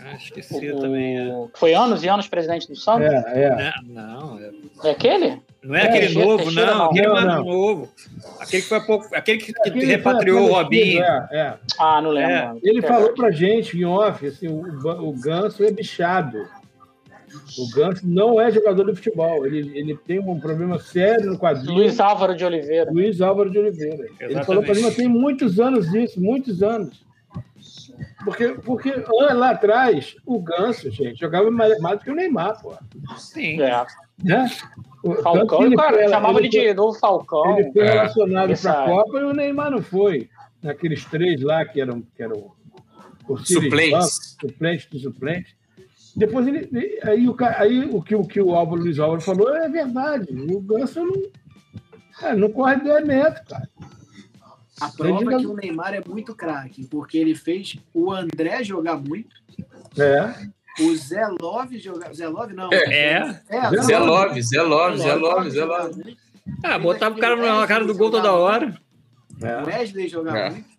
Speaker 1: Ah, esqueci o, também. É.
Speaker 2: Foi anos e anos presidente do Santos?
Speaker 3: É,
Speaker 1: é. Não, é...
Speaker 2: é aquele?
Speaker 1: Não é, é aquele novo, não. Aquele não, mais não. novo. Aquele que foi pouco. Aquele que, que aquele repatriou o Robinho.
Speaker 3: É, é.
Speaker 2: Ah, não lembro. É.
Speaker 3: Ele falou pra gente em off, assim, o, o Ganso é bichado. O Ganso não é jogador de futebol. Ele, ele tem um problema sério no quadril.
Speaker 2: Luiz Álvaro de Oliveira.
Speaker 3: Luiz Álvaro de Oliveira. Exatamente. Ele falou pra gente, tem muitos anos isso, muitos anos. Porque, porque lá atrás, o Ganso, gente, jogava mais, mais do que o Neymar, pô.
Speaker 2: Sim. É. Né? Falcão, ele cara, foi, chamava ele, de novo Falcão.
Speaker 3: Ele foi é, relacionado para a Copa e o Neymar não foi. Naqueles três lá que eram, que eram
Speaker 5: suplentes.
Speaker 3: Suplentes do suplente. Depois ele. Aí, o, aí o, que, o que o Álvaro Luiz Álvaro falou é verdade. O Ganso não, é, não corre 10 metros, cara.
Speaker 4: A prova é que o Neymar é muito craque, porque ele fez o André jogar muito.
Speaker 3: É.
Speaker 4: O Zé Love jogar. Zé Love não.
Speaker 1: É.
Speaker 5: é Zé Love, Zé Love, Zé Love, Zé Love.
Speaker 1: Ah, botava o cara na cara do gol toda hora.
Speaker 4: É. O Wesley jogar é. muito.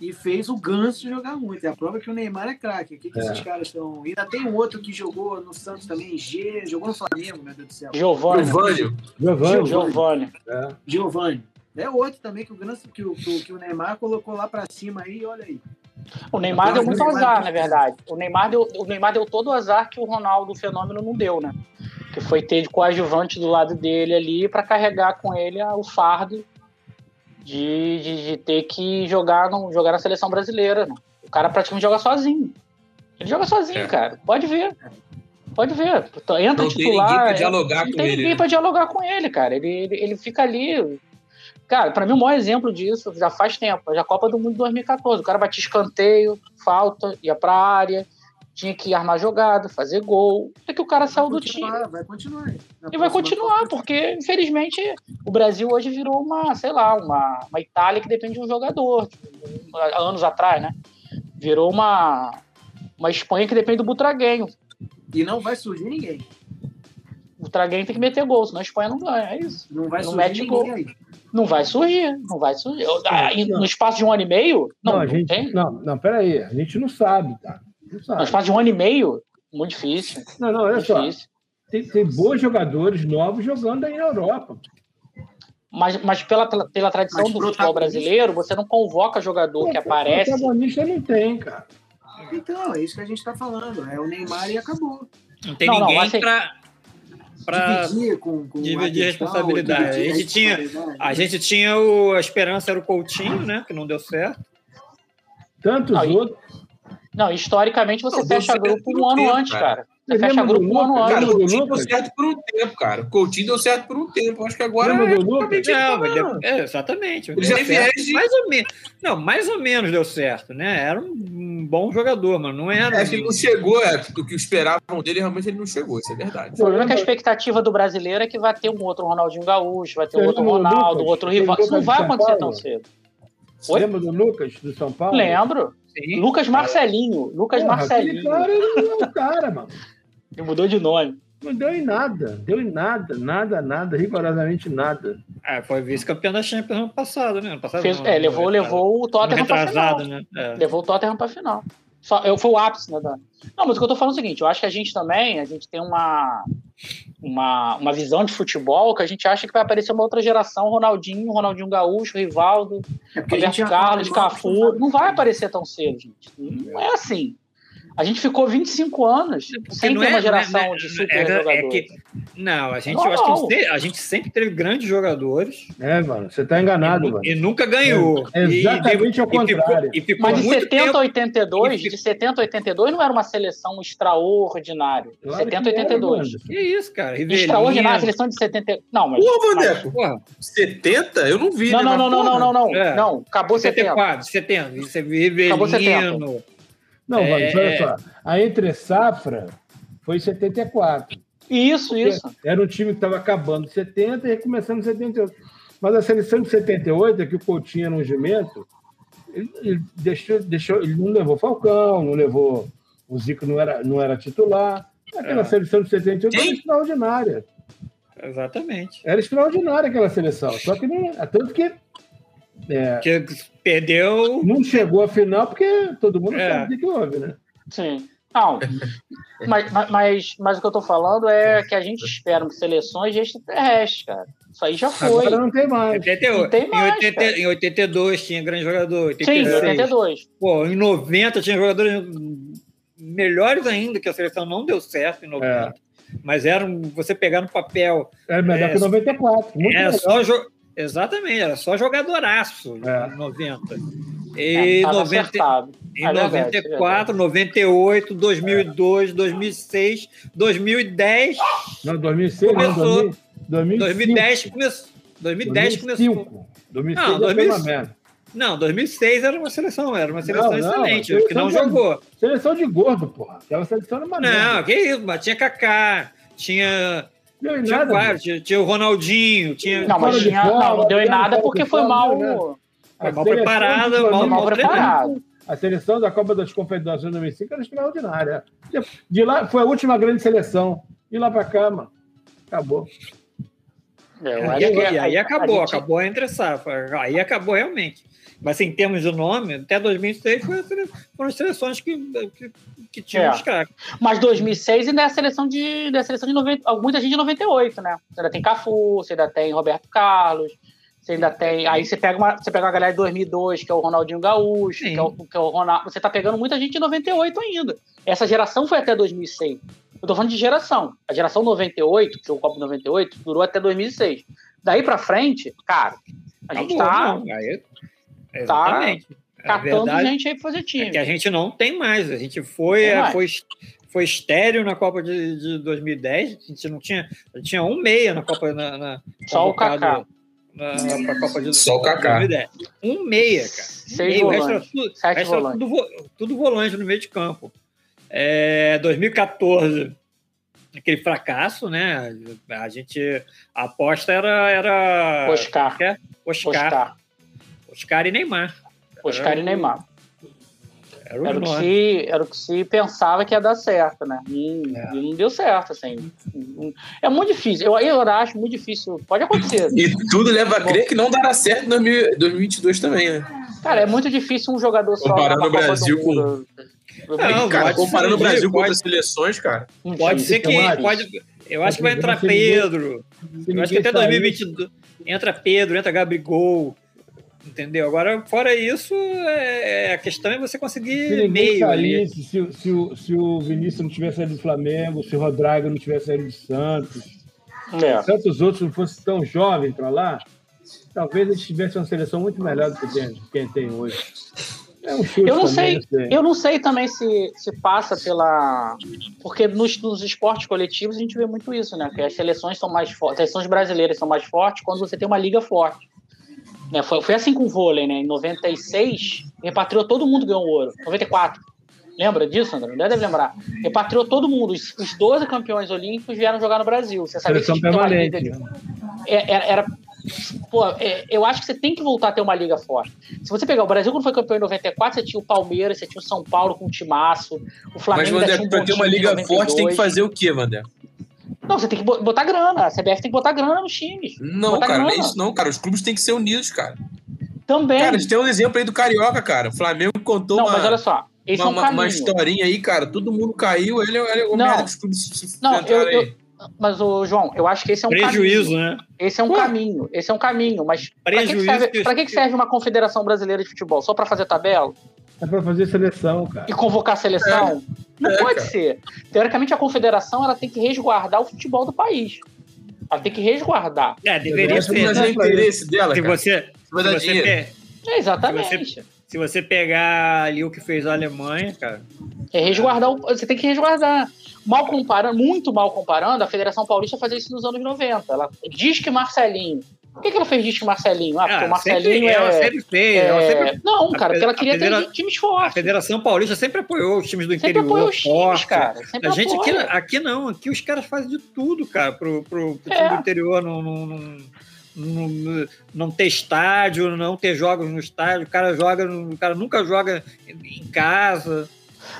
Speaker 4: E fez o Ganso jogar muito. É a prova que o Neymar é craque. O que, que é. esses caras estão. Ainda tem um outro que jogou no Santos também, G, jogou no Flamengo, meu Deus do céu.
Speaker 2: Giovanni.
Speaker 5: Giovanni.
Speaker 3: Giovanni.
Speaker 2: Giovanni.
Speaker 4: É. Giovanni. É outro também que o, que o, que o Neymar colocou lá para cima aí, olha aí.
Speaker 2: O Neymar deu muito azar, na verdade. O Neymar, deu, o Neymar deu todo o azar que o Ronaldo o Fenômeno não deu, né? Que foi ter de coadjuvante do lado dele ali para carregar com ele o fardo de, de, de, ter que jogar, no, jogar na seleção brasileira. Né? O cara praticamente joga sozinho. Ele joga sozinho, é. cara. Pode ver. Pode ver. Entra
Speaker 5: não
Speaker 2: titular. Tem ninguém pra
Speaker 5: dialogar não com
Speaker 2: tem
Speaker 5: ele.
Speaker 2: ninguém né? pra dialogar com ele, cara. Ele, ele, ele fica ali Cara, para mim o maior exemplo disso já faz tempo, já Copa do Mundo 2014. O cara batia escanteio, falta, ia pra área, tinha que armar jogada, fazer gol. É que o cara vai saiu do time.
Speaker 4: Vai continuar.
Speaker 2: E vai continuar, porque infelizmente o Brasil hoje virou uma, sei lá, uma, uma Itália que depende de um jogador. Tipo, anos atrás, né? Virou uma, uma Espanha que depende do Butraguenho.
Speaker 4: E não vai surgir ninguém.
Speaker 2: O Butraguenho tem que meter gol, senão a Espanha não ganha. É isso.
Speaker 4: Não vai não surgir mete gol. Aí.
Speaker 2: Não vai surgir, não vai surgir. No espaço de um ano e meio? Não,
Speaker 3: não, a gente, tem. Não, não, peraí, a gente não sabe, tá? Não sabe.
Speaker 2: No espaço de um ano e meio? Muito difícil.
Speaker 3: Não, não, olha só. Tem, tem bons jogadores novos jogando aí na Europa.
Speaker 2: Mas, mas pela, pela tradição mas do futebol brasileiro, você não convoca jogador Pô, que aparece.
Speaker 3: Protagonista não tem, cara.
Speaker 4: Então, é isso que a gente está falando. É o Neymar e acabou.
Speaker 1: Não tem não, ninguém não, assim, para para dividir, com, com dividir a responsabilidade. Dividir a, gente tinha, a gente tinha o, a esperança era o Coutinho, né? Que não deu certo.
Speaker 3: Tantos não, outros.
Speaker 2: Não, historicamente você não, fecha grupo um ano antes, cara. Você fecha grupo um ano
Speaker 5: o Coutinho deu certo por um tempo, cara. O Coutinho deu certo por um tempo. Acho que agora
Speaker 1: é, não, é, exatamente. Mais ou menos. Não, mais ou menos deu certo, né? Era um bom jogador, mas não era.
Speaker 5: É que ele não chegou, é, do que esperavam dele, realmente ele não chegou, isso é verdade. O
Speaker 2: problema é que a expectativa do brasileiro é que vai ter um outro Ronaldinho Gaúcho, vai ter um outro Ronaldo, um outro rival. Isso não vai acontecer tão cedo.
Speaker 3: Oi? Lembra do Lucas, do São Paulo?
Speaker 2: Lembro. Sim. Lucas Marcelinho. Lucas Porra, Marcelinho.
Speaker 3: Cara, ele é o cara, mano.
Speaker 2: Ele mudou de nome.
Speaker 3: Não deu em nada, deu em nada, nada, nada, rigorosamente nada.
Speaker 1: É, foi vice-campeão da Champions ano passado, né? Ano passado,
Speaker 2: Fez,
Speaker 1: não,
Speaker 2: é, levou, levou o Tottenham para final. Né? É. Levou o Tottenham para final. Só, eu, foi o ápice, né? Da... Não, mas o que eu tô falando é o seguinte, eu acho que a gente também, a gente tem uma, uma, uma visão de futebol que a gente acha que vai aparecer uma outra geração, Ronaldinho, Ronaldinho Gaúcho, Rivaldo, é Roberto Carlos, Cafu. Não vai aparecer tão cedo, gente. Não é assim. A gente ficou 25 anos sem ter é, uma geração é, de super é, jogadores. Que,
Speaker 1: não, a gente, não, acho não. que a gente sempre teve grandes jogadores.
Speaker 3: É, mano, você tá enganado,
Speaker 1: e,
Speaker 3: mano.
Speaker 1: E nunca ganhou.
Speaker 3: É, exatamente e, ao contrário.
Speaker 2: E ficou, Mas de 70 a 82, de 70 a 82 não era uma seleção extraordinária. Claro 70 a 82.
Speaker 1: Era, que isso, cara.
Speaker 2: Rivelinha. Extraordinária, a seleção de 70. Não, mas.
Speaker 5: Pô, Vandeco, 70? Eu não vi.
Speaker 2: Não, né, não, não, não, não, não, é. não. Acabou
Speaker 1: 74, 70. 70. Você Rivelino. Acabou 70.
Speaker 3: Não, é... mas olha só, a entre safra foi 74.
Speaker 2: Isso, isso.
Speaker 3: Era um time que estava acabando em 70 e recomeçando em 78. Mas a seleção de 78, é que o Coutinho era um jumento, ele, ele, deixou, deixou, ele não levou Falcão, não levou. O Zico não era, não era titular. Aquela é. seleção de 78 Quem? era extraordinária.
Speaker 1: Exatamente.
Speaker 3: Era extraordinária aquela seleção. Só que nem. Tanto que.
Speaker 1: É, que perdeu.
Speaker 3: Não chegou à final porque todo mundo é. sabe o que houve, né?
Speaker 2: Sim. Não, mas, mas, mas o que eu tô falando é que a gente espera seleções de extraterrestres, cara. Isso aí já foi.
Speaker 3: Agora não tem mais.
Speaker 1: 88. Não tem mais em, 80, em 82 tinha grande jogador. 86.
Speaker 2: Sim, 82.
Speaker 1: Pô, em 90 tinha jogadores melhores ainda, que a seleção não deu certo em 90. É. Mas eram, você pegar no papel.
Speaker 3: É melhor é, que 94.
Speaker 1: Muito era só, Exatamente, era só jogadoraço é. em 90. E é, 90, em é 94, 98, 2002, 2006, 2010.
Speaker 3: Não, 2006
Speaker 1: começou. Não, 2000, 2010 começou. 2010 começou.
Speaker 3: 2006 não, 2006,
Speaker 1: não, 2006 era uma seleção, era uma seleção não, excelente, não, que não jogou.
Speaker 3: Seleção de gordo, porra. Aquela seleção era uma
Speaker 1: Não, que isso, mas tinha Kaká, tinha Deu em tinha nada. Tinha, tinha, o Ronaldinho, tinha.
Speaker 2: Não, mas tinha, não, não deu em nada porque foi mal. Né?
Speaker 1: Foi mal preparado, mal, mal preparado.
Speaker 3: A seleção da Copa das Confederações de 2005 era extraordinária. De lá foi a última grande seleção. E lá para cá, mano, acabou.
Speaker 1: É, aí, aí, acabou, gente... acabou entre safra. Aí acabou realmente. Mas assim, em termos de nome, até 2006 foi foram as seleções que, que, que tinham é. os craques.
Speaker 2: Mas 2006 ainda é a seleção de, é a seleção de 90, muita gente de 98, né? Você ainda tem Cafu, você ainda tem Roberto Carlos, você ainda tem. Aí você pega uma, você pega uma galera de 2002, que é o Ronaldinho Gaúcho, que é o, que é o Ronaldo. Você tá pegando muita gente de 98 ainda. Essa geração foi até 2006. Eu tô falando de geração. A geração 98, que é o Copa 98, durou até 2006. Daí pra frente, cara, a gente tá. Não, aí
Speaker 1: Tá Exatamente.
Speaker 2: Tá catando verdade, gente aí pra fazer time.
Speaker 1: É que a gente não tem mais. A gente foi, é, foi, foi estéreo na Copa de, de 2010. A gente não tinha. A gente tinha um meia na Copa. Na, na
Speaker 2: Só o Kaká.
Speaker 1: Na, na, Copa de
Speaker 5: Só o Kaká.
Speaker 1: Um meia, cara.
Speaker 2: Seis meia. volantes. O resto era, tudo, Sete resto
Speaker 1: tudo, tudo volante no meio de campo. É, 2014 aquele fracasso, né? A gente a aposta era era
Speaker 2: Oscar.
Speaker 1: Oscar. Oscar. Oscar e Neymar.
Speaker 2: Oscar era e Neymar. Era, era, o que se, era o que se pensava que ia dar certo, né? E, é. e não deu certo, assim. É muito difícil. Eu, eu acho muito difícil. Pode acontecer.
Speaker 5: E tudo leva a crer que não dará certo em 2022 também, né?
Speaker 2: Cara, é muito difícil um jogador
Speaker 5: só. Comparando o Brasil com. Não, cara, comparando o Brasil com outras seleções, cara.
Speaker 1: Pode ser que. Pode, eu acho que vai entrar Pedro. Eu acho que até 2022 entra Pedro, entra Gabigol. Entendeu? Agora, fora isso, é, é, a questão é você conseguir meio saísse, ali.
Speaker 3: Se, se, o, se o Vinícius não tivesse saído do Flamengo, se o Rodrigo não tivesse saído do Santos, é. se tantos outros não fossem tão jovens para lá, talvez eles tivessem uma seleção muito melhor do que tem, quem tem hoje.
Speaker 2: É um eu não sei, sei, eu não sei também se, se passa pela. Porque nos, nos esportes coletivos a gente vê muito isso, né? Que as seleções são mais fortes, as seleções brasileiras são mais fortes quando você tem uma liga forte. Né? Foi, foi assim com o vôlei, né? Em 96, repatriou todo mundo ganhou ouro. 94. Lembra disso, André? Não deve lembrar. Repatriou todo mundo. Os, os 12 campeões olímpicos vieram jogar no Brasil. Você sabia
Speaker 3: que permanente.
Speaker 2: De... É, era, era Pô, é, eu acho que você tem que voltar a ter uma liga forte. Se você pegar o Brasil, quando foi campeão em 94, você tinha o Palmeiras, você tinha o São Paulo com o Timaço, o Flamengo.
Speaker 5: Mas, Wander, um pra ter uma liga forte, tem que fazer o quê, Wander?
Speaker 2: Não, você tem que botar grana. A CBF tem que botar grana nos times.
Speaker 5: Não, cara, grana. não é isso não, cara. Os clubes têm que ser unidos, cara.
Speaker 2: Também.
Speaker 5: Cara, a gente tem um exemplo aí do Carioca, cara. O Flamengo contou
Speaker 2: não,
Speaker 5: uma,
Speaker 2: mas olha só,
Speaker 5: uma, é um uma, uma, historinha aí, cara. Todo mundo caiu. Ele, ele é o merda que os clubes se não, eu, eu,
Speaker 2: mas, o João, eu acho que esse é um
Speaker 1: Prejuízo,
Speaker 2: caminho.
Speaker 1: né?
Speaker 2: Esse é um Pô. caminho. Esse é um caminho. Mas para que, que, serve, que, que serve uma confederação brasileira de futebol? Só para fazer tabela?
Speaker 3: É para fazer seleção, cara.
Speaker 2: E convocar seleção? É. Não é, pode cara. ser. Teoricamente, a confederação ela tem que resguardar o futebol do país. Ela tem que resguardar.
Speaker 1: É, deveria ser.
Speaker 5: Mas é interesse dela,
Speaker 1: se
Speaker 5: cara.
Speaker 1: Você, se você, dinheiro.
Speaker 2: É, exatamente.
Speaker 1: Se você, se você pegar ali o que fez a Alemanha, cara.
Speaker 2: É resguardar. O, você tem que resguardar. Mal comparando, muito mal comparando, a Federação Paulista fazia isso nos anos 90. Ela diz que Marcelinho por que, que ela fez disco Marcelinho? Ah, porque ah, o Marcelinho sempre, é... Ela
Speaker 1: sempre fez. É... Ela sempre...
Speaker 2: Não, cara, porque ela queria federa... ter times fortes.
Speaker 1: A Federação Paulista sempre apoiou os times do sempre interior. Apoiou os times, cara. Sempre a gente aqui, aqui não, aqui os caras fazem de tudo, cara, pro, pro, pro é. time do interior não, não, não, não, não ter estádio, não ter jogos no estádio. O cara joga, o cara nunca joga em casa.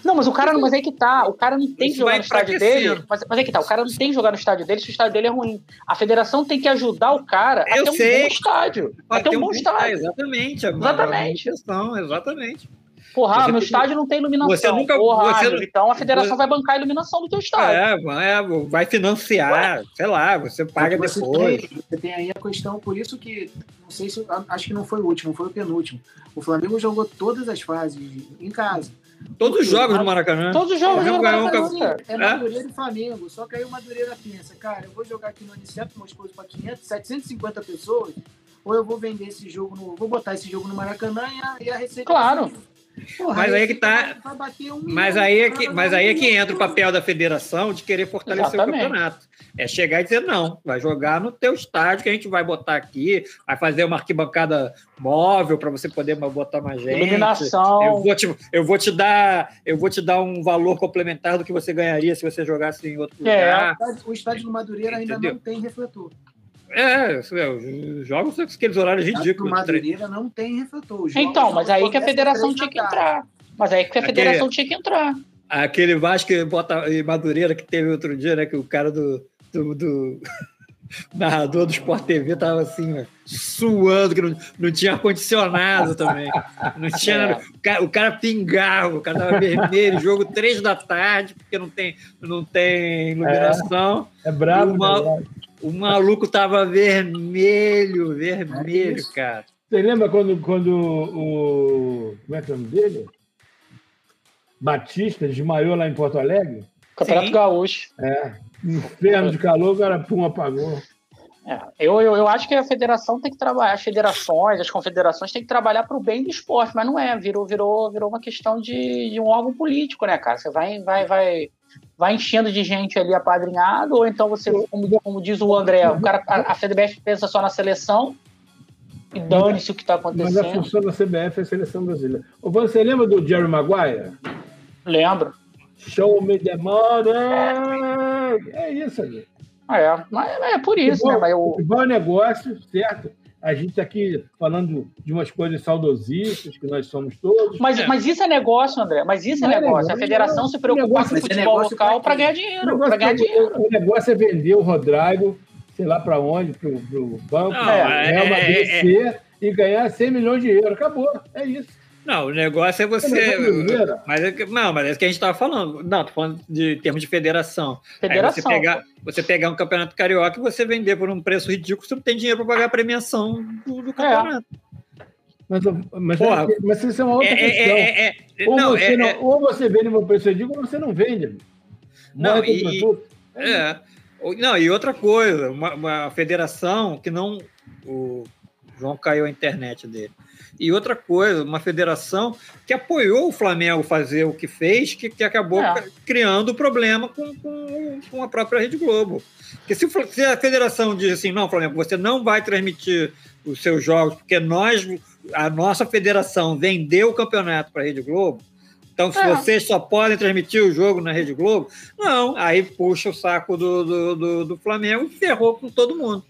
Speaker 2: Não, mas o cara, mas é que tá, o cara não tem que jogar no estádio dele. Mas, mas é que tá, o cara não tem que jogar no estádio dele se o estádio dele é ruim. A federação tem que ajudar o cara
Speaker 1: Eu
Speaker 2: a ter
Speaker 1: sei.
Speaker 2: um bom estádio. A ter um bom estádio.
Speaker 1: Exatamente.
Speaker 2: Exatamente.
Speaker 1: Questão, exatamente.
Speaker 2: Porra, meu estádio não tem iluminação.
Speaker 1: Você nunca,
Speaker 2: Porra,
Speaker 1: você,
Speaker 2: então a federação você, vai bancar a iluminação do teu estádio.
Speaker 1: É, é vai financiar, Ué? sei lá, você paga você depois.
Speaker 4: Tem, você tem aí a questão, por isso que, não sei se, acho que não foi o último, foi o penúltimo. O Flamengo jogou todas as fases em casa.
Speaker 1: Todos os jogos no Maracanã.
Speaker 2: Todos os jogos no
Speaker 4: Maracanã. Sim, é Madureira e Flamengo. Só que aí o Madureira pensa, cara, eu vou jogar aqui no Aniceto Moscoso para 500, 750 pessoas, ou eu vou vender esse jogo, no, vou botar esse jogo no Maracanã e a, e a receita...
Speaker 2: Claro.
Speaker 1: Porra, mas aí é que tá. Um mas aí é que, mas aí é que entra o papel da federação de querer fortalecer Exatamente. o campeonato. É chegar e dizer, não, vai jogar no teu estádio que a gente vai botar aqui, vai fazer uma arquibancada móvel para você poder botar mais gente.
Speaker 2: Iluminação.
Speaker 1: Eu vou, te, eu, vou te dar, eu vou te dar um valor complementar do que você ganharia se você jogasse em outro é. lugar.
Speaker 4: O estádio do Madureira ainda Entendeu? não tem refletor.
Speaker 1: É, os jogos aqueles horários ridículos.
Speaker 4: O Madureira não tem refletor.
Speaker 2: Então, mas aí que a federação tinha que entrar. Mas aí que a federação tinha que entrar.
Speaker 1: Aquele Vasco e Madureira que teve outro dia, né? Que o cara do, do, do narrador do Sport TV tava assim, suando, que não, não tinha ar-condicionado também. Não tinha é. o, cara, o cara pingava, o cara tava vermelho, jogo três da tarde, porque não tem, não tem iluminação.
Speaker 3: É, é brabo,
Speaker 1: uma, o maluco tava vermelho, vermelho, é cara.
Speaker 3: Você lembra quando, quando o. Como é que é o nome dele? Batista desmaiou lá em Porto Alegre?
Speaker 2: Campeonato Sim. Gaúcho.
Speaker 3: É. Inferno de calor, o cara pum, apagou.
Speaker 2: É, eu, eu, eu acho que a federação tem que trabalhar, as federações, as confederações têm que trabalhar para o bem do esporte, mas não é, virou, virou, virou uma questão de, de um órgão político, né, cara? Você vai, vai, vai, vai enchendo de gente ali apadrinhado, ou então você, como, como diz o André, o cara, a, a CBF pensa só na seleção e dane-se o que está acontecendo.
Speaker 3: Mas a função da CBF é a seleção brasileira. Você lembra do Jerry Maguire?
Speaker 2: Lembro.
Speaker 3: Show me the money! É isso, ali.
Speaker 2: É, mas é por isso, né? Mas eu...
Speaker 3: Bom negócio, certo? A gente aqui falando de umas coisas saudosistas que nós somos todos.
Speaker 2: Mas, é. mas isso é negócio, André. Mas isso é, é negócio. a federação se preocupa com o futebol local para ganhar dinheiro. Para ganhar dinheiro.
Speaker 3: O negócio é vender o Rodrigo, sei lá para onde, para o banco, Não, é, é, é, e ganhar 100 milhões de euros. Acabou. É isso.
Speaker 1: Não, o negócio é você. Mas é, não, mas é o que a gente estava falando. Não, tô falando de termos de federação.
Speaker 2: Federação.
Speaker 1: você, pegar, você pegar um campeonato carioca e você vender por um preço ridículo, você não tem dinheiro para pagar a premiação do, do é. campeonato. É.
Speaker 3: Mas, mas, Porra, é, mas isso é uma outra é, questão. É, ou, não, você não, ou você vende no preço ridículo ou você não vende.
Speaker 1: Não, e, é, não, e outra coisa, uma, uma federação que não. O João caiu a internet dele. E outra coisa, uma federação que apoiou o Flamengo fazer o que fez, que, que acabou é. criando problema com, com, com, a própria Rede Globo. Porque se, se, a federação diz assim, não, Flamengo, você não vai transmitir os seus jogos, porque nós, a nossa federação vendeu o campeonato para a Rede Globo, então, se é. vocês só podem transmitir o jogo na Rede Globo, não, aí puxa o saco do, do, do, do Flamengo e ferrou com todo mundo.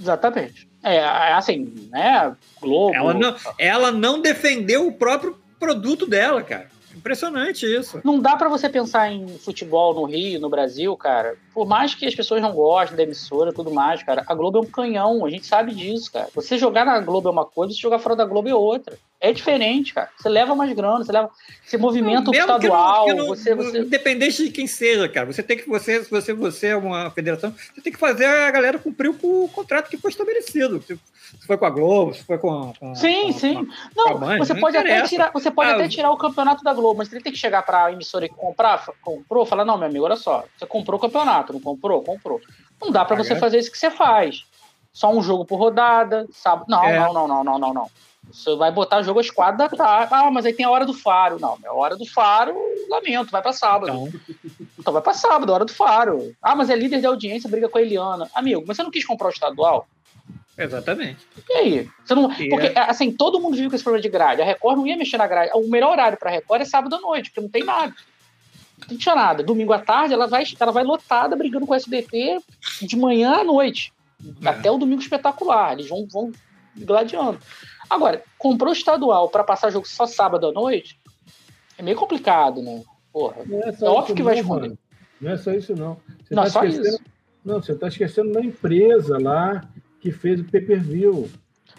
Speaker 2: Exatamente. É, é, assim, né? Globo.
Speaker 1: Ela não, ela não defendeu o próprio produto dela, cara. Impressionante isso.
Speaker 2: Não dá para você pensar em futebol no Rio, no Brasil, cara. Por mais que as pessoas não gostem da emissora e tudo mais, cara, a Globo é um canhão, a gente sabe disso, cara. Você jogar na Globo é uma coisa, você jogar fora da Globo é outra. É diferente, cara. Você leva mais grana, você leva. Você movimenta o estadual. Que não, que não, você, você...
Speaker 1: Independente de quem seja, cara. Você tem que. Você, se você, você é uma federação, você tem que fazer a galera cumprir o, o contrato que foi estabelecido. Se, se foi com a Globo, se foi com. com
Speaker 2: sim,
Speaker 1: com,
Speaker 2: sim. não, Mãe, você não pode até tirar. Você pode ah, até tirar o campeonato da Globo, mas você tem que chegar para a emissora que comprar, comprou, falar, não, meu amigo, olha só, você comprou o campeonato, não comprou? Comprou. Não dá para ah, você é? fazer isso que você faz. Só um jogo por rodada, sabe? Não, é. não, não, não, não, não, não. Você vai botar jogo às quatro da tarde. Ah, mas aí tem a hora do faro. Não, é a hora do faro, lamento, vai para sábado. Então. então vai para sábado, a hora do faro. Ah, mas é líder de audiência, briga com a Eliana. Amigo, mas você não quis comprar o estadual?
Speaker 1: Exatamente.
Speaker 2: E aí? Você não... Porque, é... assim, todo mundo viu com esse problema de grade. A Record não ia mexer na grade. O melhor horário para a Record é sábado à noite, porque não tem nada. Não tinha nada. Domingo à tarde, ela vai, ela vai lotada brigando com o SBT de manhã à noite. É. Até o domingo espetacular. Eles vão, vão gladiando. Agora, comprou estadual para passar jogo só sábado à noite, é meio complicado, né? Porra. É, é óbvio que vai esconder.
Speaker 3: Mano. Não é só isso, não.
Speaker 2: Você não, tá só
Speaker 3: isso. Não, você está esquecendo da empresa lá que fez o pay-per-view.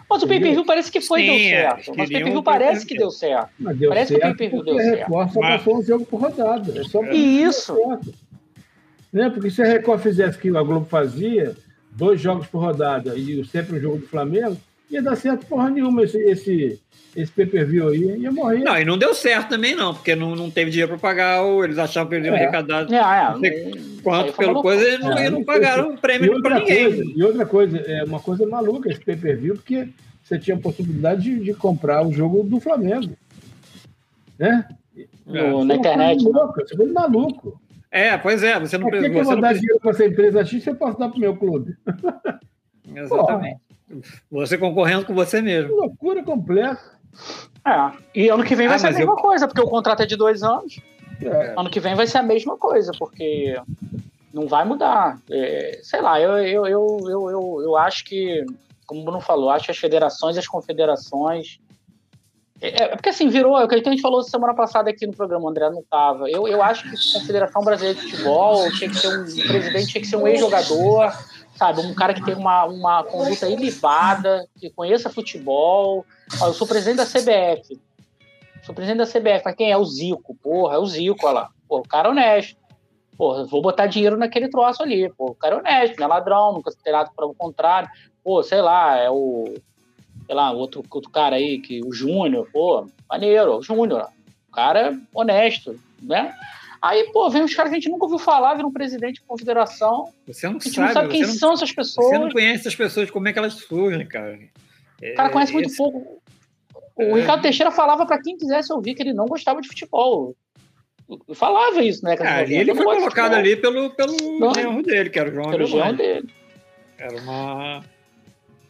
Speaker 2: Mas o pay-per-view parece que foi Sim, deu certo. Mas o pay-per-view parece que deu certo.
Speaker 3: Mas deu
Speaker 2: parece
Speaker 3: certo que o pay-per-view deu certo. A Record só passou um jogo por rodada. É só
Speaker 2: Isso.
Speaker 3: Né? Porque se a Record fizesse o que a Globo fazia, dois jogos por rodada e sempre um jogo do Flamengo, ia dar certo porra nenhuma esse, esse, esse pay-per-view aí, ia morrer.
Speaker 1: Não, e não deu certo também não, porque não, não teve dinheiro para pagar, ou eles achavam que eles iam é. arrecadar
Speaker 2: é,
Speaker 1: é, quanto pelo coisa, eles não, é, não pagaram o prêmio para ninguém.
Speaker 3: Coisa, e outra coisa, é uma coisa maluca esse pay-per-view, porque você tinha a possibilidade de, de, comprar o jogo do Flamengo. Né?
Speaker 2: No, na internet. Né?
Speaker 3: Louca, você foi maluco.
Speaker 1: É, pois é, você não
Speaker 3: precisa. Por que, que eu vou dar dinheiro para essa empresa X se eu posso dar para o meu clube?
Speaker 1: Exatamente. Você concorrendo com você mesmo. Que
Speaker 3: loucura completa.
Speaker 2: É. E ano que vem vai ah, ser a mesma eu... coisa, porque o contrato é de dois anos. É. Ano que vem vai ser a mesma coisa, porque não vai mudar. É, sei lá, eu, eu, eu, eu, eu, eu acho que, como o Bruno falou, acho que as federações e as confederações. É, é porque assim, virou, é o que a gente falou semana passada aqui no programa, o André não estava. Eu, eu acho que a Confederação Brasileira de Futebol tinha que ser um o presidente, tinha que ser um ex-jogador sabe? Um cara que tem uma, uma conduta ilibada, que conheça futebol. Ó, eu sou presidente da CBF. Sou presidente da CBF. Mas quem é? O Zico. Porra, é o Zico, olha lá. Pô, o cara é honesto. Porra, vou botar dinheiro naquele troço ali. Pô, o cara é honesto, não é ladrão, nunca tem nada para o contrário. Pô, sei lá, é o. Sei lá, outro, outro cara aí, que, o Júnior, pô, maneiro, o Júnior. O cara é honesto, né? Aí, pô, vem uns caras que a gente nunca ouviu falar, viram um presidente de confederação.
Speaker 1: Você não
Speaker 2: a gente
Speaker 1: sabe,
Speaker 2: não sabe quem não, são essas pessoas.
Speaker 1: Você não conhece as pessoas, como é que elas surgem, cara.
Speaker 2: É, o cara conhece muito esse... pouco. O é... Ricardo Teixeira falava para quem quisesse ouvir que ele não gostava de futebol. Eu falava isso, né?
Speaker 1: Ah, ele foi colocado ali pelo, pelo genro dele, que era o João
Speaker 2: Pelo genro dele.
Speaker 1: Era uma.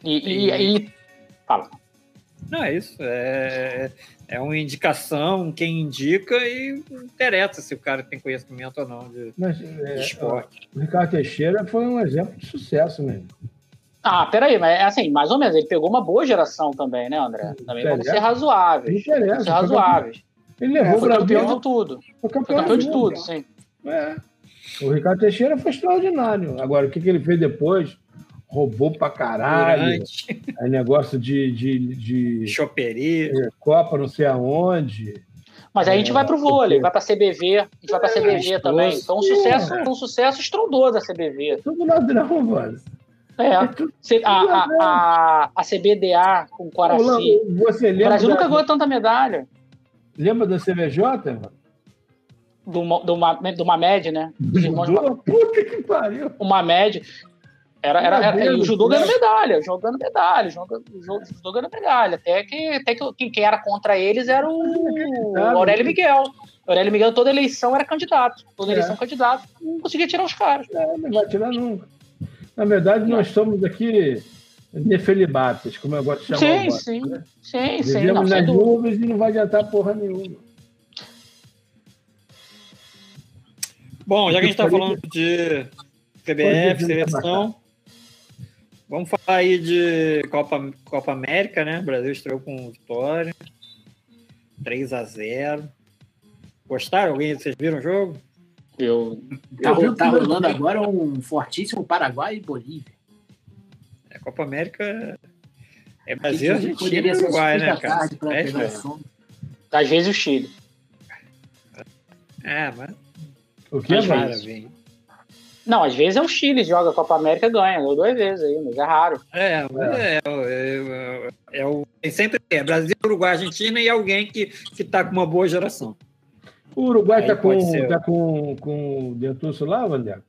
Speaker 2: E, e, e... Fala.
Speaker 1: Não, é isso. É, é uma indicação, quem indica e interessa se o cara tem conhecimento ou não de, Mas, é, de esporte.
Speaker 3: O Ricardo Teixeira foi um exemplo de sucesso mesmo.
Speaker 2: Ah, peraí, mas é assim, mais ou menos, ele pegou uma boa geração também, né, André? Também vamos ser razoáveis. Interessa, ser razoáveis.
Speaker 3: Ele levou é,
Speaker 2: foi campeão de tudo. Foi campeão, foi campeão de tudo, sim.
Speaker 3: É. O Ricardo Teixeira foi extraordinário. Agora, o que, que ele fez depois? Roubou pra caralho. É negócio de. de, de
Speaker 1: Choperia.
Speaker 3: É, Copa, não sei aonde.
Speaker 2: Mas aí a gente é, vai pro vôlei, vai pra CBV, a gente vai pra CBV também. Então, um sucesso, um sucesso estrondoso da CBV.
Speaker 3: Tudo ladrão, mano.
Speaker 2: É, a, a, a, a CBDA com o
Speaker 3: lembra
Speaker 2: o Brasil nunca ganhou tanta medalha.
Speaker 3: Lembra da CBJ, mano?
Speaker 2: Do, do, do Mamed, né?
Speaker 3: Irmãos Puta que pariu.
Speaker 2: O Mamed. Era, era, era, era o judô ganhando medalha, jogando medalha, jogando, judô ganhando medalha. Até que, até que quem era contra eles era o, o Aurélio Miguel. O Aurélio Miguel, toda eleição era candidato. Toda é. eleição candidato. Não conseguia tirar os caras.
Speaker 3: É, não vai tirar nunca. Na verdade, nós somos aqui nefelibatas, como eu gosto de chamar.
Speaker 2: Sim, voto, sim. Né? Sim, sim.
Speaker 3: Vivemos nas nuvens e não vai adiantar porra nenhuma.
Speaker 1: Bom, já que a gente está falando de CBF, seleção, Vamos falar aí de Copa, Copa América, né? O Brasil estreou com vitória. 3 a 0 Gostaram? Alguém? Vocês viram o jogo?
Speaker 4: Eu. Tá, tá rolando agora um fortíssimo Paraguai e Bolívia.
Speaker 1: A é, Copa América. É Brasil, Argentina e Uruguai, né, cara? É,
Speaker 2: Às vezes o Chile.
Speaker 1: É, mas.
Speaker 3: O que é
Speaker 1: raro,
Speaker 2: Não, às vezes é o Chile joga a Copa América e ganha, duas vezes aí, mas é raro.
Speaker 1: É, é, é, é, é o. Sempre é Brasil, Uruguai, Argentina e alguém que, que tá com uma boa geração.
Speaker 3: O Uruguai aí tá com, tá com, com o Dentuço lá, Vander?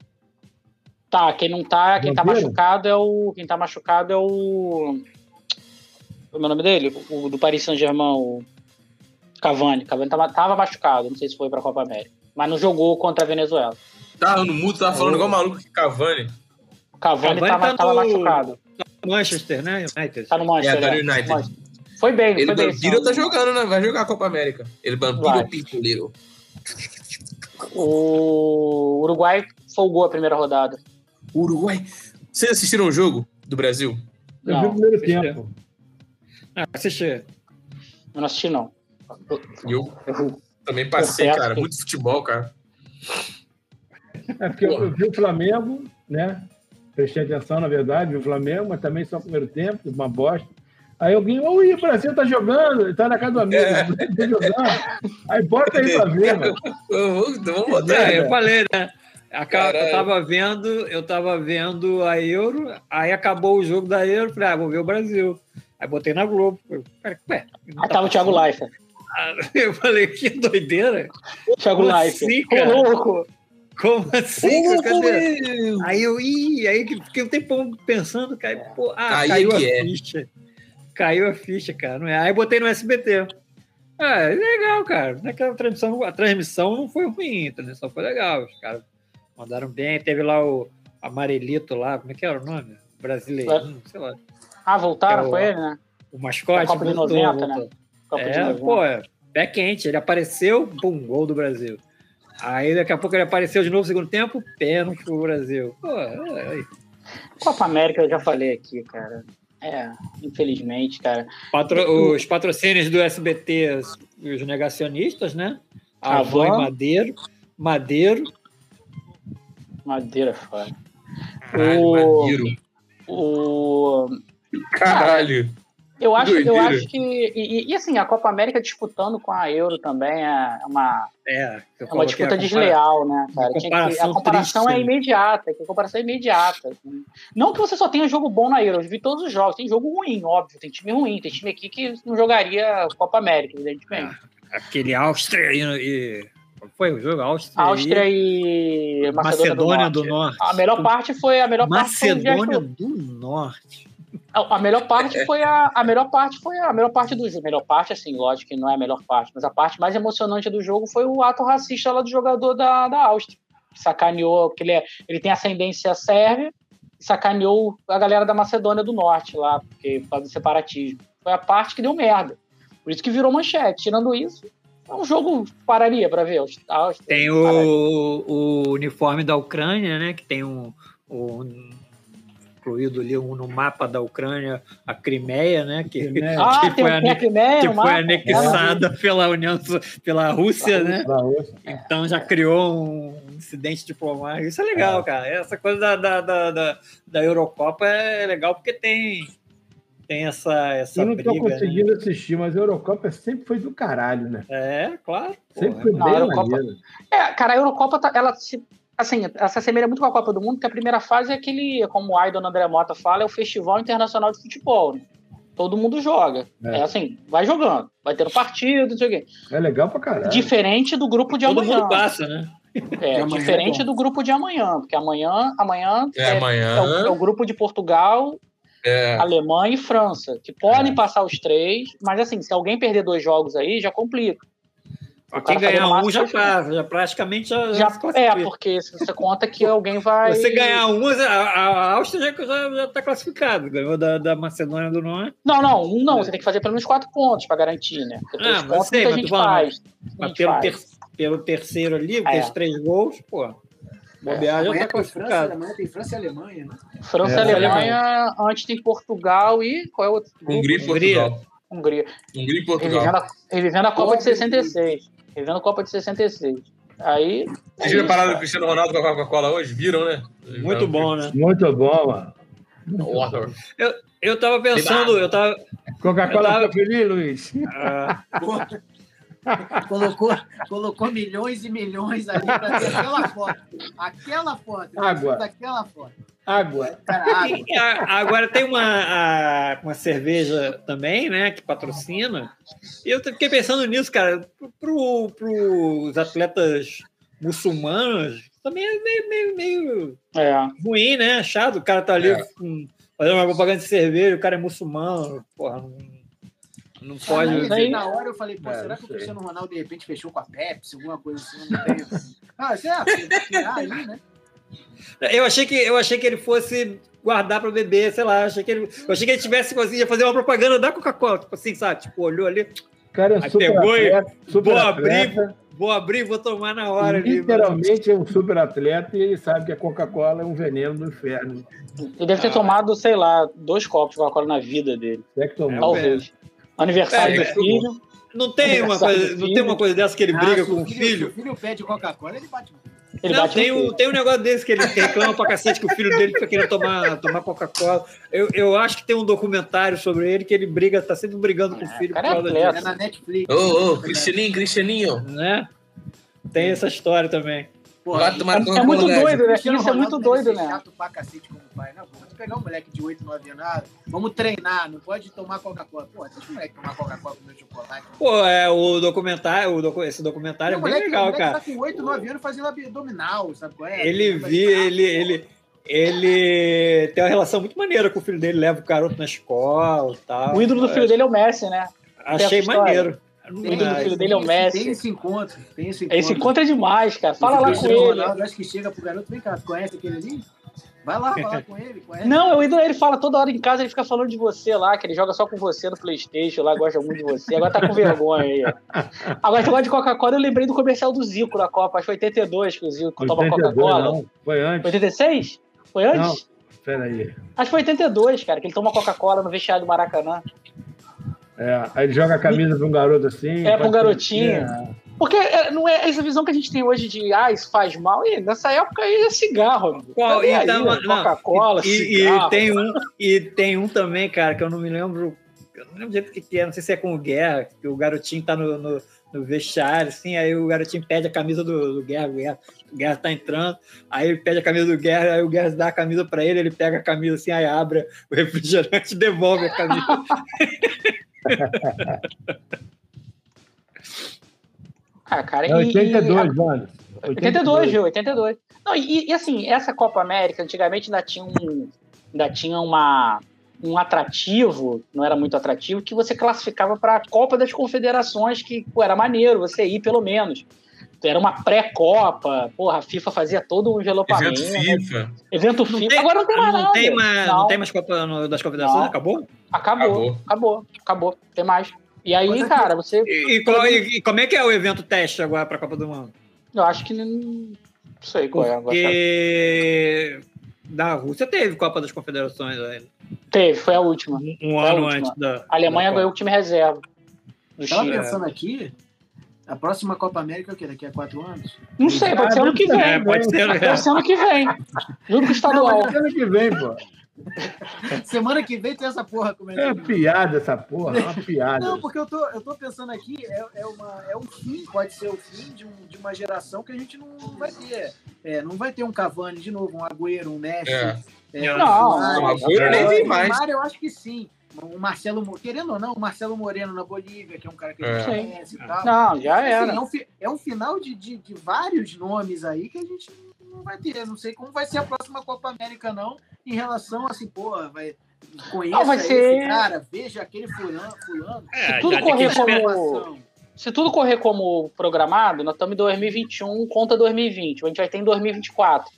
Speaker 2: Tá, quem não tá, quem tá machucado é o. Quem tá machucado é o. Como é o nome dele? O do Paris Saint-Germain, o Cavani. Cavani tava, tava machucado, não sei se foi pra Copa América. Mas não jogou contra a Venezuela.
Speaker 5: Tava no mudo, tava falando igual maluco que Cavani.
Speaker 2: Cavani, Cavani tava, tá tava machucado.
Speaker 1: No Manchester, né?
Speaker 2: United. Tá no Manchester.
Speaker 5: É, tá no United. Manchester.
Speaker 2: Foi bem,
Speaker 5: ele
Speaker 2: foi bem.
Speaker 5: Ele tá jogando, né? Vai jogar a Copa América. Ele Vampiro Pintuleiro.
Speaker 2: O Uruguai folgou a primeira rodada.
Speaker 5: Uruguai. Vocês assistiram o jogo do Brasil?
Speaker 3: Eu vi o primeiro tempo.
Speaker 1: Ah, assisti. Eu
Speaker 2: não assisti, não.
Speaker 5: Eu, eu também passei, cara. Muito futebol, cara.
Speaker 3: É porque eu, eu, vi o Flamengo, né? Prestei atenção, na verdade, vi o Flamengo, mas também só o primeiro tempo, uma bosta. Aí alguém, ui, o Brasil tá jogando, tá na casa do amigo, é. tá jogando. Aí bota aí pra ver, mano.
Speaker 5: Vamos botar.
Speaker 1: É, eu falei, né? eu tava vendo, eu tava vendo a Euro, aí acabou o jogo da Euro, falei, ah, vou ver o Brasil. Aí botei na Globo.
Speaker 2: Falei, Ué, aí tá tava o Thiago Leifert.
Speaker 1: Eu falei, que doideira.
Speaker 2: Thiago Leifert. Assim, cara? louco.
Speaker 1: Como assim? Oh, cadê? Aí eu, ih, aí fiquei um tempão pensando, cai, pô, ah, caiu a é. ficha. Caiu a ficha, cara. Não é? Aí botei no SBT. Ah, é legal, cara. Naquela transmissão, a transmissão não foi ruim, a transmissão foi legal. Os caras mandaram bem. Teve lá o Amarelito lá, como é que era o nome? Brasileirinho, sei lá.
Speaker 2: Ah, voltaram, é o, foi ele, né?
Speaker 1: O mascote.
Speaker 2: Copa voltou, de 90, voltou. né?
Speaker 1: Copa é, pô, é pé quente. Ele apareceu, pum, gol do Brasil. Aí daqui a pouco ele apareceu de novo no segundo tempo, pênalti pro Brasil. Pô, é, é.
Speaker 2: Copa América eu já falei aqui, cara. É, infelizmente, cara.
Speaker 1: Patro, os patrocínios do SBT, os negacionistas, né? Avon e Madeiro. Madeiro.
Speaker 2: Madeira é foda. Caralho, o... Madeiro. O...
Speaker 5: Caralho.
Speaker 2: Eu acho, eu acho que. E, e, assim, a Copa América disputando com a Euro também é uma,
Speaker 1: é,
Speaker 2: é uma disputa desleal, né, cara? Que, a comparação triste, é imediata, a comparação é imediata. Assim. Não que você só tenha jogo bom na Euro, eu vi todos os jogos, tem jogo ruim, óbvio, tem time ruim, tem time aqui que não jogaria Copa América, evidentemente.
Speaker 1: É, aquele Áustria e. Foi o jogo Áustria,
Speaker 2: Áustria e,
Speaker 1: e Macedônia, Macedônia do, Norte. do, Norte.
Speaker 2: A melhor parte foi a melhor
Speaker 1: Macedônia
Speaker 2: parte
Speaker 1: do Norte.
Speaker 2: A, melhor parte foi a, a melhor parte foi a melhor parte do jogo. Melhor parte, assim, lógico que não é a melhor parte, mas a parte mais emocionante do jogo foi o ato racista lá do jogador da, da Áustria. Sacaneou, que ele, é, ele tem ascendência sérvia, sacaneou a galera da Macedônia do Norte lá, porque faz o separatismo. Foi a parte que deu merda. Por isso que virou manchete. Tirando isso, é um jogo pararia para ver. Áustria,
Speaker 1: tem o, o, uniforme da Ucrânia, né? Que tem um, um incluído ali no mapa da Ucrânia a Crimeia, né? Que,
Speaker 2: Crimeia. Ah, que foi, a Crimeia,
Speaker 1: que foi anexada pela União pela Rússia, né? Então já criou um incidente diplomático. Isso é legal, é. cara. Essa coisa da, da, da, da, da Eurocopa é legal porque tem tem essa, essa
Speaker 3: Eu não
Speaker 1: tô
Speaker 3: né? conseguindo né? assistir, mas a Eurocopa sempre foi do caralho, né?
Speaker 1: É, claro.
Speaker 3: Sempre foi bem Eurocopa...
Speaker 2: É, cara, a Eurocopa, tá, ela se assim, ela se assemelha muito com a Copa do Mundo, que a primeira fase é aquele, como o Aidon André Mota fala, é o Festival Internacional de Futebol. Né? Todo mundo joga. É. é. assim, vai jogando, vai tendo partido, não sei o quê.
Speaker 3: É legal pra caralho.
Speaker 2: Diferente do grupo de
Speaker 1: Todo
Speaker 2: amanhã.
Speaker 1: Todo mundo passa, né?
Speaker 2: É, diferente é do grupo de amanhã, porque amanhã, amanhã,
Speaker 5: é, é amanhã...
Speaker 2: É, o, é o grupo de Portugal, é. Alemanha e França, que podem é. passar os três, mas assim, se alguém perder dois jogos aí, já complica.
Speaker 1: Quem ganhar um já, passa, já praticamente já,
Speaker 2: já, já É, porque se você conta que alguém vai.
Speaker 1: Você ganhar um, a, a Áustria já está classificado, ganhou da, da Macedônia do Norte.
Speaker 2: Não, não, um não, você tem que fazer pelo menos quatro pontos para garantir, né? Porque ah, mas sei, mas gente faz.
Speaker 1: Mas pelo, faz. Ter, pelo terceiro ali, é. esses três gols, pô. Bobear é. já está classificado.
Speaker 4: França, tem França e Alemanha, né?
Speaker 2: França e é. Alemanha, antes tem Portugal e. Qual é o outro?
Speaker 5: Hungria e Portugal.
Speaker 2: Hungria.
Speaker 5: Hungria e Portugal.
Speaker 2: Revivendo a, a Copa de 66. Revendo Copa de 66. Aí.
Speaker 5: Vocês viram a parada do Cristiano Ronaldo com a Coca-Cola hoje? Viram, né?
Speaker 1: Muito bom, né?
Speaker 3: Muito bom, mano.
Speaker 1: Eu, eu tava pensando, eu tava.
Speaker 3: Coca-Cola tava... feliz, Luiz?
Speaker 4: Ah. colocou, colocou milhões e milhões ali para ter aquela foto. Aquela foto.
Speaker 3: Água.
Speaker 4: Daquela foto.
Speaker 3: Água.
Speaker 1: Cara, água. E, a, agora tem uma, a, uma cerveja também, né, que patrocina. E eu fiquei pensando nisso, cara, para os atletas muçulmanos também é meio, meio, meio é. ruim, né? Chato. O cara tá ali é. com, fazendo uma propaganda de cerveja, o cara é muçulmano, porra, não, não pode.
Speaker 4: Aí, na hora eu falei, pô, é, será que o Cristiano Ronaldo de repente fechou com a Pepsi, alguma coisa assim? Não tem. ah, será? Tirar aí, né?
Speaker 1: Eu achei que eu achei que ele fosse guardar para beber, sei lá, achei que ele, eu achei que ele tivesse conseguido fazer uma propaganda da Coca-Cola, tipo assim, sabe? Tipo, olhou ali,
Speaker 3: cara é super pegou atleta, e super
Speaker 1: vou abrir, vou abrir, vou tomar na hora.
Speaker 3: Literalmente ali, é um super atleta e ele sabe que a Coca-Cola é um veneno do inferno.
Speaker 2: Ele deve ter ah. tomado, sei lá, dois copos de Coca-Cola na vida dele.
Speaker 3: É que tomou.
Speaker 2: Talvez. Aniversário é, do filho.
Speaker 1: Não tem, uma coisa, não tem uma coisa dessa que ele ah, briga com o filho?
Speaker 4: Se o filho pede Coca-Cola, ele bate.
Speaker 1: Ele não, tem, um, tem um negócio desse que ele reclama pra cacete que o filho dele fica querendo tomar, tomar Coca-Cola. Eu, eu acho que tem um documentário sobre ele que ele briga, tá sempre brigando com o filho.
Speaker 2: Cara, por é, é na Netflix.
Speaker 5: Ô, ô, oh, Cristianinho, Cristianinho.
Speaker 1: Né? Tem essa história também.
Speaker 2: Porra, é, é, muito doido, né? Isso é muito doido, né?
Speaker 4: chato pra cacete como pai. Não, vou pegar um moleque de 8, 9 anos, ah, vamos treinar, não pode tomar Coca-Cola. Pô, deixa o moleque tomar Coca-Cola com meu chocolate.
Speaker 1: Pô, é, o documentário, o docu esse documentário é bem moleque, legal, cara.
Speaker 4: Ele tá com 8, 9 anos fazendo abdominal, sabe qual é?
Speaker 1: Ele vi, ele, ele, ele tem uma relação muito maneira com o filho dele, leva o garoto na escola e tal.
Speaker 2: O ídolo do filho dele é o Messi, né?
Speaker 1: Achei maneiro.
Speaker 2: O do filho dele é o Messi.
Speaker 4: Tem esse encontro. Tem esse encontro.
Speaker 2: Esse encontro é demais, cara. Fala lá com ele.
Speaker 4: Ronaldo, acho que chega pro garoto, vem cá, conhece aquele ali? Vai lá, vai lá com ele. Conhece.
Speaker 2: Não, ele fala toda hora em casa, ele fica falando de você lá, que ele joga só com você no Playstation lá, gosta muito de você. Agora tá com vergonha aí. Agora, esse negócio de Coca-Cola, eu lembrei do comercial do Zico na Copa. Acho que foi 82 que o Zico toma Coca-Cola.
Speaker 3: Foi antes.
Speaker 2: 86? Foi antes? Não,
Speaker 3: peraí.
Speaker 2: Acho que foi 82, cara, que ele toma Coca-Cola no vestiário do Maracanã.
Speaker 3: É, aí ele joga a camisa para um garoto assim.
Speaker 2: É, para um garotinho. É. Porque é, não é essa visão que a gente tem hoje de ah, isso faz mal. E nessa época aí é cigarro.
Speaker 1: Qual, tá então, né? Coca-Cola, e, cigarro. E tem, um, e tem um também, cara, que eu não me lembro. Eu não lembro o que é, não sei se é com o Guerra, que o garotinho tá no, no, no vestiário, assim, aí o garotinho pede a camisa do, do Guerra, o Guerra, o Guerra tá entrando, aí ele pede a camisa do Guerra, aí o Guerra dá a camisa para ele, ele pega a camisa assim, aí abre o refrigerante e devolve a camisa.
Speaker 2: ah, cara,
Speaker 3: é 82, e,
Speaker 2: mano. 82, viu? 82. Não, e, e, assim, essa Copa América antigamente ainda tinha um, ainda tinha uma, um atrativo, não era muito atrativo, que você classificava para a Copa das Confederações, que pô, era maneiro você ir pelo menos. Era uma pré-copa, porra, a FIFA fazia todo um envelopamento.
Speaker 5: Evento FIFA.
Speaker 2: Evento FIFA. Tem, Agora não tem mais não
Speaker 1: nada. Tem mais, não. não tem mais Copa no, das Confederações? Acabou?
Speaker 2: Acabou, acabou, acabou, acabou. Tem mais. E aí, Mas cara, você.
Speaker 1: E, e, qual, e, como é que é o evento teste agora para a Copa do Mundo?
Speaker 2: Eu acho que não sei qual
Speaker 1: é Porque da Rússia teve Copa das Confederações ainda.
Speaker 2: Teve, foi a última.
Speaker 1: Um, um ano última. antes da.
Speaker 2: A Alemanha ganhou o time reserva.
Speaker 4: Estava pensando aqui, a próxima Copa América é o quê? Daqui a quatro anos?
Speaker 2: Não sei, pode ser ano que vem. É,
Speaker 1: pode ser,
Speaker 2: pode ser ano que vem. Junto com o estadual. Não,
Speaker 3: ano que vem, pô.
Speaker 4: Semana que vem tem essa porra
Speaker 3: começando. É uma piada essa porra, é uma piada.
Speaker 4: Não, porque eu tô, eu tô pensando aqui, é, é, uma, é um fim, pode ser o fim de, um, de uma geração que a gente não vai ter. É, não vai ter um Cavani de novo, um Agüero, um Messi. É.
Speaker 2: É, não,
Speaker 5: um Agüero nem tem mais.
Speaker 4: Neymar, eu acho que sim. O Marcelo, querendo ou não, o Marcelo Moreno na Bolívia, que é um cara que a gente é. conhece e tal.
Speaker 2: Não, já
Speaker 4: assim,
Speaker 2: era.
Speaker 4: É um, é um final de, de, de vários nomes aí que a gente não vai ter. Não sei como vai ser a próxima Copa América, não, em relação assim, pô, vai. Conheça não, vai ser... cara, veja aquele fulano. fulano.
Speaker 2: É, se tudo correr como. Se tudo correr como programado, nós estamos em 2021 contra 2020. A gente vai ter em 2024.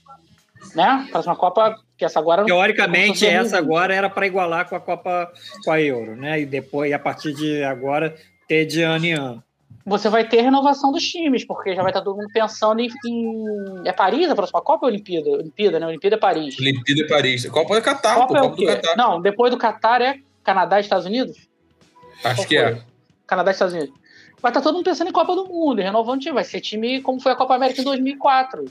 Speaker 2: Né? Próxima Copa, que essa agora.
Speaker 1: Teoricamente, essa agora era para igualar com a Copa com a Euro, né? E depois, a partir de agora, ter de ano em ano
Speaker 2: você vai ter renovação dos times, porque já vai estar todo mundo pensando em. em... É Paris a próxima Copa ou Olimpíada? Olimpíada, né? Olimpíada é Paris.
Speaker 5: Olimpíada é Paris. Copa é Catar, Copa,
Speaker 2: pô, é Copa do Catar. Não, depois do Catar é Canadá e Estados Unidos?
Speaker 5: Acho Qual que é. foi?
Speaker 2: é. Canadá e Estados Unidos. Vai estar todo mundo pensando em Copa do Mundo, renovando o time. Vai ser time como foi a Copa América em 2004.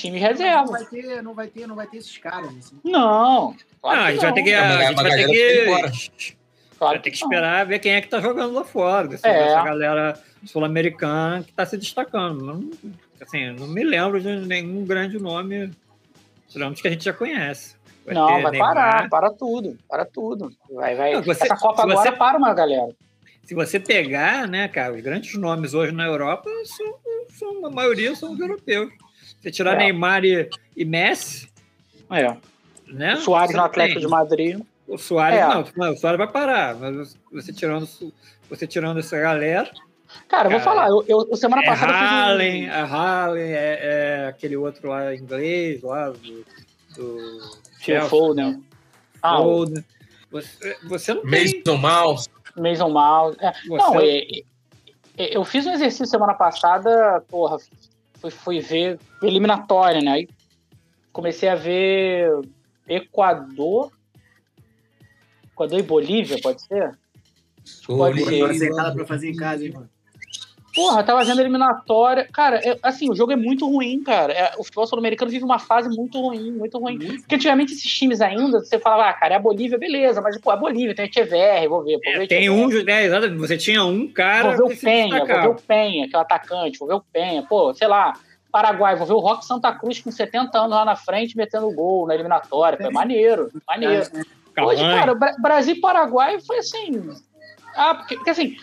Speaker 2: Time reserva. Não
Speaker 4: vai ter, não vai ter, não vai ter esses caras. Assim.
Speaker 2: Não.
Speaker 1: Claro não, a gente vai ter que. A, gente vai ter que. Claro vai ter que esperar ver quem é que tá jogando lá fora. Se é. essa galera sul-americana que está se destacando. Não, assim, não me lembro de nenhum grande nome, tirando que a gente já conhece.
Speaker 2: Vai não, vai Neymar. parar, para tudo, para tudo. Vai, vai. Não, você, Essa Copa agora você, para uma galera.
Speaker 1: Se você pegar, né, cara, os grandes nomes hoje na Europa, são, são a maioria são os europeus. Você tirar é. Neymar e, e, Messi.
Speaker 2: É. Né? O Soares no Atlético de Madrid.
Speaker 1: O Soares, é. não, o Soares vai parar, mas você tirando, você tirando essa galera,
Speaker 2: Cara, eu vou falar, eu, eu semana é passada.
Speaker 1: Harlem, um... a Harlem, é, é, aquele outro lá inglês, lá do. do
Speaker 2: Chelsea, Foden.
Speaker 1: Ah, Foden. Você, você não
Speaker 5: tem. Mason Mouse.
Speaker 2: Mason Mouse. É. Você... Não, é, é, eu fiz um exercício semana passada, porra, fui, fui ver eliminatória, né? Aí comecei a ver Equador. Equador e Bolívia, pode ser?
Speaker 4: Pode ser. Pra fazer em casa, hein, mano?
Speaker 2: Porra, tava vendo eliminatória. Cara, é, assim, o jogo é muito ruim, cara. É, o futebol sul-americano vive uma fase muito ruim, muito ruim. Porque antigamente esses times ainda, você falava, ah, cara, é a Bolívia, beleza, mas, pô, é a Bolívia, tem a Echeverri, vou ver. Vou
Speaker 1: ver é, tem um, né, exatamente, você tinha um cara.
Speaker 2: Vou ver o Penha, vou ver o Penha, que é o atacante, vou ver o Penha, pô, sei lá. Paraguai, vou ver o Rock Santa Cruz com 70 anos lá na frente metendo gol na eliminatória. Foi maneiro, maneiro. Hoje, cara, Brasil e Paraguai foi assim. Ah, porque, porque assim,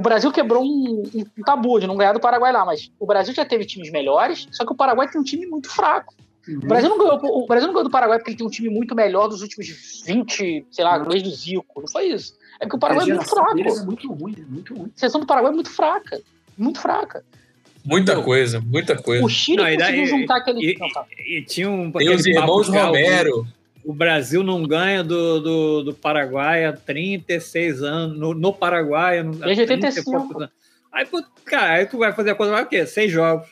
Speaker 2: o Brasil quebrou um, um, tabu de não ganhar do Paraguai lá, mas o Brasil já teve times melhores, só que o Paraguai tem um time muito fraco. Uhum. O, Brasil não ganhou, o Brasil não ganhou do Paraguai porque ele tem um time muito melhor dos últimos 20, sei lá, desde do Zico. Não foi isso. É porque o Paraguai é muito fraco.
Speaker 4: É muito ruim, é muito ruim.
Speaker 2: A seleção do Paraguai é muito fraca. Muito fraca.
Speaker 5: Muita coisa, muita coisa.
Speaker 2: O Chile não, conseguiu juntar aquele.
Speaker 1: E, e, e, tinha um.
Speaker 5: Tem os irmãos Romero
Speaker 1: o Brasil não ganha do, do, do Paraguai há 36 anos, no, no Paraguai.
Speaker 2: Desde 85.
Speaker 1: Aí, cara, aí tu vai fazer a coisa, vai o quê? Seis jogos.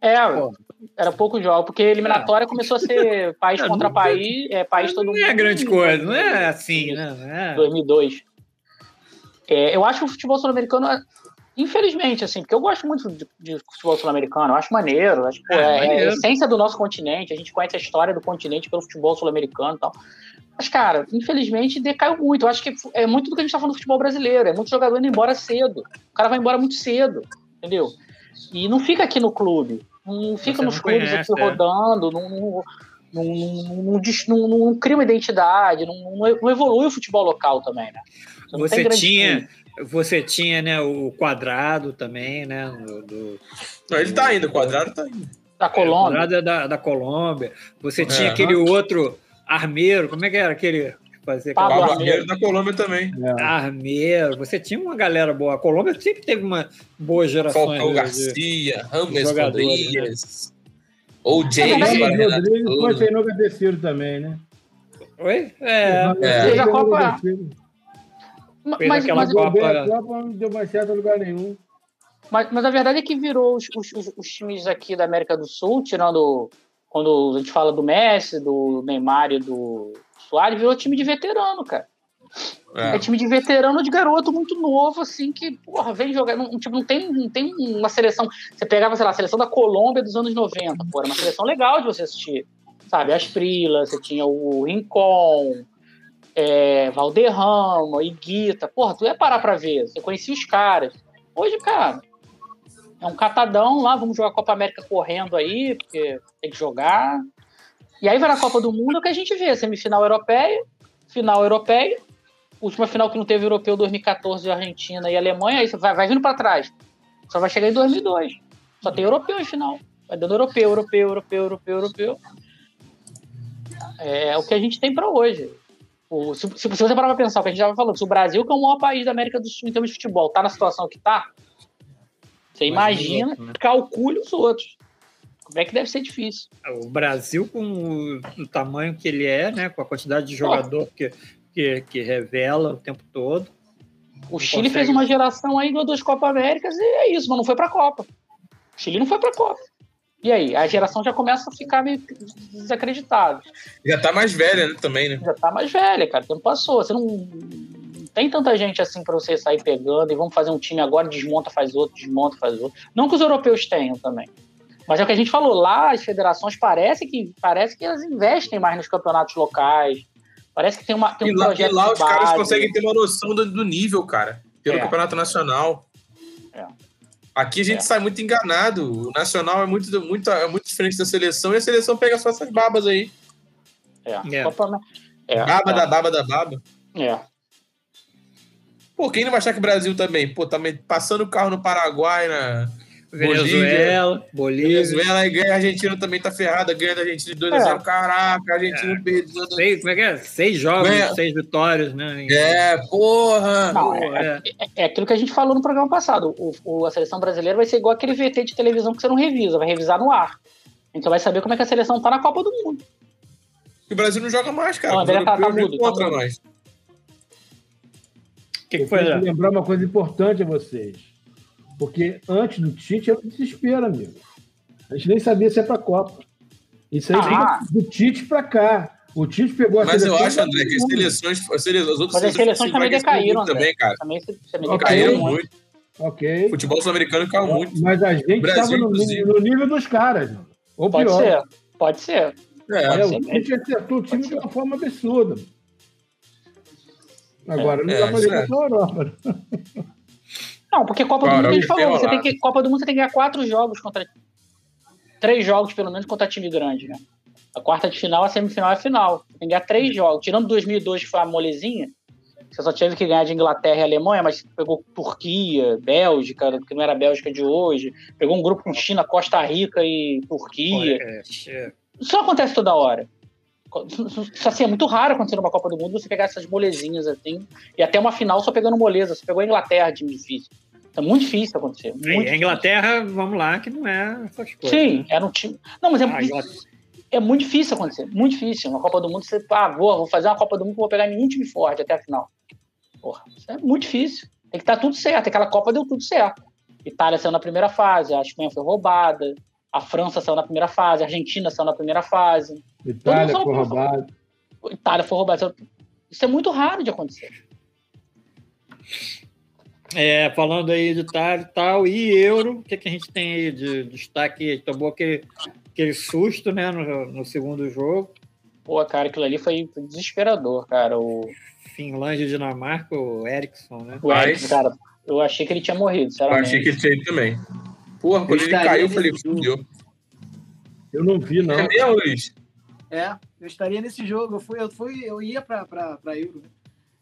Speaker 2: É, Pô. era pouco jogo, porque a eliminatória é. começou a ser país é, contra país, é, país todo mundo.
Speaker 1: Não é grande coisa, não é assim, né?
Speaker 2: É. 2002. É, eu acho que o futebol sul-americano Infelizmente, assim, porque eu gosto muito de, de futebol sul-americano, eu acho maneiro, acho que é, é, é, a essência do nosso continente, a gente conhece a história do continente pelo futebol sul-americano e tal. Mas, cara, infelizmente decaiu muito. Eu acho que é muito do que a gente tá falando do futebol brasileiro, é muito jogador indo embora cedo. O cara vai embora muito cedo, entendeu? E não fica aqui no clube, não fica Você nos não clubes conhece, aqui é. rodando, não, não, não, não, não, cria uma identidade, não, não evolui o futebol local também, né?
Speaker 1: Você, Você tinha. Você tinha, né, o quadrado também, né? Do, do
Speaker 5: Não, ele tá indo, o quadrado tá indo.
Speaker 2: Da Colômbia.
Speaker 1: É, o quadrado é da, da Colômbia. Você é, tinha aquele outro armeiro, como é que era aquele?
Speaker 5: Fazer Pablo Armeiro da Colômbia também.
Speaker 1: É. Armeiro, você tinha uma galera boa. A Colômbia sempre teve uma boa geração.
Speaker 5: Falcão Garcia, Rames Rodrigues. Né? Ou James.
Speaker 3: Rodrigues foi sem no também, né?
Speaker 1: Oi? É.
Speaker 2: é. Copa,
Speaker 3: Fez mas, aquela mas, Copa... A Copa não deu mais certo em lugar nenhum.
Speaker 2: Mas, mas a verdade é que virou os, os, os, times aqui da América do Sul, tirando quando a gente fala do Messi, do Neymar e do Soares, virou time de veterano, cara. É. é. time de veterano de garoto muito novo, assim, que, porra, vem jogar. Não, tipo, não, tem, não tem uma seleção. Você pegava, sei lá, a seleção da Colômbia dos anos 90, porra, uma seleção legal de você assistir. Sabe, as Frilas, você tinha o Rincon, é, Valderrama, Iguita. Porra, tu ia parar pra ver. Você conhecia os caras. Hoje, cara, é um catadão lá, vamos jogar a Copa América correndo aí, porque tem que jogar. E aí vai na Copa do Mundo que a gente vê, semifinal europeia, final europeia, última final que não teve europeu 2014, Argentina e Alemanha, aí você vai, vai vindo para trás. Só vai chegar em 2002. Só tem europeu em final. Vai dando europeu, europeu, europeu, europeu, europeu. É, é o que a gente tem para hoje. O, se, se, você parar pra pensar o que a gente já falando, se o Brasil, que é o maior país da América do Sul em termos de futebol, tá na situação que tá, você imagina, né? calcule os outros. Como é que deve ser difícil?
Speaker 1: O Brasil, com o, o tamanho que ele é, né, com a quantidade de jogador que, que, que, revela o tempo todo.
Speaker 2: O Chile consegue... fez uma geração aí, ganhou duas Copa Américas e é isso, mas não foi pra Copa. O Chile não foi pra Copa. E aí, a geração já começa a ficar meio desacreditada.
Speaker 5: Já tá mais velha, né, também, né?
Speaker 2: Já tá mais velha, cara. O tempo passou. Você não, tem tanta gente assim para você sair pegando e vamos fazer um time agora, desmonta, faz outro, desmonta, faz outro. Não que os europeus tenham também. Mas é o que a gente falou lá, as federações parece que parece que elas investem mais nos campeonatos locais, Parece que tem, uma, tem um
Speaker 5: e lá,
Speaker 2: projeto.
Speaker 5: E lá os base. caras conseguem ter uma noção do, do nível, cara, pelo é. campeonato nacional. É. Aqui a gente é. sai muito enganado. O nacional é muito, muito, é muito diferente da seleção e a seleção pega só essas babas aí.
Speaker 2: É. é.
Speaker 5: é. Baba da baba da baba.
Speaker 2: É.
Speaker 5: Pô, quem não vai achar que o Brasil também? Pô, tá passando o carro no Paraguai, na
Speaker 1: Venezuela, Bolívia.
Speaker 5: Venezuela e ganha, a Argentina também tá ferrada, ganha da Argentina de 2x0. É. Caraca, a Argentina é. perdeu.
Speaker 1: Seis, como é que é? Seis jogos, ganha. seis vitórias, né?
Speaker 5: É, porra!
Speaker 2: Não, é, é, é, aquilo que a gente falou no programa passado. O, o, a seleção brasileira vai ser igual aquele VT de televisão que você não revisa, vai revisar no ar. Então vai saber como é que a seleção tá na Copa do Mundo.
Speaker 5: E o Brasil não joga mais, cara. Não, o tá, tá mudo, contra tá nós.
Speaker 3: O que, que foi? Eu lembrar uma coisa importante a vocês. Porque antes do Tite era um desespero, amigo. A gente nem sabia se é para Copa. Isso aí ah. do Tite para cá. O Tite pegou a
Speaker 5: Mas eu acho, André, que as seleções, as, seleções, as outras
Speaker 2: Mas as seleções também decaíram, também,
Speaker 5: cara. Também, também okay. Caíram muito. Ok. O futebol sul-americano caiu muito.
Speaker 3: Mas a gente estava no, no, nível dos caras. Ou
Speaker 2: Pode
Speaker 3: pior.
Speaker 2: ser. Pode ser.
Speaker 3: É, é o Tite acertou o time de uma forma absurda. Agora, não é, dá para ligar para a Europa.
Speaker 2: Não, porque Copa do Mundo a gente falou, você tem que, Copa do Mundo você tem que ganhar quatro jogos contra. Três jogos, pelo menos, contra time grande, né? A quarta de final, a semifinal é a final. Tem que ganhar três jogos. Tirando 2002, que foi a molezinha, você só teve que ganhar de Inglaterra e Alemanha, mas pegou Turquia, Bélgica, que não era a Bélgica de hoje. Pegou um grupo com China, Costa Rica e Turquia. Isso acontece toda hora. Isso assim, é muito raro acontecer numa Copa do Mundo você pegar essas molezinhas assim, e até uma final só pegando moleza. Você pegou a Inglaterra, time difícil. É muito difícil acontecer. Muito
Speaker 1: a Inglaterra, vamos lá, que não é essas coisas.
Speaker 2: Sim, né? era um time. Não, mas é, ah, é muito difícil acontecer. Muito difícil. Uma Copa do Mundo, você, ah, vou, vou fazer uma Copa do Mundo, vou pegar nenhum time forte até a final. Porra, isso é muito difícil. Tem que estar tudo certo. Aquela Copa deu tudo certo. Itália saiu na primeira fase, a Espanha foi roubada, a França saiu na primeira fase, a Argentina saiu na primeira fase.
Speaker 3: Itália foi roubada.
Speaker 2: Itália foi roubada. Isso é muito raro de acontecer.
Speaker 1: É, falando aí de Itália e tal, e euro, o que, que a gente tem aí de destaque? Tomou aquele, aquele susto, né, no, no segundo jogo.
Speaker 2: Pô, cara, aquilo ali foi desesperador, cara. O...
Speaker 1: Finlândia e Dinamarca, o Ericsson, né?
Speaker 2: O Ericsson, cara, eu achei que ele tinha morrido, sinceramente.
Speaker 5: Eu achei que ele tinha também. Porra, quando ele caiu, eu falei, fudeu.
Speaker 3: Eu não vi, não.
Speaker 5: É mesmo, Luiz?
Speaker 4: É, eu estaria nesse jogo. Eu, fui, eu, fui, eu ia pra, pra, pra Euro.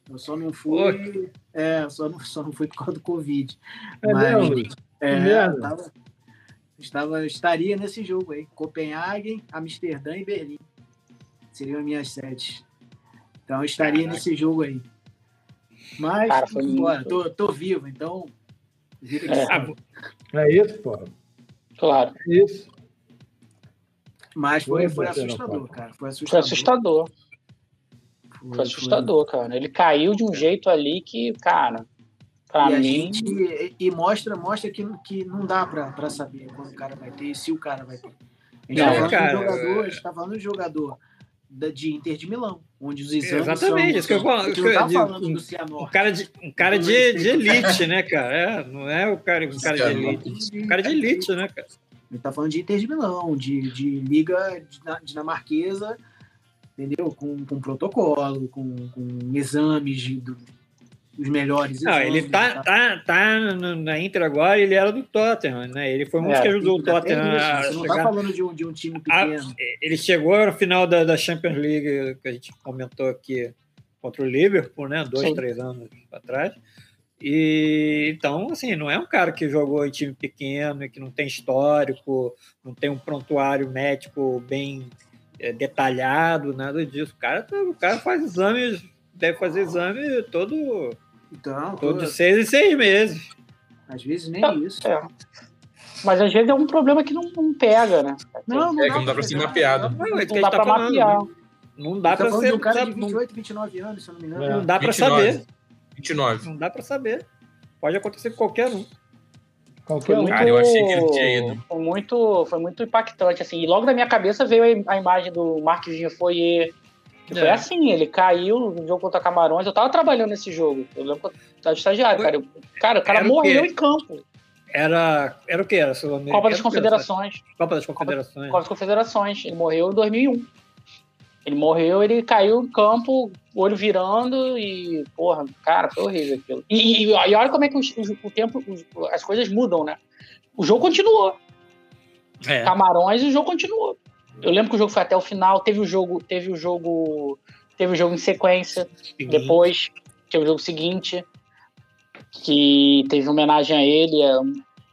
Speaker 4: Eu só não fui. É, só não, só não fui por causa do Covid.
Speaker 3: É Mas, mesmo?
Speaker 4: É, Estava, estava, estaria nesse jogo aí. Copenhague, Amsterdã e Berlim. Seriam minhas sedes. Então eu estaria Caraca. nesse jogo aí. Mas, Cara, embora, tô, tô vivo, então.
Speaker 3: É, é isso, pô.
Speaker 2: Claro.
Speaker 3: É isso.
Speaker 4: Mas foi, foi assustador, cara. Foi assustador.
Speaker 2: Foi assustador. Foi, foi assustador, foi. cara. Ele caiu de um jeito ali que, cara, pra e mim.
Speaker 4: Gente, e mostra, mostra que, que não dá pra, pra saber quando o cara vai ter e se o cara vai ter. A gente, não, tá, falando cara, jogador, a gente tá falando de jogador de Inter de Milão, onde os exames
Speaker 1: Exatamente,
Speaker 4: são,
Speaker 1: isso que eu falo. Que
Speaker 4: tá
Speaker 1: falando um, do Cianorte. Um cara de, um cara de, de elite, né, cara? É, não é o cara, um cara de elite. Um cara de elite, né, cara?
Speaker 4: Ele tá falando de Inter de Milão, de, de liga dinamarquesa, entendeu? Com, com protocolo, com, com exames de, os melhores
Speaker 1: Não, ele tá, tá, tá na Inter agora, ele era do Tottenham, né? Ele foi muito é, que ajudou o Tottenham
Speaker 4: a Você não tá falando de um, de um time pequeno. A,
Speaker 1: ele chegou no final da, da Champions League, que a gente comentou aqui, contra o Liverpool, né? Dois, Sim. três anos atrás. E então, assim, não é um cara que jogou em time pequeno, que não tem histórico, não tem um prontuário médico bem é, detalhado, nada disso. O cara, tá, o cara faz exames, deve fazer exame todo, então, todo de seis em seis meses.
Speaker 4: Às vezes nem é, isso. É.
Speaker 2: Mas às vezes é um problema que não, não pega, né?
Speaker 5: Não, não, é, dá, não dá pra ser mapeado.
Speaker 2: Não, não, é não dá pra mapear.
Speaker 1: Não dá pra ser.
Speaker 4: um cara de 28, 29 anos, se eu não me engano.
Speaker 1: Não dá pra saber.
Speaker 5: 29.
Speaker 1: Não dá para saber. Pode acontecer com qualquer um.
Speaker 2: Qualquer um. Cara, eu achei que ele tinha ido. Foi muito, foi muito impactante, assim. E logo na minha cabeça veio a imagem do Marcos Foyer. Que é. foi assim, ele caiu no jogo contra Camarões. Eu tava trabalhando nesse jogo. Eu lembro que eu tava estagiário, cara. cara, o cara era morreu o em campo.
Speaker 1: Era, era o que? Era
Speaker 2: Copa das Confederações.
Speaker 1: Copa das Confederações.
Speaker 2: Copa das Confederações. Ele morreu em 2001. Ele morreu, ele caiu no campo, olho virando e, porra, cara, foi horrível aquilo. E, e, e olha como é que o tempo, as coisas mudam, né? O jogo continuou. É. Camarões e o jogo continuou. Eu lembro que o jogo foi até o final, teve o jogo, teve o jogo, teve o jogo em sequência, Sim. depois teve o jogo seguinte, que teve homenagem a ele,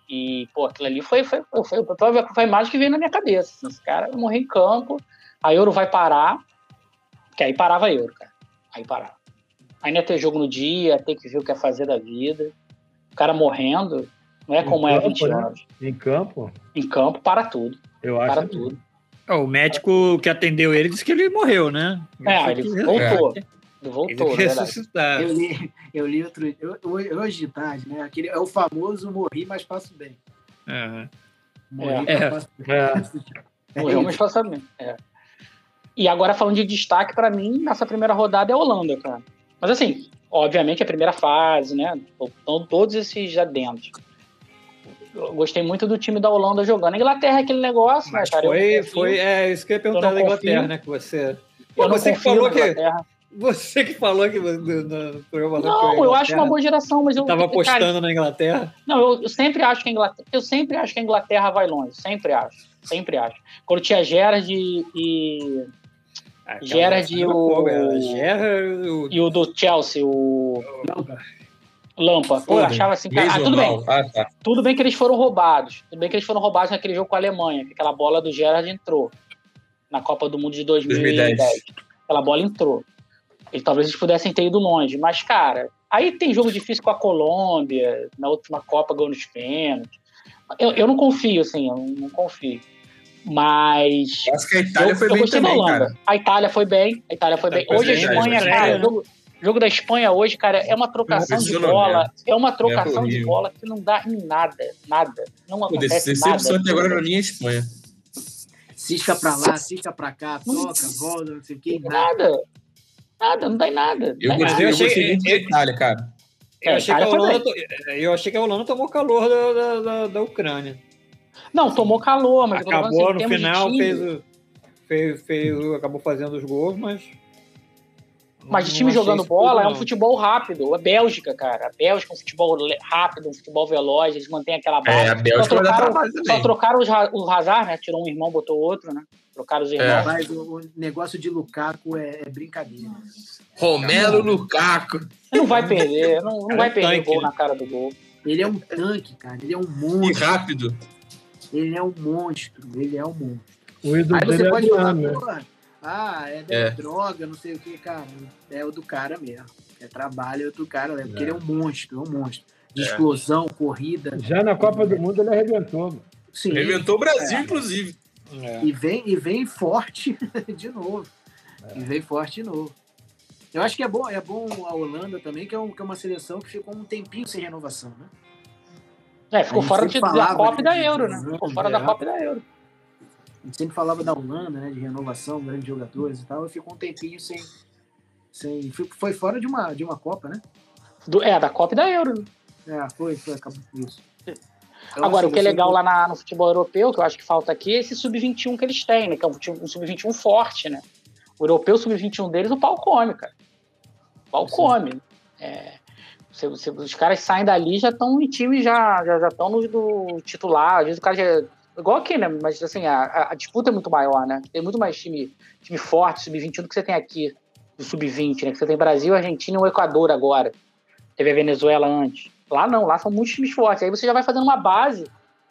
Speaker 2: e, pô, aquilo ali foi, foi, foi, foi, foi a imagem que veio na minha cabeça. Esse cara morrer em campo, a Euro vai parar, que aí parava a Euro, cara. Aí parava. Aí não ia ter jogo no dia, ter que ver o que ia fazer da vida. O cara morrendo, não é como é há 20 né? anos.
Speaker 3: Em campo?
Speaker 2: Em campo, para tudo.
Speaker 3: Eu acho.
Speaker 2: Para tudo.
Speaker 1: É, o médico que atendeu ele disse que ele morreu, né?
Speaker 2: É, ele voltou. É. Ele voltou, ele
Speaker 4: ressuscitar. Eu li, eu li outro. Eu, hoje de tarde, né? Aquele, é o famoso morri, mas passo bem.
Speaker 1: É.
Speaker 2: Morri, é. mas passo bem. É. Morreu, mas passo bem. É. E agora, falando de destaque, para mim, nessa primeira rodada é a Holanda, cara. Mas assim, obviamente a primeira fase, né? Estão todos esses adendos. Eu gostei muito do time da Holanda jogando. A Inglaterra é aquele negócio,
Speaker 1: Mas né, cara? Foi, foi, é isso que eu ia perguntar da Inglaterra, né? Que você. Pô, você que falou que. Você que falou que no,
Speaker 2: programa Não, eu acho uma boa geração, mas eu.
Speaker 1: Tava apostando na Inglaterra?
Speaker 2: Não, eu, eu, sempre acho que a Inglaterra. Eu sempre acho que a Inglaterra vai longe. Sempre acho. Sempre acho. Quando tinha Gerard e. Ah, Gerard e o.
Speaker 1: Gerard
Speaker 2: o... E o do Chelsea, o. Lampa. Pô, eu achava assim, cara, ah, tudo bem. Ah, tá. Tudo bem que eles foram roubados. Tudo bem que eles foram roubados naquele jogo com a Alemanha, que aquela bola do Gerard entrou na Copa do Mundo de 2010. 2010. Aquela bola entrou. E talvez eles pudessem ter ido longe. Mas, cara, aí tem jogo difícil com a Colômbia, na última Copa ganhou nos pênaltis. Eu, eu não confio, assim, eu não confio. Mas.
Speaker 5: Eu acho que a Itália eu, foi eu bem também, cara.
Speaker 2: A Itália foi bem. A Itália foi bem. Hoje a Espanha, cara, jogo, jogo da Espanha hoje, cara, é uma trocação de bola. É uma trocação de bola que não dá em nada. Nada. Não acontece Pô, nada.
Speaker 5: até agora na minha Espanha.
Speaker 4: Cisca pra lá, cisca pra cá, toca, volta, não sei o que.
Speaker 2: Nada. Nada, não dá em nada.
Speaker 5: Eu, gostei, eu achei muito da Itália, cara.
Speaker 1: Eu achei, que a Holanda, eu achei que a Holanda tomou calor da, da, da, da Ucrânia.
Speaker 2: Não, tomou calor, mas
Speaker 1: acabou assim, no final, fez, fez, fez, acabou fazendo os gols, mas.
Speaker 2: Mas de time jogando bola é um futebol rápido. A Bélgica, cara. A Bélgica é um futebol rápido, um futebol veloz, eles mantêm aquela bola.
Speaker 5: É, a Bélgica
Speaker 2: só trocaram, só trocaram o Hazard, né? Tirou um irmão, botou outro, né? Trocaram os irmãos. É.
Speaker 4: Mas o, negócio de Lukaku é, é brincadeira.
Speaker 5: Romero Lukaku.
Speaker 2: Não vai perder, não, não é vai um perder tanque, gol né? na cara do gol.
Speaker 4: Ele é um tanque, cara. Ele é um monstro.
Speaker 5: E rápido.
Speaker 4: Ele é um monstro, ele é um monstro.
Speaker 3: O ídolo Aí você pode é falar, né?
Speaker 4: Ah, é, é, droga, não sei o que, cara. É o do cara mesmo. É trabalho do cara, né? porque é. ele é um monstro, é um monstro. De é. explosão, corrida.
Speaker 3: Já na Copa do Mundo ele arrebentou.
Speaker 5: Sim. Arrebentou o Brasil, é. inclusive.
Speaker 4: É. E, vem, e vem forte de novo. E vem forte de novo. Eu acho que é bom, é bom a Holanda também, que é, um, que é uma seleção que ficou um tempinho sem renovação, né?
Speaker 2: É, ficou fora de, da Copa e da Euro, né? Ficou fora da Copa e da Euro.
Speaker 4: A gente sempre falava da Holanda, né? De renovação, grandes jogadores e tal, e ficou um tempinho sem. sem foi fora de uma, de uma Copa, né?
Speaker 2: Do, é, da Copa e da Euro.
Speaker 4: É, foi, foi, acabou isso.
Speaker 2: Então, Agora, assim, o que é legal lá na, no futebol europeu, que eu acho que falta aqui, é esse sub-21 que eles têm, né? Que é um, um sub-21 forte, né? O europeu sub-21 deles, o pau come, cara. O pau Sim. come. É, você, você, os caras saem dali já estão em time, já já estão no do titular. Às vezes o cara já. Igual aqui, né? Mas assim, a, a disputa é muito maior, né? Tem muito mais time, time forte, sub-21 do que você tem aqui, do sub-20, né? Que você tem Brasil, Argentina e o Equador agora. Teve a Venezuela antes. Lá não, lá são muitos times fortes. Aí você já vai fazendo uma base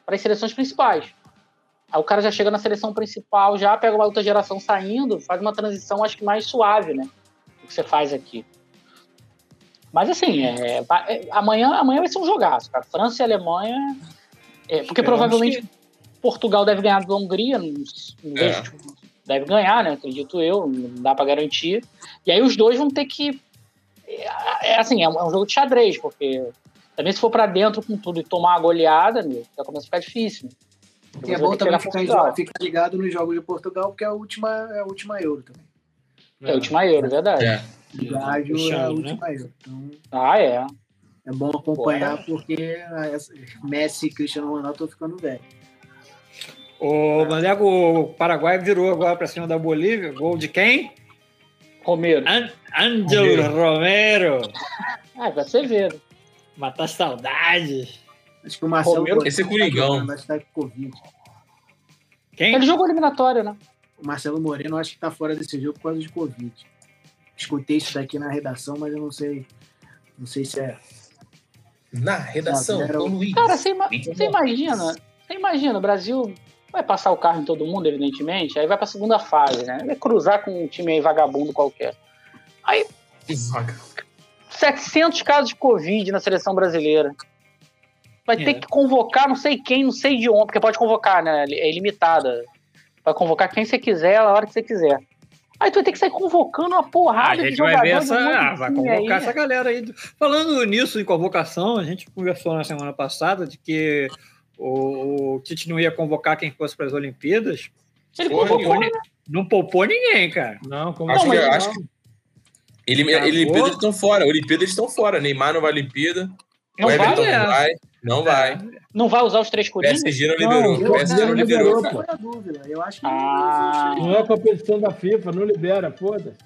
Speaker 2: para as seleções principais. Aí o cara já chega na seleção principal, já pega uma outra geração saindo, faz uma transição, acho que mais suave, né? O que você faz aqui. Mas assim, é, é, amanhã, amanhã vai ser um jogaço, cara. França e Alemanha. É, porque provavelmente que... Portugal deve ganhar da Hungria, não, não é. vejo, tipo, deve ganhar, né? Acredito eu, não dá para garantir. E aí os dois vão ter que. É, é assim, é um, é um, jogo de xadrez, porque também se for para dentro com tudo e tomar a goleada, meu, já começa a ficar difícil.
Speaker 4: Né? Que é bom também ficar, ficar, ligado nos jogos de Portugal, porque é a última, é a última Euro também.
Speaker 2: É a última Euro, verdade. É.
Speaker 4: É a última né? Então,
Speaker 2: ah, é.
Speaker 4: É bom acompanhar Boa. porque Messi e Cristiano Ronaldo estão ficando velhos.
Speaker 1: O Maneco, o Paraguai virou agora para cima da Bolívia. Gol de quem?
Speaker 2: Romero.
Speaker 1: An Angelo Romero. Romero.
Speaker 2: Ah, vai ser ver.
Speaker 1: Matar saudades.
Speaker 4: Acho que o Marcelo. Romero,
Speaker 5: esse é Coringão.
Speaker 4: Tá Covid.
Speaker 2: Quem? Ele jogou eliminatório, né?
Speaker 4: O Marcelo Moreno acho que tá fora desse jogo por causa de Covid. Escutei isso daqui na redação, mas eu não sei. Não sei se é.
Speaker 5: Na redação,
Speaker 2: era... Cara, você, você imagina, você imagina, o Brasil vai passar o carro em todo mundo, evidentemente, aí vai pra segunda fase, né? Vai cruzar com um time aí vagabundo qualquer. Aí. 700 casos de Covid na seleção brasileira. Vai é. ter que convocar não sei quem, não sei de onde, porque pode convocar, né? É ilimitada. Vai convocar quem você quiser, a hora que você quiser. Aí tu vai ter que sair convocando uma porrada
Speaker 1: a gente de vai ver essa, ah, vai convocar aí. essa galera aí. Falando nisso, em convocação, a gente conversou na semana passada de que o, o Tite não ia convocar quem fosse para as Olimpíadas.
Speaker 2: Ele convocou, né?
Speaker 1: Não poupou ninguém, cara.
Speaker 5: Não, como acho, que, acho que ele, Olimpíadas estão fora. Olimpíadas estão fora. Neymar não vai Olimpíada.
Speaker 2: Não o Everton
Speaker 5: vai,
Speaker 2: não
Speaker 5: vai. Não vai.
Speaker 2: Não vai usar os três coringas?
Speaker 5: PSG não liberou. Não, PSG não liberou.
Speaker 4: liberou dúvida. Eu acho que ah. não,
Speaker 3: é competição da FIFA, não libera, foda-se.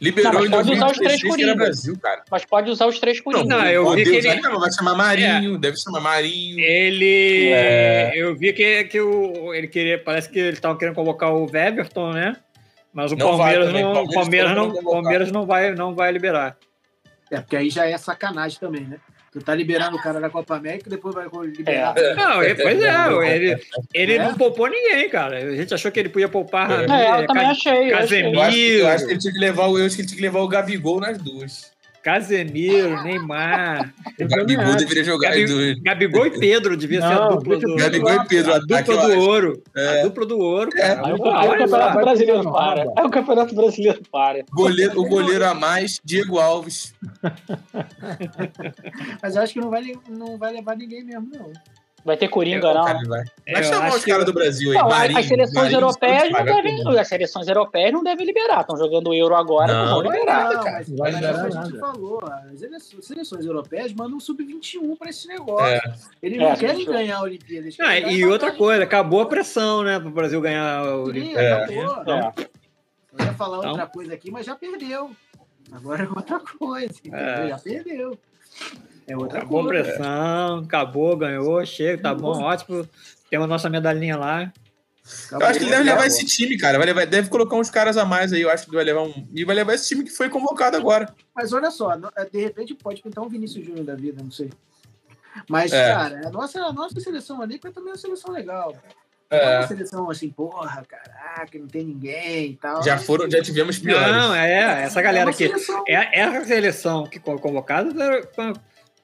Speaker 5: Liberou não,
Speaker 2: mas pode usar os três coringas. Brasil, cara. Mas pode usar os três coringas.
Speaker 1: Não, eu vi que ele...
Speaker 5: Não, vai chamar Marinho, é. deve chamar Marinho.
Speaker 1: Ele... É. Eu vi que, que o... ele queria... Parece que ele estava querendo convocar o Weberton, né? Mas o não Palmeiras, vai, não, Palmeiras, Palmeiras, não, Palmeiras não, vai, não vai liberar.
Speaker 4: É, porque aí já é sacanagem também, né? Tu tá liberando o cara da Copa América e depois vai liberar. É.
Speaker 1: Não, ele, pois é, ele, ele é. não poupou ninguém, cara. A gente achou que ele podia poupar.
Speaker 2: É, é eu também achei.
Speaker 5: Casemiro. Eu acho, eu acho que ele tinha que levar o, eu acho que ele tinha que levar o Gabigol nas duas.
Speaker 1: Casemiro, Neymar.
Speaker 5: O Gabigol deveria jogar
Speaker 1: Gabi,
Speaker 5: dois.
Speaker 1: Gabigol e Pedro devia não, ser a dupla do
Speaker 5: Gabigol e Pedro,
Speaker 1: a dupla do ouro. É. A dupla do ouro. É.
Speaker 2: Aí o Campeonato Brasileiro para. Aí o Campeonato Brasileiro para.
Speaker 5: Goleiro, o goleiro a mais, Diego Alves.
Speaker 4: Mas eu acho que não vai, não vai levar ninguém mesmo, não.
Speaker 2: Vai ter Coringa, eu, não. Cara,
Speaker 5: vai. vai chamar os caras do Brasil aí.
Speaker 2: Não, Marinho, as seleções Marinho, europeias não devem. As seleções europeias não devem liberar. Estão jogando o Euro agora, não, não vão liberar. Não, cara.
Speaker 4: Vai liberar a gente falou. As seleções europeias mandam um sub-21 para esse negócio. É. Eles não é, querem ganhar a Olimpíada.
Speaker 1: Ah, e outra coisa, acabou a pressão, né, para o Brasil ganhar a Olimpíada.
Speaker 4: É. Acabou. É. Eu ia falar então, outra coisa aqui, mas já perdeu. Agora é outra coisa. É. Já perdeu. É outra
Speaker 1: acabou coisa. pressão, acabou, ganhou, chega, tá bom, ótimo. Temos a nossa medalhinha lá.
Speaker 5: Acabou, eu acho que ele deve levar esse time, cara. Vai levar, deve colocar uns caras a mais aí. Eu acho que vai levar um. E vai levar esse time que foi convocado agora.
Speaker 4: Mas olha só, é, de repente pode pintar um Vinícius Júnior da vida, não sei. Mas, é. cara, a nossa, a nossa seleção ali foi também uma seleção legal. É. Uma seleção assim, porra, caraca, não tem ninguém e tal.
Speaker 5: Já foram, já tivemos piores.
Speaker 1: Não, é, essa galera é aqui. Seleção... É, essa seleção que convocada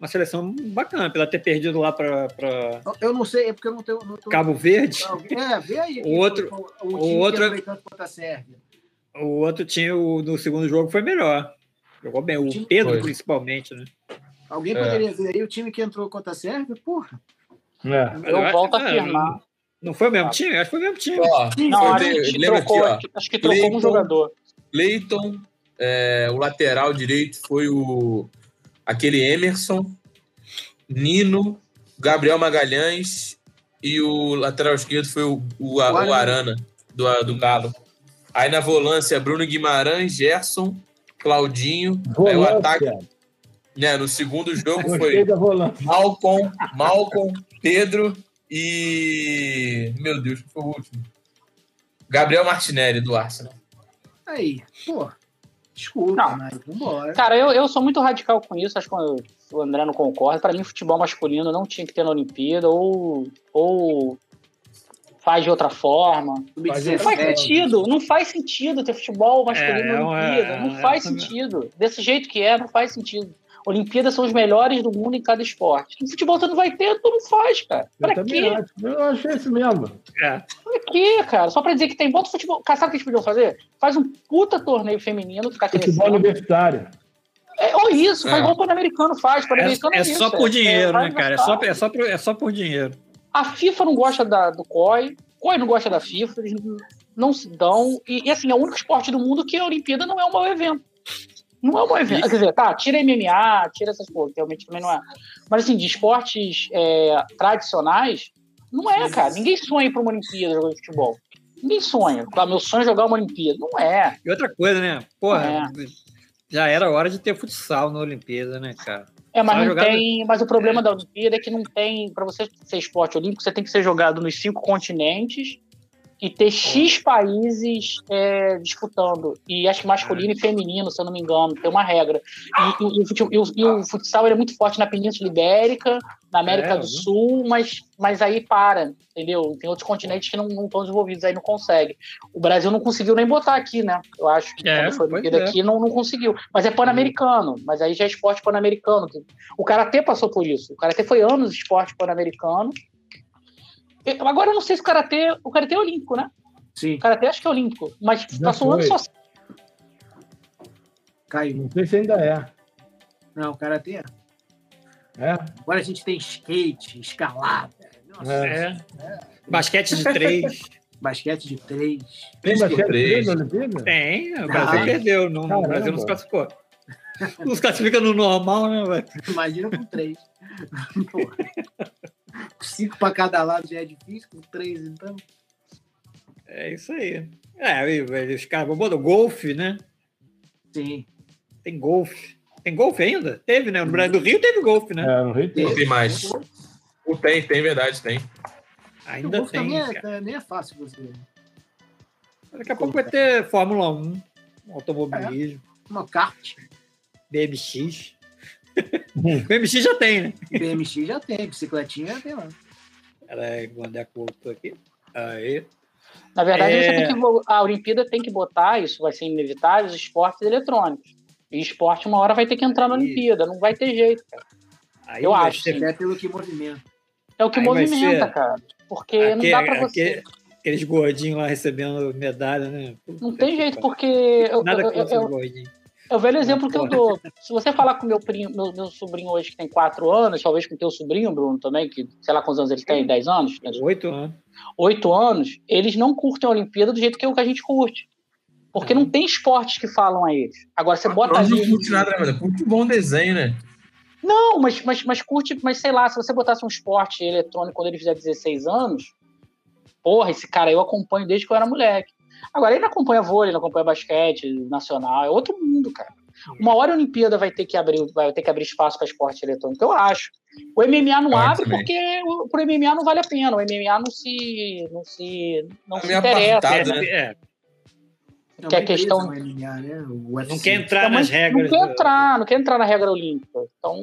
Speaker 1: uma seleção bacana, pela ter perdido lá para. Pra...
Speaker 4: Eu não sei, é porque eu não tenho. Não tô...
Speaker 1: Cabo Verde?
Speaker 4: É, vê aí.
Speaker 1: O outro. O, o, o outro. O outro time o, no segundo jogo foi melhor. Jogou bem. O, o Pedro, foi. principalmente, né?
Speaker 4: Alguém é. poderia ver aí o time que entrou contra a Sérvia? Porra.
Speaker 2: É. Eu, volto a afirmar.
Speaker 1: Não foi o mesmo time? Acho que foi o mesmo time.
Speaker 2: Ó, não, acho, que trocou, aqui, acho que trocou Clayton, um jogador.
Speaker 5: Leighton, é, o lateral direito foi o aquele Emerson, Nino, Gabriel Magalhães e o lateral esquerdo foi o, o, o Arana, do, do Galo. Aí na volância, Bruno Guimarães, Gerson, Claudinho. Volância. Aí o ataque. Né, no segundo jogo foi Malcom, Malcom, Pedro e. Meu Deus, foi o último. Gabriel Martinelli, do Arsenal.
Speaker 4: Aí, pô. Desculpa, não. mas vambora.
Speaker 2: Cara, eu, eu sou muito radical com isso, acho que o André não concorda. Para mim, futebol masculino não tinha que ter na Olimpíada, ou, ou faz de outra forma. Faz não faz sentido, não faz sentido ter futebol masculino é, na Olimpíada. É, não faz sentido. Desse jeito que é, não faz sentido. Olimpíadas são os melhores do mundo em cada esporte. No futebol tu não vai ter, tu não faz, cara. Pra eu quê?
Speaker 3: Acho. Eu achei isso mesmo.
Speaker 2: É. Pra quê, cara? Só pra dizer que tem bom futebol. Sabe o que eles podiam fazer? Faz um puta torneio feminino, ficar
Speaker 3: crescendo. Futebol universitário.
Speaker 2: É, ou isso, faz é. igual o Pan-Americano faz.
Speaker 1: É, é, é só por dinheiro, né, cara? É só, é, só por, é só por dinheiro.
Speaker 2: A FIFA não gosta da, do COI, COI não gosta da FIFA, eles não se dão. E, e assim, é o único esporte do mundo que a Olimpíada não é um mau evento. Não é um bom evento. Quer dizer, tá, tira MMA, tira essas coisas, realmente também não é. Mas assim, de esportes é, tradicionais, Não é, cara. Ninguém sonha para uma Olimpíada jogando futebol. Ninguém sonha. Ah, meu sonho é jogar uma Olimpíada. Não é.
Speaker 1: E outra coisa, né? Porra, é. já era hora de ter futsal na Olimpíada, né, cara?
Speaker 2: É, mas não tem. Mas o problema é. da Olimpíada é que não tem. Para você ser esporte olímpico, você tem que ser jogado nos cinco continentes e ter X países é, disputando. E acho que masculino e feminino, se eu não me engano, tem uma regra. E, e, e, o, e o, futsal é muito forte na Península Ibérica, na América é, do Sul, mas, mas aí para, entendeu? Tem outros continentes que não, não estão desenvolvidos, aí não consegue. O Brasil não conseguiu nem botar aqui, né? Eu acho que é, quando foi é. aqui não, não conseguiu. Mas é pan-americano, mas aí já é esporte pan-americano. O Karatê passou por isso. O Karatê foi anos esporte pan-americano, Agora eu não sei se o Karatê. O Karatê é olímpico, né?
Speaker 4: Sim. O
Speaker 2: Karatê acho que é olímpico. Mas Já passou um ano só.
Speaker 3: Caiu. Não sei se ainda é.
Speaker 4: Não, o Karatê é.
Speaker 3: É.
Speaker 4: Agora a gente tem skate, escalada. Nossa,
Speaker 1: é. é. Basquete de três.
Speaker 4: basquete de três.
Speaker 3: Tem basquete de três na Olimpíada?
Speaker 1: Tem, o Brasil ah, perdeu. No, o Brasil não se classificou. Não se classifica no normal, né, velho?
Speaker 4: Imagina com três. Cinco para cada lado já é difícil, com três, então.
Speaker 1: É isso aí. É, os caras vão golfe, né?
Speaker 4: Sim.
Speaker 1: Tem golfe. Tem golfe ainda? Teve, né? No Brasil do Rio teve golfe, né?
Speaker 3: É, no Rio
Speaker 5: teve. Não tem mais. Tem, tem, verdade, tem.
Speaker 1: Ainda tem.
Speaker 4: Nem é, nem é fácil você.
Speaker 1: Daqui a pouco vai ter Fórmula 1, automobilismo.
Speaker 4: É, uma kart.
Speaker 1: BMX. BMX já tem, né?
Speaker 4: BMX já tem, bicicletinha já tem lá.
Speaker 1: Ela quando é curto aqui. Aí.
Speaker 2: Na verdade, é... que, a Olimpíada tem que botar, isso vai ser inevitável, os esportes eletrônicos. E esporte, uma hora vai ter que entrar na Olimpíada, não vai ter jeito, cara. Aí Eu acho.
Speaker 4: Ser... É pelo que movimenta.
Speaker 2: É o que Aí movimenta, ser... cara. Porque aquele, não dá pra você.
Speaker 1: Aqueles gordinhos lá recebendo medalha, né?
Speaker 2: Não tem jeito, porque.
Speaker 1: Nada
Speaker 2: eu,
Speaker 1: contra eu, os gordinhos.
Speaker 2: É o velho exemplo que eu dou. Se você falar com meu primo, meu, meu sobrinho hoje que tem 4 anos, talvez com teu sobrinho, Bruno, também, que sei lá quantos anos ele tem, 10 anos?
Speaker 1: 8 anos.
Speaker 2: 8 anos, eles não curtem a Olimpíada do jeito que, a gente curte. Porque é. não tem esportes que falam a eles. Agora você bota
Speaker 5: ali. Não curte nada, né, mano? Curte bom desenho, né?
Speaker 2: Não, mas, mas, mas curte, mas sei lá, se você botasse um esporte eletrônico quando ele fizer 16 anos, porra, esse cara eu acompanho desde que eu era moleque. Agora, ele não acompanha vôlei, não acompanha basquete nacional, é outro mundo, cara. Uma hora a Olimpíada vai ter que abrir, vai ter que abrir espaço para esporte eletrônico, eu acho. O MMA não eu abre porque o, pro MMA não vale a pena. O MMA não se, não se, não é se interessa. Né? É.
Speaker 4: Que
Speaker 2: é questão.
Speaker 4: MMA, né?
Speaker 1: Não quer entrar então, nas regras.
Speaker 2: Não quer entrar, não quer entrar na regra olímpica. Então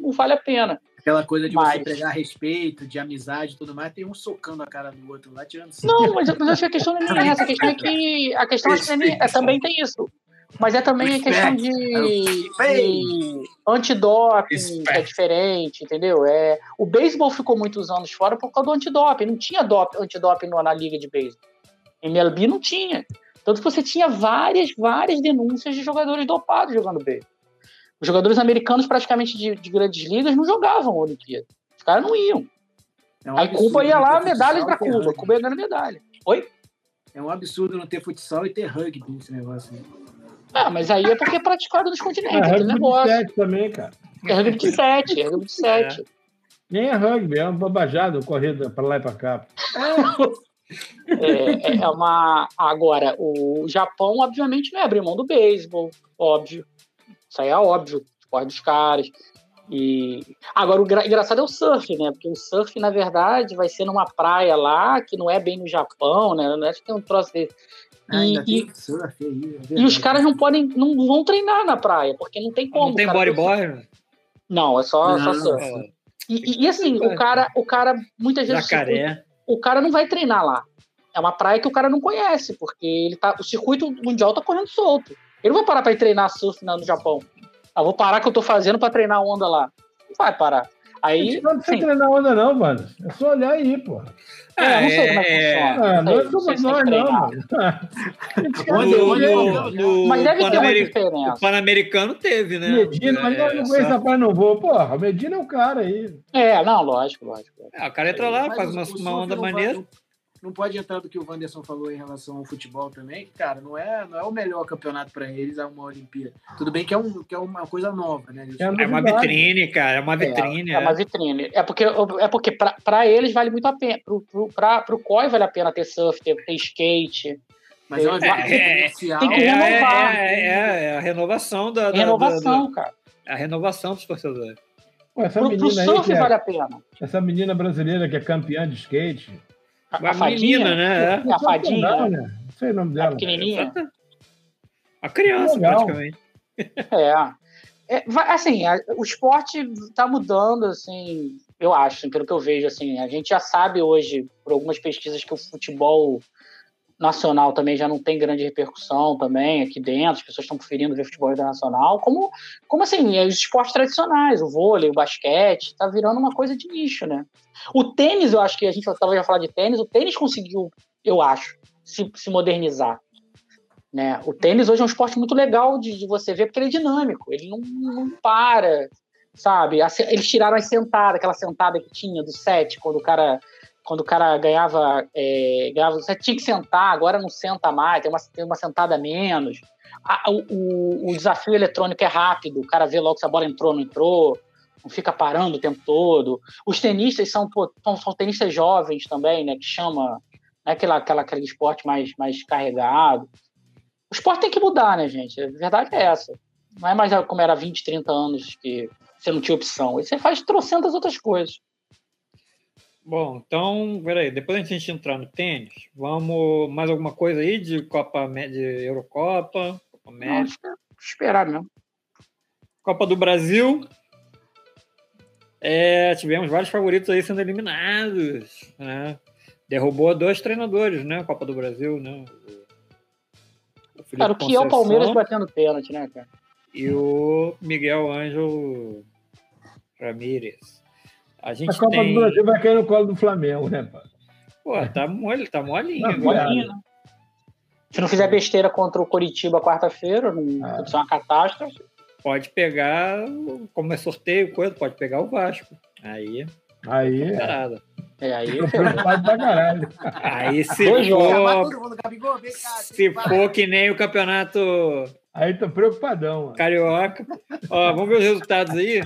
Speaker 2: não vale a pena.
Speaker 4: Aquela coisa de mas... você pegar respeito, de amizade e tudo mais, tem um socando a cara do outro lá, tirando
Speaker 2: Não, mas, mas acho que a questão não é essa. A questão é que. A questão é, é, também tem isso. Mas é também a questão de, de antidoping, que é diferente, entendeu? É, o beisebol ficou muitos anos fora por causa do antidoping. Não tinha dop, antidoping na liga de beisebol. MLB não tinha. Tanto que você tinha várias, várias denúncias de jogadores dopados jogando beisebol. Os jogadores americanos, praticamente de, de grandes ligas, não jogavam a Olimpíada. Os caras não iam. É um Aí Cuba ia lá, medalhas para Cuba. Cuba ia ganhando medalha. Oi?
Speaker 4: É um absurdo não ter futsal e ter rugby nesse negócio.
Speaker 2: Ah, mas aí é porque é praticado nos continentes. É rugby negócio.
Speaker 3: de 7 também, cara.
Speaker 2: É rugby de 7, é rugby de 7. É.
Speaker 3: Nem é rugby, é uma bobajada, corrida para lá e para cá.
Speaker 2: É, é uma. Agora, o Japão, obviamente, não é abrir mão do beisebol, óbvio. Isso aí é óbvio, esporte dos caras. E agora o gra... engraçado é o surf, né? Porque o surf, na verdade, vai ser numa praia lá que não é bem no Japão, né? Não é que tem um troço desse. E, e, surf é e, os caras não podem, não vão treinar na praia, porque não tem como. Não
Speaker 1: tem bodyboard?
Speaker 2: Não, é só, não, só surf. É. E, e, assim, o cara, o cara muitas vezes.
Speaker 1: Jacaré.
Speaker 2: O, o cara não vai treinar lá. É uma praia que o cara não conhece, porque ele tá, o circuito mundial tá correndo solto. Ele não vai parar para treinar surf no Japão. Ah, vou parar o que eu tô fazendo para treinar onda lá. Não vai parar. Aí,
Speaker 3: não precisa treinar onda, não, mano. É só olhar aí, pô.
Speaker 2: É, é, não sei como é que é. funciona. Ah,
Speaker 3: não, não, somos nós, não, mano.
Speaker 2: mas deve ter uma diferença.
Speaker 1: O Pan-Americano teve, né?
Speaker 3: Medina, mas não conheço rapaz, não vou. Porra, Medina é o cara aí.
Speaker 2: É, não, lógico, lógico.
Speaker 1: É, o cara entra lá, faz uma, uma onda maneira.
Speaker 4: Não pode entrar do que o Wanderson falou em relação ao futebol também, que, cara, não é, não é o melhor campeonato para eles, é uma Olimpíada. Tudo bem que é, um, que é uma coisa nova, né?
Speaker 1: É, é uma vitrine, cara, é uma vitrine.
Speaker 2: É, é uma vitrine. É porque, é porque para eles vale muito a pena, para o COI vale a pena ter surf, ter, ter skate.
Speaker 1: Mas é, é, é, tem que renovar. É, é, a renovação da.
Speaker 2: Renovação, da, da, cara.
Speaker 1: A renovação dos torcedores.
Speaker 3: Pô, essa pro, menina pro surf vale a pena. Essa menina brasileira que é campeã de skate,
Speaker 1: a, a, fadinha, né?
Speaker 2: É. A fadinha. Né?
Speaker 3: Não sei o nome dela. A
Speaker 2: pequenininha.
Speaker 1: A criança, praticamente.
Speaker 2: É. é assim, a, o esporte está mudando, assim, eu acho, pelo que eu vejo, assim, a gente já sabe hoje, por algumas pesquisas, que o futebol nacional também já não tem grande repercussão também aqui dentro, as pessoas estão preferindo ver futebol internacional, como, como assim, os esportes tradicionais, o vôlei, o basquete, tá virando uma coisa de nicho, né? O tênis, eu acho que a gente estava já falar de tênis, o tênis conseguiu, eu acho, se, se modernizar. Né? O tênis hoje é um esporte muito legal de, de você ver, porque ele é dinâmico, ele não, não para, sabe? Eles tiraram as sentadas, aquela sentada que tinha do set, quando o cara quando o cara ganhava, é, ganhava, você tinha que sentar, agora não senta mais, tem uma, tem uma sentada menos. A, o, o, desafio eletrônico é rápido, o cara vê logo se a bola entrou ou não entrou, não fica parando o tempo todo. Os tenistas são, pô, são, são tenistas jovens também, né? Que chama né, aquela, aquela, aquele esporte mais, mais carregado. O esporte tem que mudar, né, gente? A verdade é essa. Não é mais como era 20, 30 anos que você não tinha opção. E você faz trocentas outras coisas.
Speaker 1: Bom, então, peraí, depois a gente entrar no tênis, vamos mais alguma coisa aí de Copa de Eurocopa, Copa América? Não,
Speaker 2: esperar mesmo.
Speaker 1: Copa do Brasil, é, tivemos vários favoritos aí sendo eliminados, né? Derrubou dois treinadores, né? Copa do Brasil, né?
Speaker 2: O cara, o que é o Palmeiras batendo pênalti, né, cara?
Speaker 1: E o Miguel Ângelo Ramírez. A, gente
Speaker 3: a Copa
Speaker 1: tem...
Speaker 3: do Brasil vai cair no colo do Flamengo, né,
Speaker 1: pá? Pô, tá, mole, tá molinho. Tá molinho, né?
Speaker 2: Se não fizer besteira contra o Coritiba quarta-feira, não ah. é uma catástrofe
Speaker 1: pode pegar, como é sorteio, coisa, pode pegar o Vasco. Aí.
Speaker 3: Aí.
Speaker 2: É, é aí.
Speaker 3: Preocupado pra caralho.
Speaker 1: Aí se for. Se for que nem o campeonato.
Speaker 3: Aí tô preocupadão. Mano.
Speaker 1: Carioca. Ó, vamos ver os resultados aí.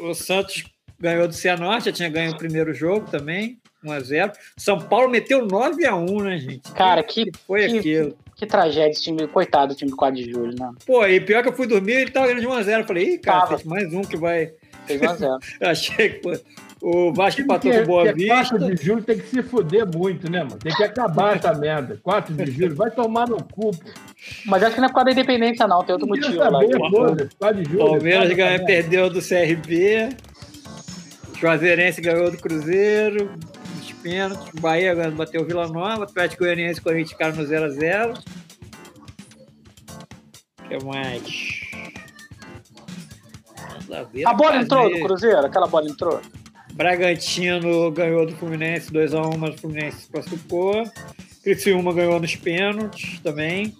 Speaker 1: O Santos ganhou do Cianorte, já tinha ganho o primeiro jogo também, 1x0. São Paulo meteu 9x1, né, gente?
Speaker 2: Cara, que, que foi que, aquilo? Que tragédia esse time, coitado do time do 4 de julho, né?
Speaker 1: Pô, e pior que eu fui dormir, ele tava ganhando de 1x0. Falei, ih, cara, Tava. mais um que vai.
Speaker 2: Fez 1x0.
Speaker 1: Achei que pô, o Vasco empatou com Boa Vista. 4
Speaker 3: de julho tem que se fuder muito, né, mano? Tem que acabar essa merda. 4 de julho, vai tomar no cu, pô.
Speaker 2: Mas acho que não é por causa da independência, não. Tem outro motivo saber,
Speaker 1: lá. Pô, 4 de julho. Palmeiras ganhou, perdeu do CRB. Juazeirense ganhou do Cruzeiro pênaltis. O Bahia bateu o Vila Nova, o Atlético Goianiense e Corinthians ficaram no 0x0. O que mais?
Speaker 2: A bola entrou do Cruzeiro? Aquela bola entrou?
Speaker 1: Bragantino ganhou do Fluminense 2x1, mas o Fluminense classificou. Criciúma ganhou nos pênaltis também.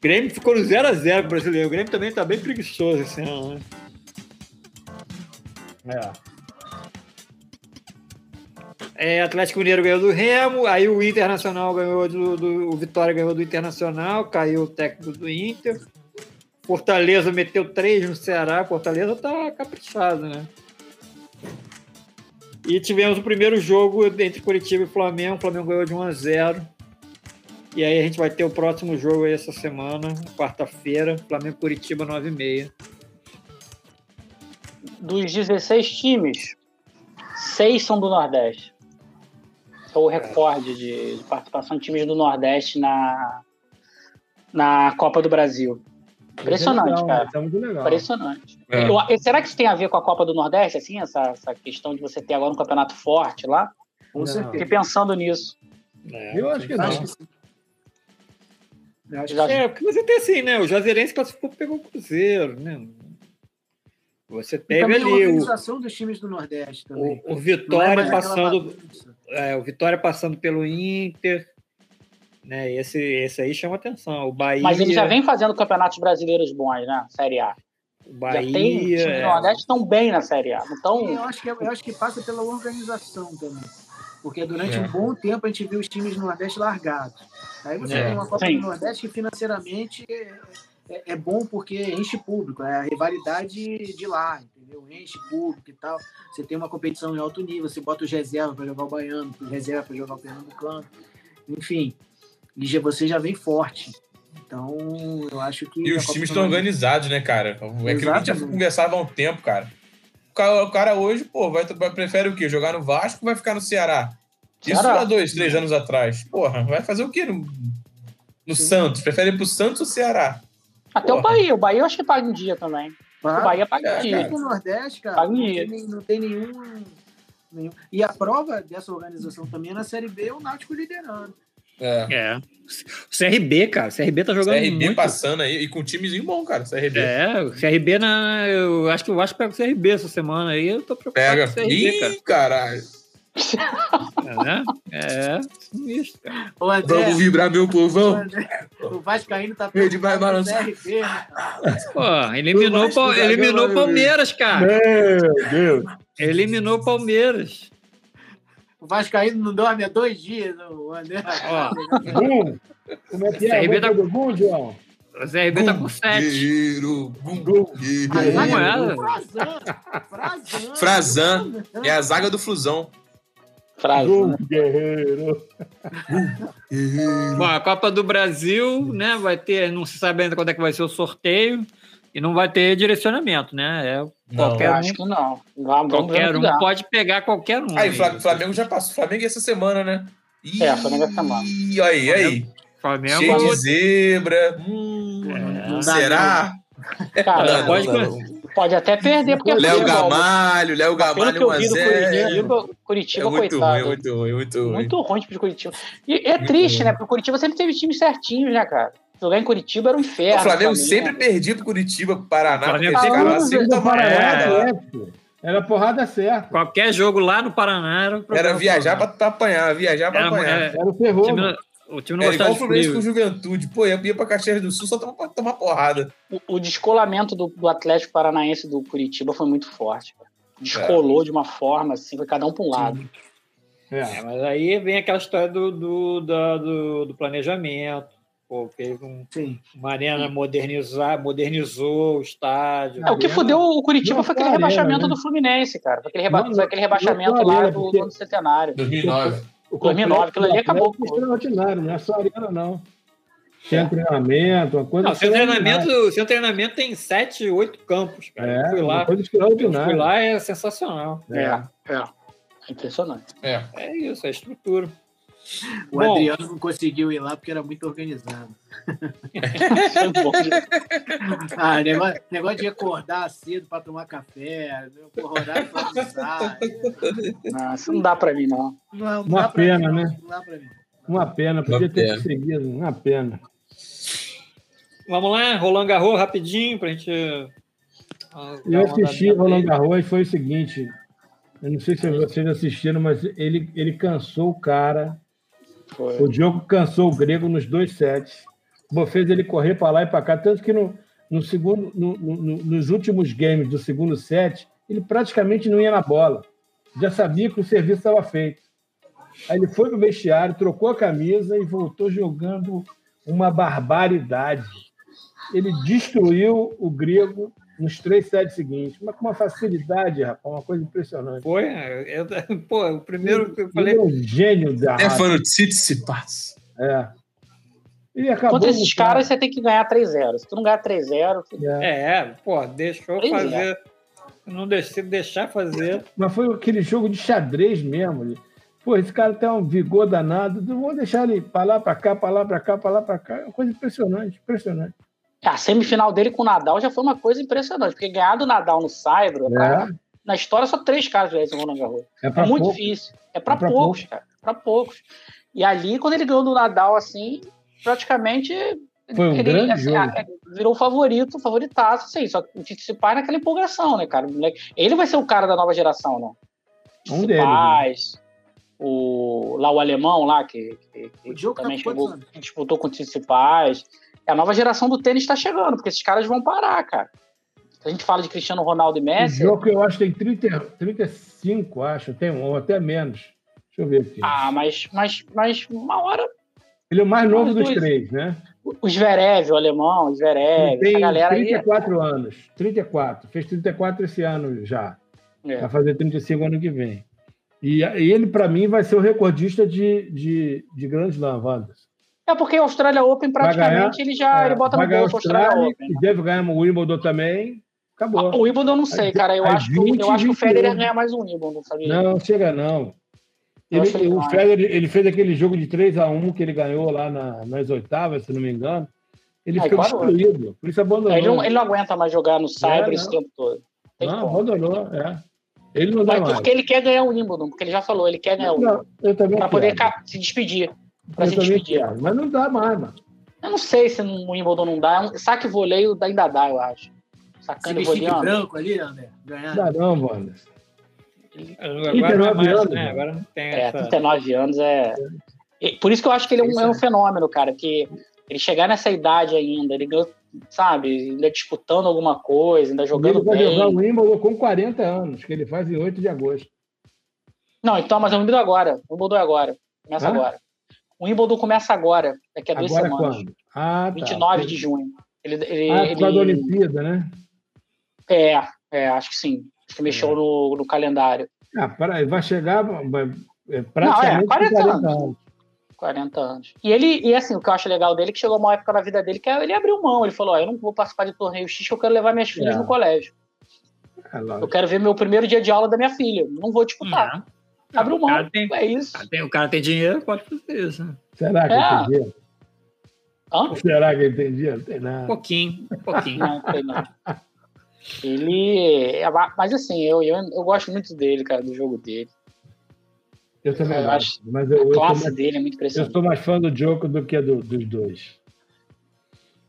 Speaker 1: Grêmio ficou no 0x0 brasileiro. O Grêmio também tá bem preguiçoso esse ano, né? É. É, Atlético Mineiro ganhou do Remo, aí o Internacional ganhou do, do, O Vitória ganhou do Internacional, caiu o técnico do Inter. Fortaleza meteu três no Ceará, Fortaleza tá caprichado, né? E tivemos o primeiro jogo entre Curitiba e Flamengo, o Flamengo ganhou de 1 a 0. E aí a gente vai ter o próximo jogo aí essa semana, quarta-feira, Flamengo Curitiba 9 e meia.
Speaker 2: Dos 16 times, seis são do Nordeste é o recorde de, de, participação de times do Nordeste na, na Copa do Brasil. Impressionante, legal, cara. Tá muito legal. Impressionante. É. Eu, será que isso tem a ver com a Copa do Nordeste, assim, essa, essa questão de você ter agora um campeonato forte lá? Com certeza. Fiquei pensando nisso.
Speaker 3: É, eu acho que não. Acho que sim.
Speaker 1: É, porque você tem assim, né? O Juazeirense classificou pegou o Cruzeiro, né? Você teve ali. A
Speaker 4: organização o, dos times do Nordeste também.
Speaker 1: O, o Vitória é passando. É, o Vitória passando pelo Inter. Né? Esse, esse aí chama atenção. O Bahia.
Speaker 2: Mas ele já vem fazendo campeonatos brasileiros bons, né? Série A.
Speaker 1: O Bahia. Já
Speaker 2: tem, times do Nordeste estão bem na Série A. Então...
Speaker 4: eu, acho que, eu acho que passa pela organização também. Porque durante é. um bom tempo a gente viu os times do Nordeste largados. Aí você é. tem uma Copa Sim. do Nordeste que financeiramente é, é, é, bom porque enche público, é a rivalidade de lá, entendeu? Enche público e tal. Você tem uma competição em alto nível, você bota o reserva para jogar o baiano, o reserva para jogar o pernambucano. Enfim, e você já vem forte. Então, eu acho que.
Speaker 5: E os times estão organizados, né, cara? É aquilo que a gente já conversava há um tempo, cara. O cara hoje, pô, vai, prefere o quê? Jogar no Vasco ou vai ficar no Ceará? Isso há dois, três anos atrás. Porra, vai fazer o quê no, no Santos? Prefere ir pro Santos ou Ceará?
Speaker 2: Até Porra. o Bahia. O Bahia eu acho que paga em dia também. Ah, o Bahia paga em
Speaker 4: é,
Speaker 2: dia.
Speaker 4: No Nordeste, cara, paga em dia. Não, tem, não tem nenhum, nenhum. E a prova dessa organização também é na Série B é o Náutico liderando.
Speaker 1: É. é. O CRB, cara. O CRB tá jogando CRB muito.
Speaker 5: passando aí e com um timezinho bom, cara. CRB.
Speaker 1: É, o CRB na. Eu acho que o Vasco pega o CRB essa semana aí. Eu tô preocupado
Speaker 5: pega. com o CRB, Ih, cara. caralho.
Speaker 1: É, né? É, isso,
Speaker 5: cara. André, Vamos vibrar, meu povão.
Speaker 4: O, Vasco ainda tá
Speaker 5: Ele vai balançar.
Speaker 1: Né, Pô, eliminou o eliminou Palmeiras, cara.
Speaker 3: Meu Deus.
Speaker 1: Eliminou o Palmeiras.
Speaker 4: O Vascaíno não dorme há dois dias, o André. Ó,
Speaker 3: como é que é? CRB tá... Bom, João?
Speaker 1: O CRB tá com sete.
Speaker 5: Guerreiro, bum, guerreiro. Como
Speaker 1: é?
Speaker 5: Frazan. Frazan. É a zaga do Flusão.
Speaker 3: Frazan. Guerreiro.
Speaker 1: Bom, a Copa do Brasil, né, vai ter, não se sabe ainda quando é que vai ser o sorteio. E não vai ter direcionamento, né? É
Speaker 2: não, qualquer um, acho que não. Vamos,
Speaker 1: qualquer um pode pegar qualquer um.
Speaker 5: Aí, o Flamengo já passou. Flamengo essa semana, né?
Speaker 2: Ih, é, Flamengo essa semana.
Speaker 5: E aí, aí.
Speaker 1: Flamengo,
Speaker 5: Cheio de zebra. Hum, é, será?
Speaker 2: Cara, não, pode, não, pode até perder, porque
Speaker 5: Léo Gamalho, Léo Gamalho
Speaker 2: 1x0. Curitiba,
Speaker 5: é muito
Speaker 2: coitado.
Speaker 5: Ruim, muito ruim, muito ruim.
Speaker 2: Muito ruim de Curitiba. E é muito triste, ruim. né? Porque o Curitiba sempre teve times certinhos, né, cara? Jogar em Curitiba era um inferno.
Speaker 5: O Flamengo sempre perdia pro Curitiba, pro Paraná. O
Speaker 1: Flamengo sempre, cara, sempre
Speaker 3: tomava é. Era porrada certa.
Speaker 1: Qualquer jogo lá no Paraná
Speaker 5: era, era viajar pra, apanhar, viajar pra era, apanhar.
Speaker 3: Era, era o terror. O time,
Speaker 5: não era igual o Fluminense com Juventude. Pô, ia, ia pra Caxias do Sul só pra tomar porrada.
Speaker 2: O, o descolamento do, do, Atlético Paranaense do Curitiba foi muito forte. Descolou é. de uma forma, assim, foi cada um pra um lado.
Speaker 1: É. é. mas aí vem aquela história do, do, do, do planejamento Pô, fez um, Sim. uma arena modernizar, modernizou o estádio.
Speaker 2: É, o que fudeu o Curitiba não, foi aquele arena, rebaixamento né? do Fluminense, cara. Foi aquele, reba não, aquele rebaixamento lá do, do centenário.
Speaker 5: 2009.
Speaker 2: O 2009, aquilo ali acabou.
Speaker 3: Não é extraordinário, não é só arena, não. Sem treinamento, uma coisa. Não,
Speaker 1: seu treinamento, seu treinamento tem sete, oito campos, cara. É, fui lá. Coisa fui lá é sensacional.
Speaker 2: É, é. é. impressionante.
Speaker 5: É.
Speaker 1: é isso, é estrutura.
Speaker 4: O Bom, Adriano não conseguiu ir lá porque era muito organizado. Ah, negócio, negócio, de acordar cedo para tomar café, horário para almoçar.
Speaker 2: Não, isso não dá para mim, não.
Speaker 3: não, não uma pena, mim, né? Não dá para mim. Uma pena, podia uma ter pena. conseguido, uma pena.
Speaker 1: Vamos lá, Roland Garros rapidinho para a gente.
Speaker 3: Eu assisti Roland Garros e foi o seguinte. Eu não sei se vocês assistiram, mas ele, ele cansou o cara foi. O Diogo cansou o grego nos dois sets. Fez ele correr para lá e para cá. Tanto que no, no segundo, no, no, nos últimos games do segundo set, ele praticamente não ia na bola. Já sabia que o serviço estava feito. Aí ele foi para o vestiário, trocou a camisa e voltou jogando uma barbaridade. Ele destruiu o grego nos três sets seguintes, mas com uma facilidade, rapaz, uma coisa impressionante.
Speaker 1: Foi, eu, pô, o primeiro que eu falei.
Speaker 3: É um gênio da.
Speaker 5: Stefano Tsitsipas.
Speaker 3: É.
Speaker 2: E acabou. Contra esses caras, você tem que ganhar 3-0. Se tu não ganhar 3-0.
Speaker 1: É. é, pô, deixou fazer. Não deixei deixar fazer.
Speaker 3: Mas foi aquele jogo de xadrez mesmo. Pô, esse cara tem um vigor danado. Não vou deixar ele para lá, para cá, para lá, para cá, para lá, para cá. É uma coisa impressionante, impressionante.
Speaker 2: A semifinal dele com o Nadal já foi uma coisa impressionante, porque ganhar do Nadal no Saibro, é. na história só três caras ganham Roland Garros. É, é muito pouco. difícil. É para é poucos, poucos, cara. Para poucos. E ali, quando ele ganhou do Nadal, assim, praticamente.
Speaker 3: Foi um
Speaker 2: ele,
Speaker 3: grande assim, jogo.
Speaker 2: Virou favorito, favoritaço, assim. Só que o Tsitsipas naquela empolgação, né, cara? Ele vai ser o cara da nova geração, né?
Speaker 3: Um deles. Né?
Speaker 2: O, lá o alemão lá, que, que, que o também tá chegou, disputou com o Tsitsipas. A nova geração do tênis está chegando, porque esses caras vão parar, cara. A gente fala de Cristiano Ronaldo e Messi.
Speaker 3: O jogo eu acho que tem 30, 35, acho, tem, ou até menos. Deixa eu ver aqui.
Speaker 2: Ah, mas, mas, mas uma hora.
Speaker 3: Ele é o mais novo dos três, né?
Speaker 2: O Zverev, o alemão, o Zverev,
Speaker 3: tem galera 34 aí... anos. 34. Fez 34 esse ano já. É. Vai fazer 35 ano que vem. E, ele, para mim, vai ser o recordista de, de, de Grand Slam, Wanderson.
Speaker 2: É porque o Australia Open praticamente ganhar, ele já é, ele bota no bolso Australia, Australia Open.
Speaker 3: Né? Deve ganhar o Wimbledon também. Acabou.
Speaker 2: Ah, o Wimbledon não sei, cara. Eu, acho, 20, que, eu acho que o Federer ganha mais um Wimbledon, sabia?
Speaker 3: Não, chega não. Ele, ele o Federer ele fez aquele jogo de 3 a 1 que ele ganhou lá na, nas oitavas, se não me engano. Ele ah, ficou destruído, por isso abandonou.
Speaker 2: Ele não, ele não aguenta mais jogar no Cyber é, esse tempo todo.
Speaker 3: Tem não, abandonou, é. Ele não dá Mas
Speaker 2: mais. porque ele quer ganhar o Wimbledon, porque ele já falou, ele quer ganhar o Wimbledon. Para poder se despedir. Pra eu se despedir. Quero,
Speaker 3: mas não dá mais, mano.
Speaker 2: Eu não sei se no Wimbledon não dá. Saque voleio ainda dá, eu acho.
Speaker 4: Sacando o voleio. branco ali, André? Ganhar.
Speaker 3: Não dá não, mano.
Speaker 2: Agora, é mais, né? Agora não tem é, 39 anos é... Por isso que eu acho que ele é um, é um fenômeno, cara, que ele chegar nessa idade ainda, ele sabe, ainda disputando alguma coisa, ainda jogando ele vai bem. jogar
Speaker 3: o Wimbledon com 40 anos, que ele faz em 8 de agosto.
Speaker 2: Não, então, mas é o Wimbledon agora. O Wimbledon é agora. Começa Hã? agora. O Wimbledon começa agora, daqui a duas agora semanas. Quando? Ah, tá. 29 de junho. Ele, ele,
Speaker 3: ah,
Speaker 2: ele...
Speaker 3: da Olimpíada, né?
Speaker 2: É, é, acho que sim. Que mexeu é. no, no calendário.
Speaker 3: Ah, vai chegar
Speaker 2: é, praticamente Não, é, 40, 40 anos. anos. 40 anos. E ele, e assim, o que eu acho legal dele é que chegou uma época na vida dele que é, ele abriu mão. Ele falou: ó, eu não vou participar de torneio X, eu quero levar minhas filhas é. no colégio. É eu quero ver meu primeiro dia de aula da minha filha. Não vou disputar. Uhum. Abriu mão. Tem, é isso.
Speaker 1: O cara tem dinheiro, pode fazer isso. Né?
Speaker 3: Será que é. tem dinheiro? Hã? Será que ele tem dinheiro? Tem nada.
Speaker 1: Um pouquinho, um pouquinho. Não, tem não.
Speaker 2: Ele. É, mas assim, eu, eu, eu gosto muito dele, cara, do jogo dele.
Speaker 3: Eu também eu
Speaker 2: acho. Mas eu, a classe mais, dele é muito impressionante.
Speaker 3: Eu sou mais fã do Djokovic do que do, dos dois.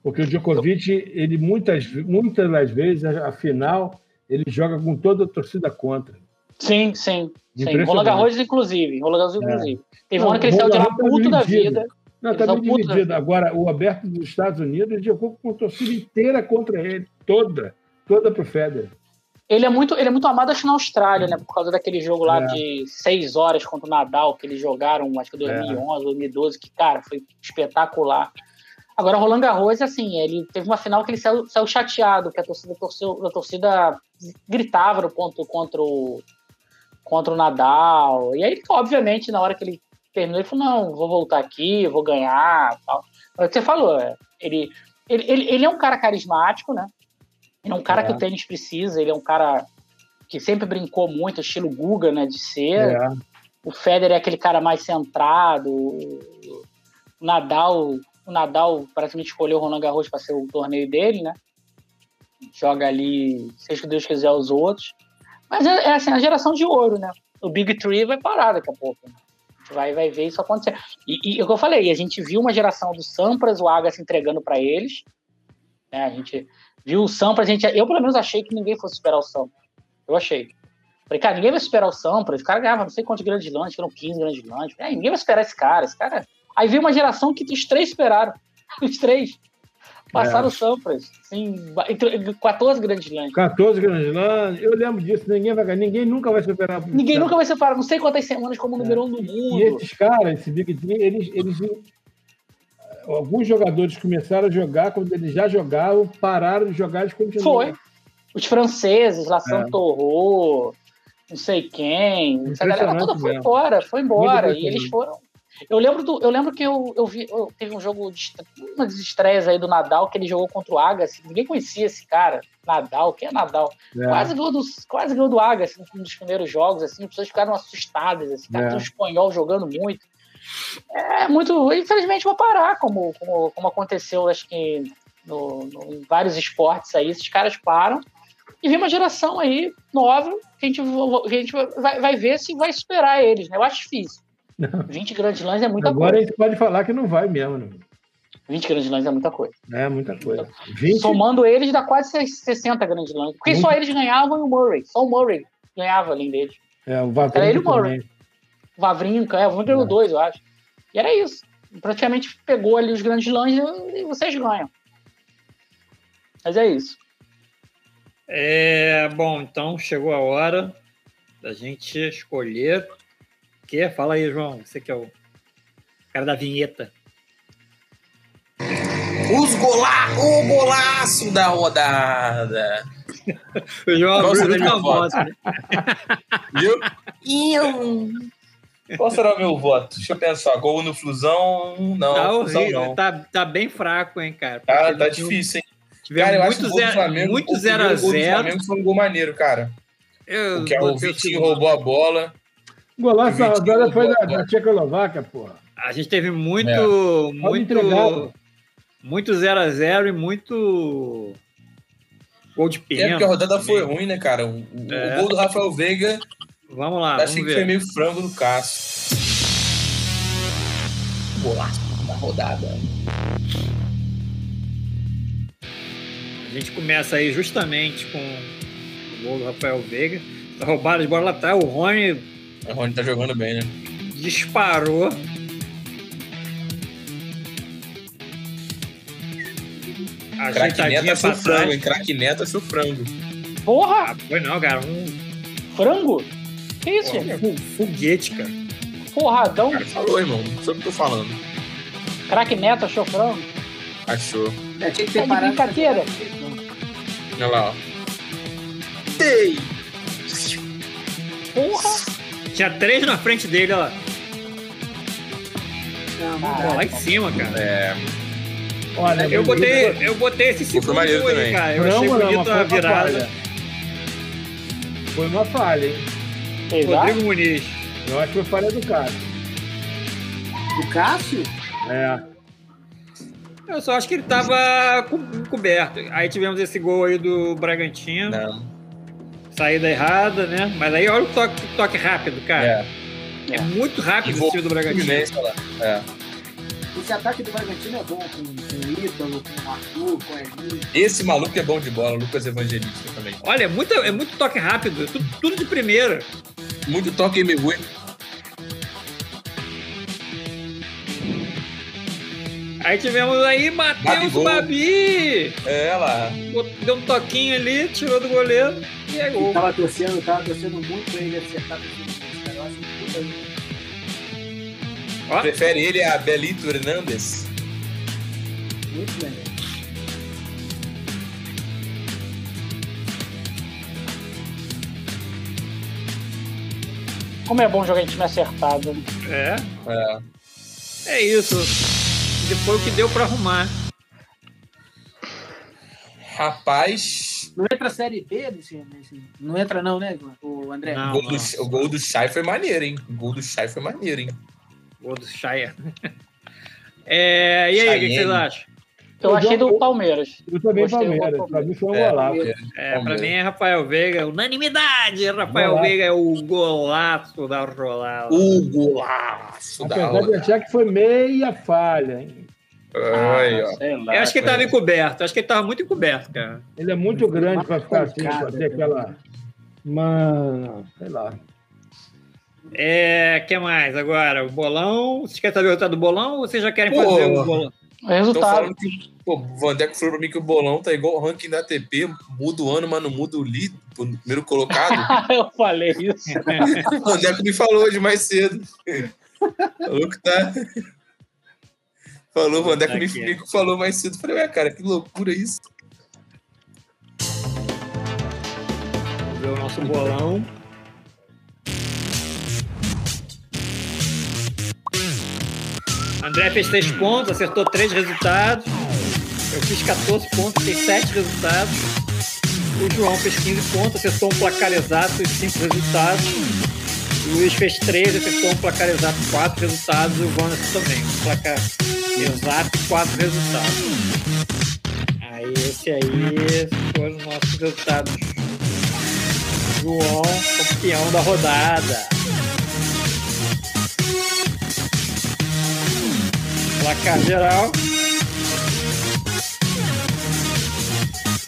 Speaker 3: Porque o Djokovic, ele muitas, muitas das vezes, afinal, ele joga com toda a torcida contra.
Speaker 2: Sim, sim. sim. Roland Garros, inclusive. Roland Garros, é. inclusive. Teve um ano que ele saiu de lá tá puto da vida.
Speaker 3: Não, bem dividido. Agora, o aberto dos Estados Unidos, ele jogou com a torcida inteira contra ele. Toda. Toda pro Federer.
Speaker 2: Ele é muito, ele é muito amado, acho, na Austrália, né? Por causa daquele jogo lá é. de seis horas contra o Nadal, que eles jogaram, acho que 2011, é. 2012, que, cara, foi espetacular. Agora, Roland Garros, assim, ele teve uma final que ele saiu, saiu chateado, que a torcida, torceu, a torcida gritava no ponto contra o, contra o Nadal. E aí, obviamente, na hora que ele terminou, ele falou, não, vou voltar aqui, vou ganhar, tal. É o que você falou, é, ele, ele, ele, ele é um cara carismático, né? Ele é um cara é. que o tênis precisa, ele é um cara que sempre brincou muito, estilo Guga, né, de ser. É. O Federer é aquele cara mais centrado. O Nadal, o Nadal praticamente escolheu o Roland Garros para ser o torneio dele, né? Joga ali, seja que Deus quiser, os outros. Mas é, é assim, a geração de ouro, né? O Big Three vai parar daqui a pouco. Né? A gente vai, vai ver isso acontecer. E, e é o que eu falei, a gente viu uma geração do Sampras, o Agassi entregando para eles. Né? A gente Viu o Sampras, a gente, eu pelo menos achei que ninguém fosse superar o Sampras. Eu achei. Falei, cara, ninguém vai superar o Sampras. O cara ganhava não sei quantos grandes lances, foram 15 grandes lances. É, ninguém vai superar esse cara. Esse cara. Aí veio uma geração que os três superaram. Os três. Passaram é. o Sampras. Assim, 14 grandes lances.
Speaker 3: 14 grandes lances. Eu lembro disso. Ninguém, vai, ninguém nunca vai superar.
Speaker 2: Ninguém nunca vai superar. Não sei quantas semanas como é. número um do mundo.
Speaker 3: E esses caras, esse Big Three, eles, eles alguns jogadores começaram a jogar quando eles já jogavam, pararam de jogar e continuaram.
Speaker 2: Foi. Os franceses, lá, Santorro, é. não sei quem, essa galera toda foi embora, foi embora. E eles foram. Eu lembro, do, eu lembro que eu, eu vi, eu, teve um jogo, de, uma das estreias aí do Nadal, que ele jogou contra o Agassi, ninguém conhecia esse cara, Nadal, quem é Nadal? É. Quase, ganhou do, quase ganhou do Agassi um dos primeiros jogos, assim, as pessoas ficaram assustadas, esse cara é. tem um espanhol jogando muito é muito. Infelizmente, vou parar, como, como, como aconteceu, acho que no, no, em vários esportes aí, esses caras param. E vem uma geração aí nova que a gente, a gente vai, vai ver se vai superar eles, né? Eu acho difícil. Não. 20 grandes lãs é muita
Speaker 3: Agora
Speaker 2: coisa. Agora a
Speaker 3: gente pode falar que não vai mesmo, né?
Speaker 2: 20 grandes lãs é muita coisa.
Speaker 3: É, muita coisa.
Speaker 2: 20... Somando eles, dá quase 60 grandes lãs. Porque Muito... só eles ganhavam e o Murray. Só o Murray ganhava além deles.
Speaker 3: É, o Era ele o Murray. Também.
Speaker 2: Vavrinca, é, o Vavrinca é. dois, eu acho. E era isso. Praticamente pegou ali os grandes lãs e vocês ganham. Mas é isso.
Speaker 1: É, bom, então chegou a hora da gente escolher Que? Fala aí, João. Você que é o cara da vinheta.
Speaker 5: Os gola... O golaço da rodada.
Speaker 1: o João abriu meu voto. Né?
Speaker 5: Viu? Eu... Qual será o meu voto? Deixa eu pensar. Gol no Flusão? Não.
Speaker 1: Tá
Speaker 5: Flusão,
Speaker 1: horrível.
Speaker 5: não.
Speaker 1: Tá, tá bem fraco, hein, cara?
Speaker 5: Ah, tá difícil, hein?
Speaker 1: Tivemos
Speaker 5: cara, eu
Speaker 1: muito
Speaker 5: acho que o gol do
Speaker 1: zero,
Speaker 5: Flamengo,
Speaker 1: muito
Speaker 5: o
Speaker 1: zero a
Speaker 5: primeiro gol do
Speaker 1: zero.
Speaker 5: Flamengo foi um gol maneiro, cara.
Speaker 1: Eu
Speaker 5: Porque o
Speaker 1: o
Speaker 5: Vitinho roubou a bola.
Speaker 3: O golaço da
Speaker 5: Vitinho
Speaker 3: rodada foi da,
Speaker 5: a
Speaker 3: da Tchecoslováquia, porra.
Speaker 1: A gente teve muito,
Speaker 5: É.
Speaker 1: Muito, muito 0 a 0 e muito gol de
Speaker 5: É
Speaker 1: pênalti.
Speaker 5: porque a rodada
Speaker 1: também.
Speaker 5: foi ruim, né, cara? O, o-
Speaker 1: É.
Speaker 5: o gol do Rafael Veiga,
Speaker 1: Vamos lá,
Speaker 5: achei
Speaker 1: vamos
Speaker 5: que
Speaker 1: ver.
Speaker 5: foi meio frango do Cássio. Golaço da rodada.
Speaker 1: A gente começa aí justamente com o gol do Rafael Veiga. Tá roubada de bola lá atrás. O Rony
Speaker 5: O Rony tá jogando bem, né?
Speaker 1: disparou.
Speaker 5: Achou
Speaker 1: pra
Speaker 5: frango, hein? Neto achou frango.
Speaker 2: Porra!
Speaker 1: Ah, foi não, cara. Um
Speaker 2: Frango? Que isso?
Speaker 1: fu- foguete, cara.
Speaker 2: Porradão?
Speaker 5: O cara falou, irmão. Não sei o que eu tô falando.
Speaker 2: Craque Neto achou frango?
Speaker 5: Achou.
Speaker 4: É, tinha que
Speaker 2: Tá
Speaker 4: ter
Speaker 2: de
Speaker 4: parado.
Speaker 2: brincadeira?
Speaker 5: Olha lá, ó. Ei!
Speaker 2: Porra!
Speaker 1: Tinha três na frente dele, ó.
Speaker 4: Não, não
Speaker 1: lá em cima, cara.
Speaker 5: É,
Speaker 3: Olha,
Speaker 1: Eu botei, eu botei esse
Speaker 5: Pô, foi
Speaker 1: segundo
Speaker 5: maneiro
Speaker 1: aí,
Speaker 5: também.
Speaker 1: cara. Eu
Speaker 3: Frango
Speaker 1: achei
Speaker 3: não,
Speaker 1: bonito
Speaker 3: mas
Speaker 1: a
Speaker 3: foi uma
Speaker 1: virada.
Speaker 3: falha. Foi uma falha, hein?
Speaker 2: Exato.
Speaker 1: Rodrigo Muniz.
Speaker 3: Eu acho que foi falha do cara.
Speaker 4: O Cássio?
Speaker 3: É.
Speaker 1: Eu só acho que ele tava co- coberto. Aí tivemos esse gol aí do Bragantino.
Speaker 5: não.
Speaker 1: Saída errada, né? Mas aí olha o toque, toque rápido, cara.
Speaker 5: É.
Speaker 1: É, muito rápido esse time do Bragantino.
Speaker 5: É.
Speaker 4: Esse ataque do Bragantino é bom com, com o Ítalo, com o Arthur, com o Elinho.
Speaker 5: Esse maluco é bom de bola, Lucas Evangelista também.
Speaker 1: Olha, é muito, é muito toque rápido. Tudo, tudo de primeira.
Speaker 5: Muito toque em Megui.
Speaker 1: Aí tivemos aí Matheus. Babi.
Speaker 5: É lá.
Speaker 1: Bot- Deu um toquinho ali, tirou do goleiro e é gol.
Speaker 4: Tava torcendo, tava torcendo muito pra ele acertar o time. Cara, eu acho que puta
Speaker 1: Ó,
Speaker 5: Prefere ele a Belito Hernandes?
Speaker 4: muito bem.
Speaker 2: Como é bom jogar em time acertado.
Speaker 1: é.
Speaker 5: É.
Speaker 1: É isso. Depois o que deu pra arrumar.
Speaker 5: Rapaz,
Speaker 4: Não entra a Série B nesse, nesse... Não entra não, né, o André?
Speaker 1: Não.
Speaker 5: o gol, do, o gol do Chay foi maneiro, hein? O gol do Chay foi maneiro, hein?
Speaker 1: Gol do Shire. É, e aí, o que, vocês
Speaker 5: Cheyenne.
Speaker 1: acham?
Speaker 2: Eu
Speaker 3: Eu
Speaker 2: achei do Palmeiras.
Speaker 3: Eu também
Speaker 2: Gostei do
Speaker 3: Palmeiras.
Speaker 2: gol do
Speaker 3: Pra mim foi um
Speaker 5: É,
Speaker 3: golaço.
Speaker 1: É, pra
Speaker 5: Palmeiras.
Speaker 1: mim é Rafael Veiga. Unanimidade! Rafael
Speaker 3: Golaço.
Speaker 1: Veiga é o golaço da rolada.
Speaker 5: O golaço da
Speaker 3: Apesar de achar que foi meia falha, hein?
Speaker 5: Ó.
Speaker 2: sei lá.
Speaker 1: Eu acho que ele tava
Speaker 5: é.
Speaker 1: encoberto. Acho que ele tava muito encoberto, cara.
Speaker 3: Ele é muito grande pra ficar assim, pra ter aquela. Mano, sei lá.
Speaker 1: É, que mais agora? O bolão. Vocês querem saber o resultado do bolão ou vocês já querem
Speaker 5: Pô.
Speaker 1: fazer o bolão?
Speaker 2: O
Speaker 5: Tô
Speaker 2: resultado.
Speaker 5: que pô, o Vandeco falou pra mim que o bolão tá igual o ranking da ATP, muda o ano, mas não muda o líder, o primeiro colocado.
Speaker 2: eu falei isso.
Speaker 5: o Vandeco me falou hoje mais cedo. Falou que tá. Falou, o Vandeco
Speaker 1: Tá
Speaker 5: me, falou mais cedo. Falei, ué, cara, que loucura isso.
Speaker 1: Vamos ver o nosso bolão. André fez 3 pontos, acertou 3 resultados. Eu fiz 14 pontos, fiz 7 resultados. O João fez 15 pontos, acertou um placar exato e 5 resultados. O Luiz fez 3, acertou um placar exato e 4 resultados. E o Vanessa também, um placar exato e 4 resultados. Aí esse aí foram os nossos resultados. João, campeão da rodada. Placar geral.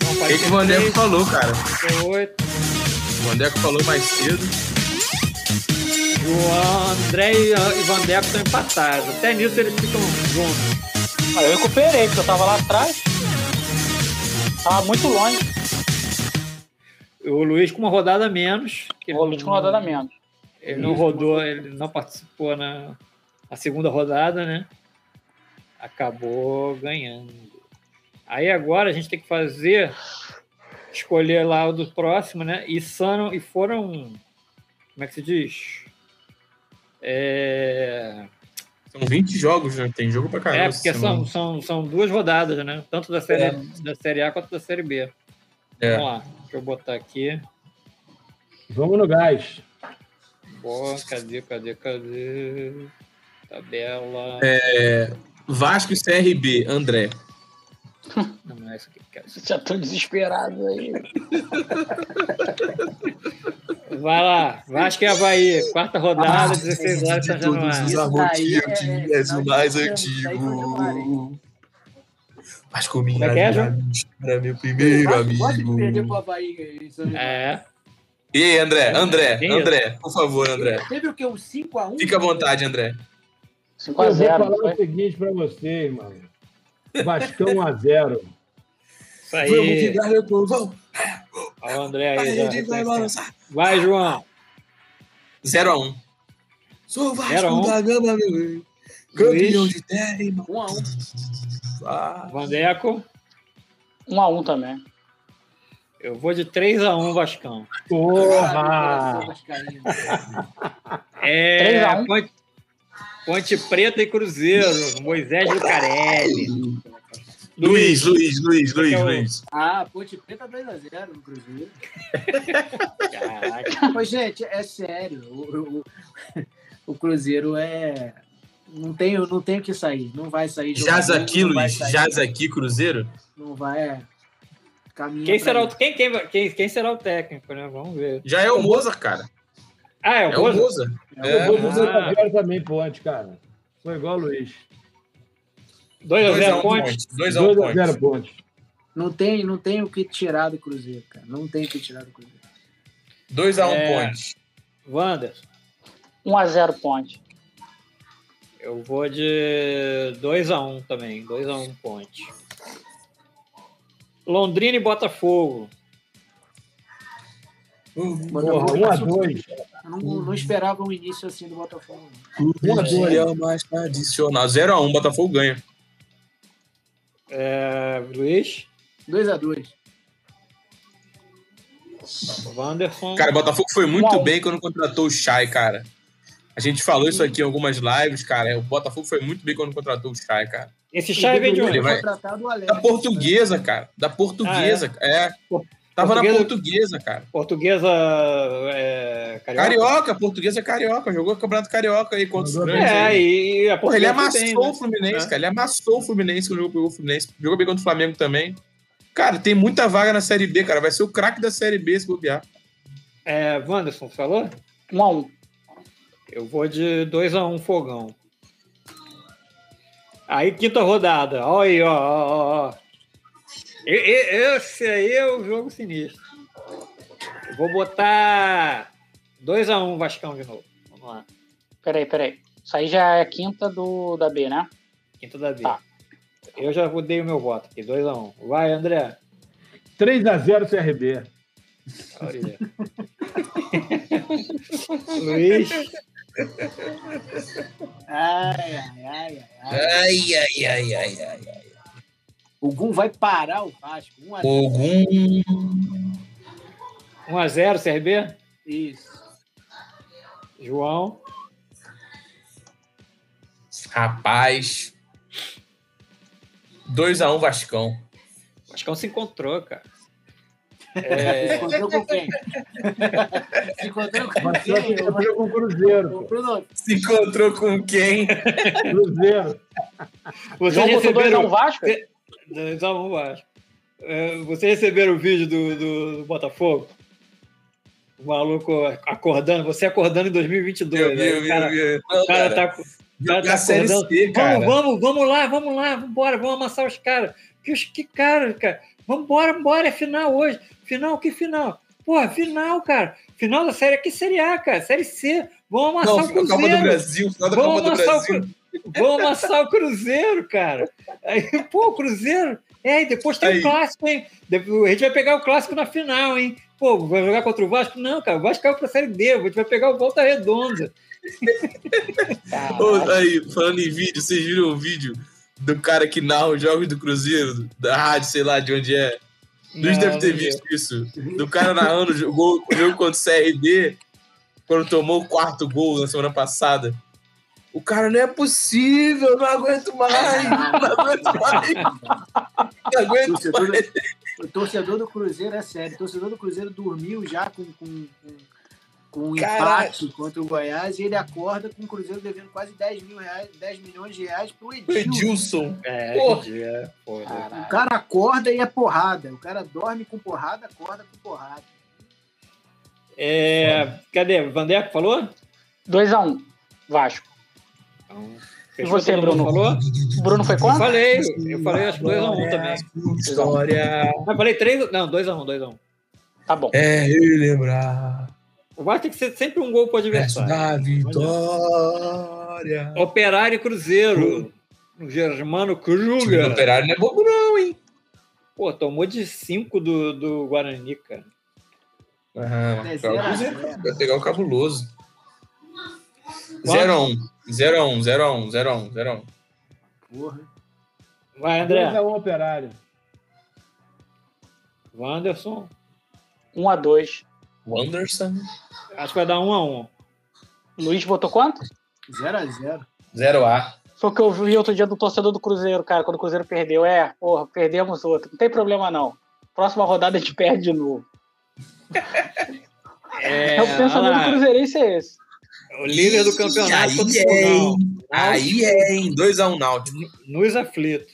Speaker 5: O que, que o Vandeco falou, cara?
Speaker 1: 8.
Speaker 5: O Vandeco falou mais cedo.
Speaker 1: João, André e e Vandeco estão empatados. Até nisso eles ficam juntos.
Speaker 2: Ah, eu recuperei, porque eu tava lá atrás. Tava muito longe.
Speaker 1: O Luiz com uma rodada menos.
Speaker 2: O Luiz com rodada menos.
Speaker 1: Ele não rodou, ele não participou na, na segunda rodada, né? Acabou ganhando. Aí agora a gente tem que fazer escolher lá o do próximo, né? E são e foram como é que se diz? É...
Speaker 5: São 20 jogos, né? Tem jogo pra caramba.
Speaker 1: É, porque são, são, são duas rodadas, né? Tanto da série, é. da série A quanto da série B. É. Vamos lá, deixa eu botar aqui.
Speaker 3: Vamos no gás.
Speaker 1: Boa, cadê, cadê, cadê? Tabela.
Speaker 5: É, Vasco e CRB, André.
Speaker 2: Não, é isso aqui. Já tô desesperado aí.
Speaker 1: Vai lá, Vasco e Havaí, quarta rodada, ah, 16 horas, São Januário. Os
Speaker 5: Arrotias, é, o mais antigo. Vasco minha é, é meu primeiro amigo. Pode perder pro Havaí.
Speaker 1: É.
Speaker 5: E aí, André, André, André, por favor, André.
Speaker 4: Teve o que? Um 5x1?
Speaker 5: Fica à vontade, André.
Speaker 3: 5x0. Eu vou falar o seguinte pra vocês, mano. Vascão 1x0.
Speaker 1: Isso aí. Vamos virar retorno, vamos. Olha o André aí. A gente vai balançar. Vai, João.
Speaker 5: 0x1.
Speaker 3: Sou o Vasco da Gama, meu. Campeão de terra, irmão.
Speaker 1: 1x1. Vandeco.
Speaker 2: 1x1 também.
Speaker 1: Eu vou de 3x1 Vascão.
Speaker 3: Porra!
Speaker 1: É, 3x1. Ponte, Ponte Preta e Cruzeiro. Moisés Lucarelli.
Speaker 5: Luiz, Luiz, Luiz, Luiz, é Luiz.
Speaker 4: Ah, Ponte Preta 2x0 no Cruzeiro. Caraca. Mas, gente, é sério. O, o, o, Cruzeiro é. Não tem, não tem o que sair. Não vai sair.
Speaker 5: Jaz aqui, Luiz. Jaz aqui, Cruzeiro?
Speaker 4: Não vai. É.
Speaker 1: Quem será, o, quem, quem, quem, quem será o técnico, né? Vamos ver.
Speaker 5: Já é o Moza, cara.
Speaker 1: Ah, é o
Speaker 5: é Moza? O Moza.
Speaker 3: É, o ah. também, Ponte, cara. Foi igual o Luiz.
Speaker 1: 2x0 Ponte.
Speaker 3: 2x0 Ponte.
Speaker 4: Não tem, não tem o que tirar do Cruzeiro, cara. Não tem o que tirar do Cruzeiro.
Speaker 5: 2x1 é... Ponte.
Speaker 1: Wander.
Speaker 2: 1x0 Ponte.
Speaker 1: Eu vou de 2x1 também. 2x1 Ponte. Londrina e Botafogo.
Speaker 3: 1x2.
Speaker 4: Eu não, não esperava um início assim do Botafogo.
Speaker 5: 1x2 é o mais tradicional. 0x1, Botafogo ganha.
Speaker 1: É, Luiz?
Speaker 4: 2x2.
Speaker 1: Wanderson.
Speaker 5: Cara, o Botafogo foi muito bem quando contratou o Chay, cara. A gente falou isso aqui em algumas lives, cara. O Botafogo foi muito bem quando contratou o Chay, cara.
Speaker 1: Esse Chay vem de onde?
Speaker 5: Vai... Da portuguesa, cara. Da portuguesa. Ah, é? é. Tava portuguesa, na portuguesa, cara.
Speaker 1: Portuguesa é,
Speaker 5: carioca. Carioca, portuguesa carioca. Jogou o Campeonato Carioca aí contra os
Speaker 1: grandes. É, e a
Speaker 5: Porra, ele amassou né? o Fluminense, é. cara. Ele amassou o Fluminense quando jogou o Fluminense. Jogou bem contra o Flamengo também. Cara, tem muita vaga na Série B, cara. Vai ser o craque da Série B se bobear.
Speaker 1: É, Wanderson, falou?
Speaker 2: 1 a 1
Speaker 1: Eu vou de 2 a 1 Fogão. Aí, quinta rodada. Olha aí, ó, ó, ó. Esse aí é o jogo sinistro. Eu vou botar 2x1 um Vascão de novo. Vamos lá.
Speaker 2: Peraí, peraí. Isso aí já é a quinta do, da B, né?
Speaker 1: Quinta da B. Tá. Eu já dei o meu voto aqui, 2x1. Um. Vai, André.
Speaker 3: 3x0 CRB.
Speaker 1: Luiz.
Speaker 4: Ai, ai, ai, ai.
Speaker 5: Ai, ai, ai, ai, ai, ai.
Speaker 4: O Gum vai parar o Vasco. 1
Speaker 5: a 0. O
Speaker 1: Gum. 1x0, CRB?
Speaker 4: Isso.
Speaker 1: João.
Speaker 5: Rapaz. 2x1 Vascão.
Speaker 1: Vascão se encontrou, cara.
Speaker 4: É... Se encontrou com quem? Se encontrou com quem? Se
Speaker 3: encontrou com o Cruzeiro.
Speaker 5: Se encontrou com quem?
Speaker 3: Cruzeiro.
Speaker 1: Vocês receberam o Vasco? 2x1 Vasco. É, vocês receberam o vídeo do, do, do, Botafogo? O maluco acordando, você acordando em 2022. Eu, né? o cara, eu, eu, o cara, tá, tá, tá acordando. C, vamos, vamos, vamos lá, vamos lá, vamos vamos amassar os caras. Que, que cara, cara. Vamos embora, vamos embora, é final hoje. Final, que final? Porra, final, cara. Final da série, que série A, cara? Série C. Vamos amassar Não, o Cruzeiro. Copa do
Speaker 5: Brasil, final da vamos Copa do Brasil. O...
Speaker 1: Vamos amassar o Cruzeiro, cara. Aí, pô, o Cruzeiro. É, e depois tem o um clássico, hein? A gente vai pegar o clássico na final, hein? Pô, vai jogar contra o Vasco? Não, cara, o Vasco caiu pra Série D, a gente vai pegar o Volta Redonda.
Speaker 5: Ô, aí, falando em vídeo, vocês viram o vídeo do cara que narra os jogos do Cruzeiro, da rádio, sei lá de onde é? Luiz deve ter visto isso. Do cara narrando o jogo, o jogo contra o CRB, quando tomou o quarto gol na semana passada. O cara não é possível, não aguento mais, não aguento mais. Não aguento
Speaker 4: torcedor,
Speaker 5: mais.
Speaker 4: O torcedor do Cruzeiro é sério. O torcedor do Cruzeiro dormiu já com, com, com, com um empate contra o Goiás e ele acorda com o Cruzeiro devendo quase 10, mil reais, 10 milhões de reais pro Edilson.
Speaker 5: Edilson.
Speaker 1: É,
Speaker 5: Porra.
Speaker 1: é.
Speaker 4: O cara acorda e é porrada. O cara dorme com porrada, acorda com porrada.
Speaker 1: É, cadê? Vandeco falou?
Speaker 2: 2x1, Vasco.
Speaker 1: Então,
Speaker 2: E você, Bruno?
Speaker 1: Falou?
Speaker 2: O Bruno foi
Speaker 1: Eu
Speaker 2: quanto?
Speaker 1: falei, eu falei acho que 2x1 também.
Speaker 5: História
Speaker 1: Mas falei 3 Não, 2x1, 2x1.
Speaker 2: Tá bom.
Speaker 5: é relembrar.
Speaker 1: O Vasco tem que ser sempre um gol pro adversário.
Speaker 5: da vitória.
Speaker 1: Operário e Cruzeiro. O Germano
Speaker 5: O time do
Speaker 1: Kruger.
Speaker 5: Operário não é bobo, não, hein?
Speaker 1: Pô, tomou de 5 do, do Guarani, cara.
Speaker 5: Aham,
Speaker 4: É
Speaker 5: o Cruzeiro,
Speaker 4: zero.
Speaker 5: vai pegar o cabuloso. 0x1. 0x1, 0x1, 0x1, 0x1.
Speaker 4: Porra.
Speaker 1: Vai, André.
Speaker 3: 2 a 1 operário.
Speaker 1: Wanderson.
Speaker 2: 1x2.
Speaker 5: Wanderson.
Speaker 1: Acho que vai dar 1x1.
Speaker 2: Luiz botou quanto?
Speaker 4: 0x0.
Speaker 5: 0A.
Speaker 2: Foi o que eu vi outro dia do torcedor do Cruzeiro, cara, quando o Cruzeiro perdeu. É, porra, perdemos outro. Não tem problema, não. Próxima rodada a gente perde de novo.
Speaker 1: É,
Speaker 2: É, o pensamento do Cruzeirense é esse.
Speaker 1: O líder do campeonato
Speaker 5: Aí
Speaker 1: contra o
Speaker 5: é,
Speaker 1: Fogão.
Speaker 5: Aí é, hein? 2x1 Náutico.
Speaker 1: Nos aflitos.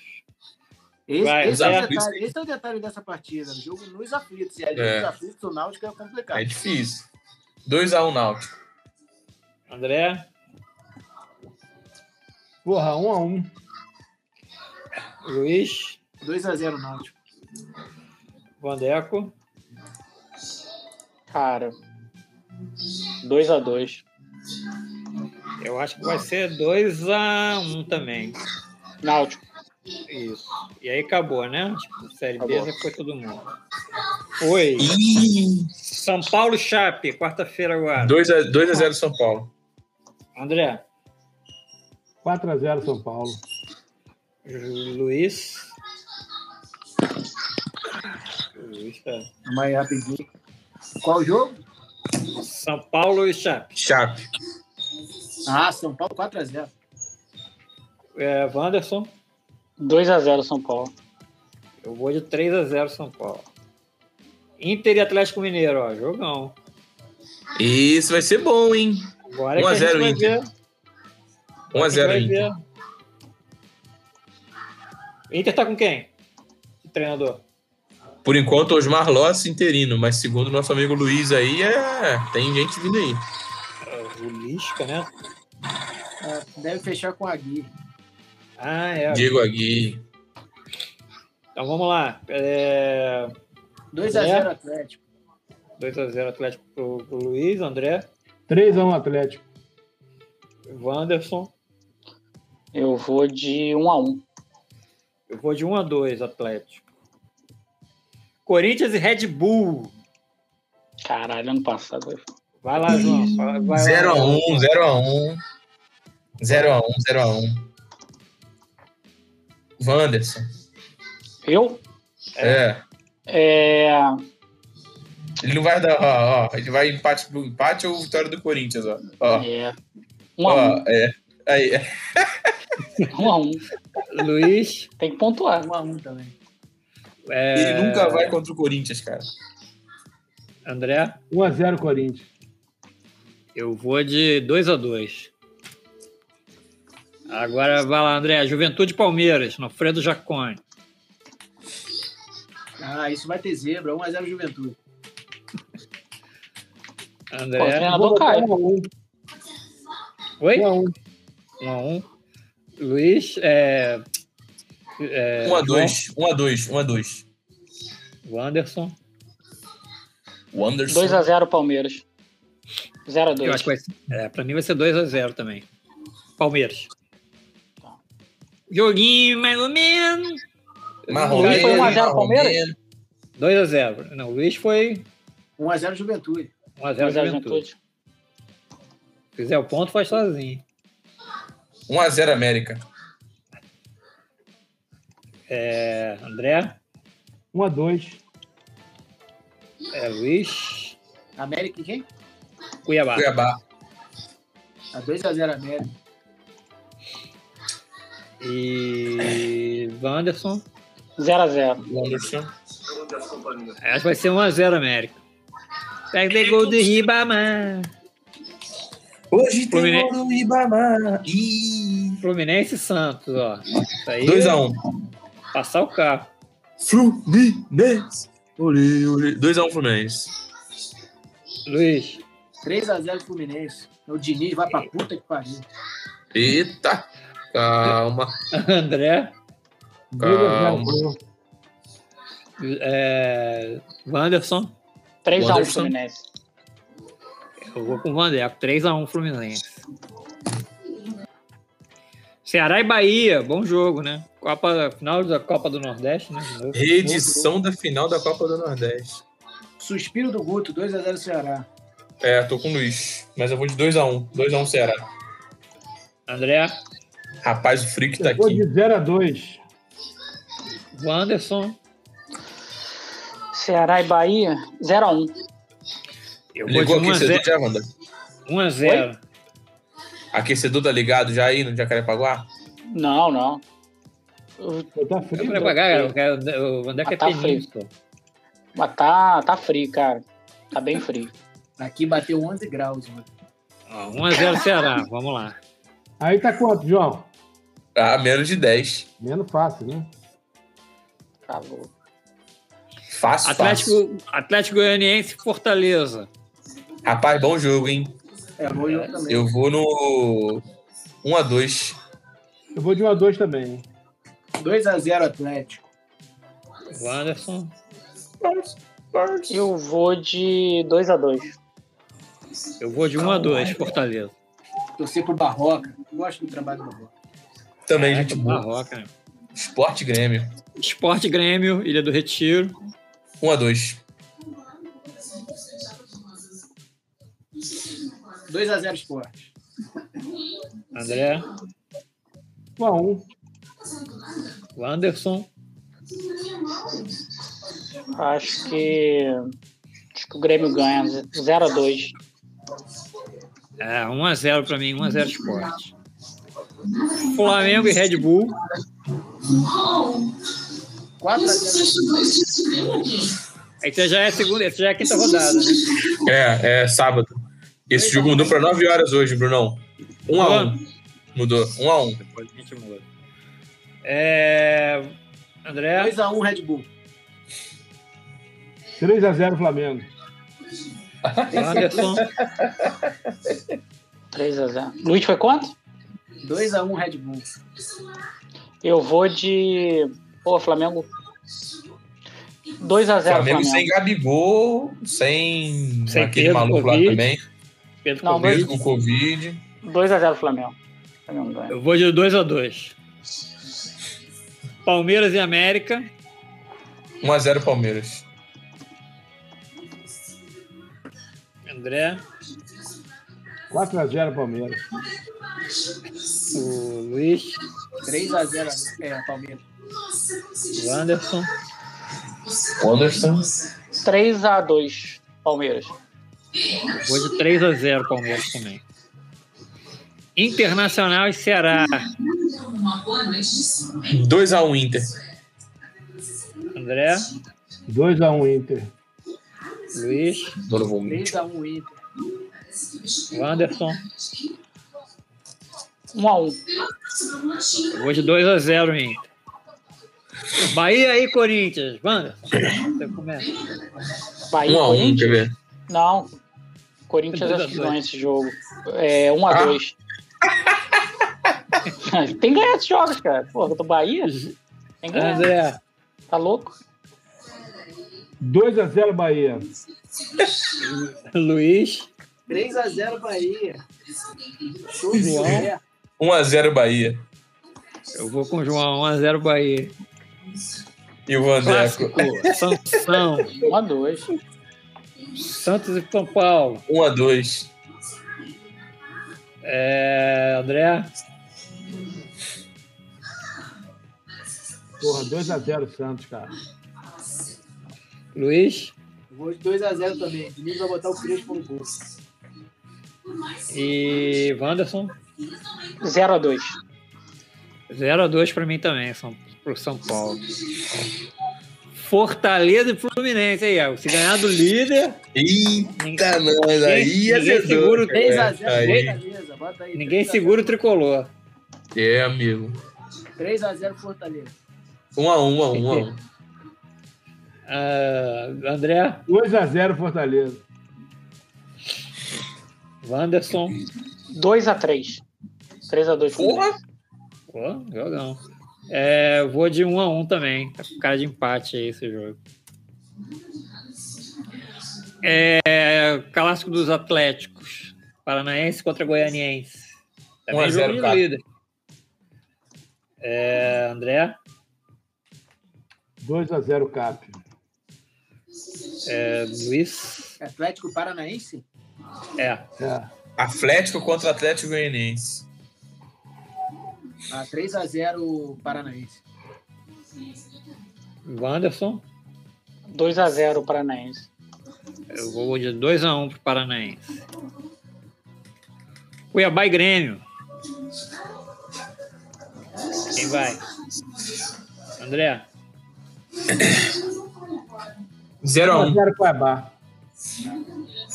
Speaker 4: Esse,
Speaker 1: Vai,
Speaker 4: esse, é o
Speaker 5: Zé.
Speaker 4: detalhe, esse é o detalhe dessa partida. O jogo nos aflitos. E ali
Speaker 5: É.
Speaker 4: nos aflitos, o Náutico é complicado.
Speaker 5: É difícil. 2x1 Náutico.
Speaker 1: André.
Speaker 3: Porra, 1 a 1
Speaker 1: Luiz.
Speaker 4: 2x0 Náutico.
Speaker 1: Vandeco.
Speaker 2: Cara, 2x2.
Speaker 1: Eu acho que vai ser 2x1 também.
Speaker 2: Náutico.
Speaker 1: Isso. E aí acabou, né? Tipo, Série B
Speaker 2: Acabou.
Speaker 1: já foi todo mundo. Foi.
Speaker 5: Ih!
Speaker 1: São Paulo Chape, quarta-feira agora.
Speaker 5: 2x0 São Paulo.
Speaker 1: André.
Speaker 3: 4 a 0 São Paulo.
Speaker 1: Luiz. Luiz tá.
Speaker 4: Aí, rapidinho. Qual o jogo?
Speaker 1: São Paulo e Chape.
Speaker 5: Chape.
Speaker 4: Ah, São Paulo 4x0.
Speaker 1: É, Wanderson.
Speaker 2: 2x0 São Paulo.
Speaker 1: Eu vou de 3x0 São Paulo. Inter e Atlético Mineiro, ó. Jogão.
Speaker 5: Isso vai ser bom, hein?
Speaker 1: Agora é
Speaker 5: 1 a
Speaker 1: que a gente
Speaker 5: 0
Speaker 1: vai
Speaker 5: Inter.
Speaker 1: ver.
Speaker 5: 1x0
Speaker 1: vai
Speaker 5: Inter.
Speaker 1: ver. Inter tá com quem? Que treinador?
Speaker 5: Por enquanto, Osmar Loss interino, mas segundo nosso amigo Luiz aí, é... tem gente vindo aí.
Speaker 1: É, O Lisca, né?
Speaker 4: É, deve fechar com a Gui.
Speaker 1: Ah, é.
Speaker 5: Diego Aguirre.
Speaker 1: Então vamos lá. É...
Speaker 4: 2x0
Speaker 1: É.
Speaker 4: Atlético.
Speaker 1: 2x0 Atlético pro, pro Luiz, André,
Speaker 3: 3 a 1 Atlético.
Speaker 1: Wanderson.
Speaker 2: Eu vou de 1x1.
Speaker 1: Eu vou de 1x2 Atlético. Corinthians e Red Bull.
Speaker 2: Caralho, ano passado.
Speaker 1: Vai lá, João. Vai lá.
Speaker 5: 0x1, 0x1. 0x1, 0x1. Wanderson.
Speaker 2: Eu?
Speaker 5: É.
Speaker 2: É.
Speaker 5: Ele não vai dar, ó, ó. Ele vai empate pro empate ou vitória do Corinthians, ó. Ó,
Speaker 2: É.
Speaker 5: ó
Speaker 2: 1x1.
Speaker 5: é. Aí, é.
Speaker 2: 1x1.
Speaker 1: Luiz.
Speaker 2: Tem que pontuar.
Speaker 4: 1x1 também.
Speaker 1: É,
Speaker 5: Ele nunca vai contra o Corinthians, cara.
Speaker 1: André.
Speaker 3: 1 a 0 Corinthians.
Speaker 1: Eu vou de 2x2. Agora vai lá, André. Juventude Palmeiras, no Fredo Jacone.
Speaker 4: Ah, isso vai ter zebra. 1x0 Juventude.
Speaker 2: Pô,
Speaker 1: André.
Speaker 2: o treinador cai.
Speaker 3: 1 a 1
Speaker 1: Oi?
Speaker 3: 1 a 1
Speaker 1: 1x1. Luiz. É, é,
Speaker 5: 1x2, 1x2, 1x2.
Speaker 1: João, Wanderson.
Speaker 5: O Anderson.
Speaker 2: 2x0 Palmeiras.
Speaker 1: Eu acho que
Speaker 2: 0x2.
Speaker 1: vai ser, é, pra mim vai ser 2x0 também. Palmeiras. Joguinho mais ou menos.
Speaker 5: Marrom.
Speaker 2: Luiz foi 1 a 0 Palmeiras?
Speaker 1: 2x0. Não, o Luiz foi
Speaker 4: 1x0 Juventude.
Speaker 1: 1x0 Juventude. Juventude. Se fizer o ponto, faz sozinho.
Speaker 5: 1x0 América.
Speaker 1: É, André?
Speaker 3: 1x2.
Speaker 1: É, Luiz?
Speaker 4: América e quem?
Speaker 1: Cuiabá.
Speaker 5: Cuiabá.
Speaker 4: A 2x0 América.
Speaker 1: E. Wanderson?
Speaker 2: 0x0.
Speaker 5: Wanderson.
Speaker 1: Acho que vai ser 1x0 América. Pega de gol do Ribamar.
Speaker 5: Hoje Fluminense... tem gol do Ribamar.
Speaker 1: Fluminense e Santos, ó.
Speaker 5: 2x1.
Speaker 1: Passar o carro.
Speaker 5: Fluminense. 2x1 Fluminense.
Speaker 1: Luiz.
Speaker 4: 3x0 Fluminense. O Diniz vai pra puta que pariu.
Speaker 5: Eita. Calma.
Speaker 1: André.
Speaker 5: Calma.
Speaker 1: É... Wanderson.
Speaker 2: 3x1 Fluminense.
Speaker 1: Eu vou com o Vandeco. 3x1 Fluminense. Ceará e Bahia, bom jogo, né? Copa, final da Copa do Nordeste, né?
Speaker 5: Reedição da final da Copa do Nordeste.
Speaker 4: Suspiro do Guto, 2x0 Ceará.
Speaker 5: É, tô com o Luiz. Mas eu vou de 2x1. 2x1 Ceará.
Speaker 1: André?
Speaker 5: Rapaz, o Frick tá
Speaker 3: eu
Speaker 5: aqui.
Speaker 3: Vou de 0x2.
Speaker 1: Wanderson?
Speaker 2: Ceará e Bahia, 0x1.
Speaker 1: Eu
Speaker 5: Ligou o aquecedor já, Wanda?
Speaker 1: 1x0.
Speaker 5: Aquecedor tá ligado já aí no Jacarepaguá?
Speaker 2: Não, não.
Speaker 3: Tá frio.
Speaker 1: Jacarepaguá, o André quer
Speaker 2: tá
Speaker 1: península.
Speaker 2: Mas tá, tá frio, cara. Tá bem frio.
Speaker 4: Aqui bateu 11 graus, mano.
Speaker 1: 1x0 Ceará, vamos lá.
Speaker 3: Aí tá quanto, João?
Speaker 5: Ah, menos de 10.
Speaker 3: Menos fácil, né?
Speaker 2: Tá louco.
Speaker 5: Fácil,
Speaker 1: Atlético,
Speaker 5: fácil.
Speaker 1: Atlético Goianiense Fortaleza.
Speaker 5: Rapaz, bom jogo, hein?
Speaker 4: É, bom jogo também.
Speaker 5: Eu vou no 1x2.
Speaker 3: Eu vou de 1x2 também.
Speaker 4: 2x0 Atlético.
Speaker 1: Wanderson.
Speaker 2: Eu vou de 2x2.
Speaker 1: Eu vou de 1x2, Fortaleza.
Speaker 4: Torcer pro Barroca. Gosto do trabalho do Barroca.
Speaker 5: Também,
Speaker 1: É,
Speaker 5: gente boa.
Speaker 1: Barroca, né?
Speaker 5: Esporte Grêmio.
Speaker 1: Esporte Grêmio, Ilha do Retiro.
Speaker 5: 1x2.
Speaker 4: 2x0 Esporte.
Speaker 1: André.
Speaker 3: 1x1.
Speaker 1: Wanderson.
Speaker 2: Acho que. Acho que o Grêmio ganha 0x2.
Speaker 1: É, 1x0 pra mim, 1x0 Esporte. Flamengo e Red Bull.
Speaker 4: 4x0.
Speaker 1: Aí já é segunda, já é a quinta rodada, né?
Speaker 5: É, é sábado. Esse jogo mudou pra 9 horas hoje, Brunão. 1x1. Mudou. 1x1.
Speaker 1: Depois a gente muda. É... André.
Speaker 4: 2x1 Red Bull.
Speaker 3: 3x0 Flamengo.
Speaker 1: Anderson.
Speaker 2: 3x0. Luiz foi quanto?
Speaker 4: 2x1 Red Bull.
Speaker 2: Eu vou de. Pô, Flamengo. 2x0
Speaker 5: Flamengo,
Speaker 2: Flamengo.
Speaker 5: sem Gabigol, sem,
Speaker 1: Sem
Speaker 5: aquele
Speaker 1: Pedro,
Speaker 5: maluco lá também.
Speaker 1: Pedro
Speaker 2: Não,
Speaker 1: Covid.
Speaker 5: Mesmo Covid.
Speaker 2: 2x0 Flamengo. Flamengo ganha.
Speaker 1: Eu vou de 2x2. Palmeiras e América.
Speaker 5: 1x0 Palmeiras.
Speaker 1: André.
Speaker 3: 4x0 Palmeiras.
Speaker 1: O Luiz.
Speaker 4: 3x0 é, Palmeiras.
Speaker 1: O Anderson.
Speaker 5: Anderson.
Speaker 2: 3x2 Palmeiras.
Speaker 1: Vou de 3x0 Palmeiras também. Internacional e Ceará.
Speaker 5: 2x1 Inter.
Speaker 1: André.
Speaker 3: 2x1 Inter.
Speaker 1: Luiz.
Speaker 5: Normalmente.
Speaker 4: 3x1 Inter.
Speaker 1: O Anderson.
Speaker 2: 1x1.
Speaker 1: Eu vou de 2x0 Inter. Bahia e Corinthians. Wanda. Você começa.
Speaker 2: Bahia e
Speaker 5: 1x1, quer
Speaker 2: Corinthians? Não. Corinthians
Speaker 1: a
Speaker 2: acho que ganha esse jogo. É 1x2. Tem que ganhar esses jogos, cara. Porra, do Bahia? Tem que ganhar.
Speaker 1: André.
Speaker 2: Tá louco?
Speaker 3: 2x0 Bahia.
Speaker 1: Luiz.
Speaker 4: 3x0 Bahia.
Speaker 1: João.
Speaker 4: bola.
Speaker 5: 1x0 Bahia.
Speaker 1: Eu vou com o João. 1x0 Bahia.
Speaker 5: E o Vandeco.
Speaker 1: Sansão.
Speaker 2: 1x2.
Speaker 1: Santos e São Paulo.
Speaker 5: 1 a 2
Speaker 1: é, André?
Speaker 3: Porra, 2x0 Santos, cara.
Speaker 1: Luiz?
Speaker 4: Vou de 2x0 também. O Diniz vai botar o Crespo no gol.
Speaker 1: E Wanderson?
Speaker 2: 0x2.
Speaker 1: 0x2 para mim também, São, pro São Paulo. Fortaleza e Fluminense aí, Se ganhar do líder.
Speaker 5: Eita, nós aí
Speaker 1: ninguém segura o
Speaker 4: 3x0 Fortaleza.
Speaker 1: Bota aí. Ninguém segura o tricolor.
Speaker 5: É, amigo.
Speaker 4: 3x0 Fortaleza.
Speaker 5: 1x1, 1x1,
Speaker 1: 1x1. André?
Speaker 3: 2x0 Fortaleza.
Speaker 1: Wanderson?
Speaker 2: 2x3. 3x2
Speaker 1: Porra! Pô, jogão. É, vou de 1 x 1 também. Tá com cara de empate aí esse jogo. É, clássico dos Atléticos. Paranaense contra Goianiense. Também 1 a 0, jogo de líder. É, André?
Speaker 3: 2 x 0 Cap.
Speaker 1: É, Luiz?
Speaker 4: Atlético Paranaense?
Speaker 1: É. é.
Speaker 5: Atlético contra Atlético Goianiense.
Speaker 4: Ah, 3 x 0 Paranaense.
Speaker 1: Wanderson?
Speaker 2: 2 x 0 Paranaense.
Speaker 1: Eu vou de 2 x 1 pro Paranaense. Cuiabá e Grêmio. Quem vai? André?
Speaker 5: 0x1.
Speaker 3: 0 Cuiabá.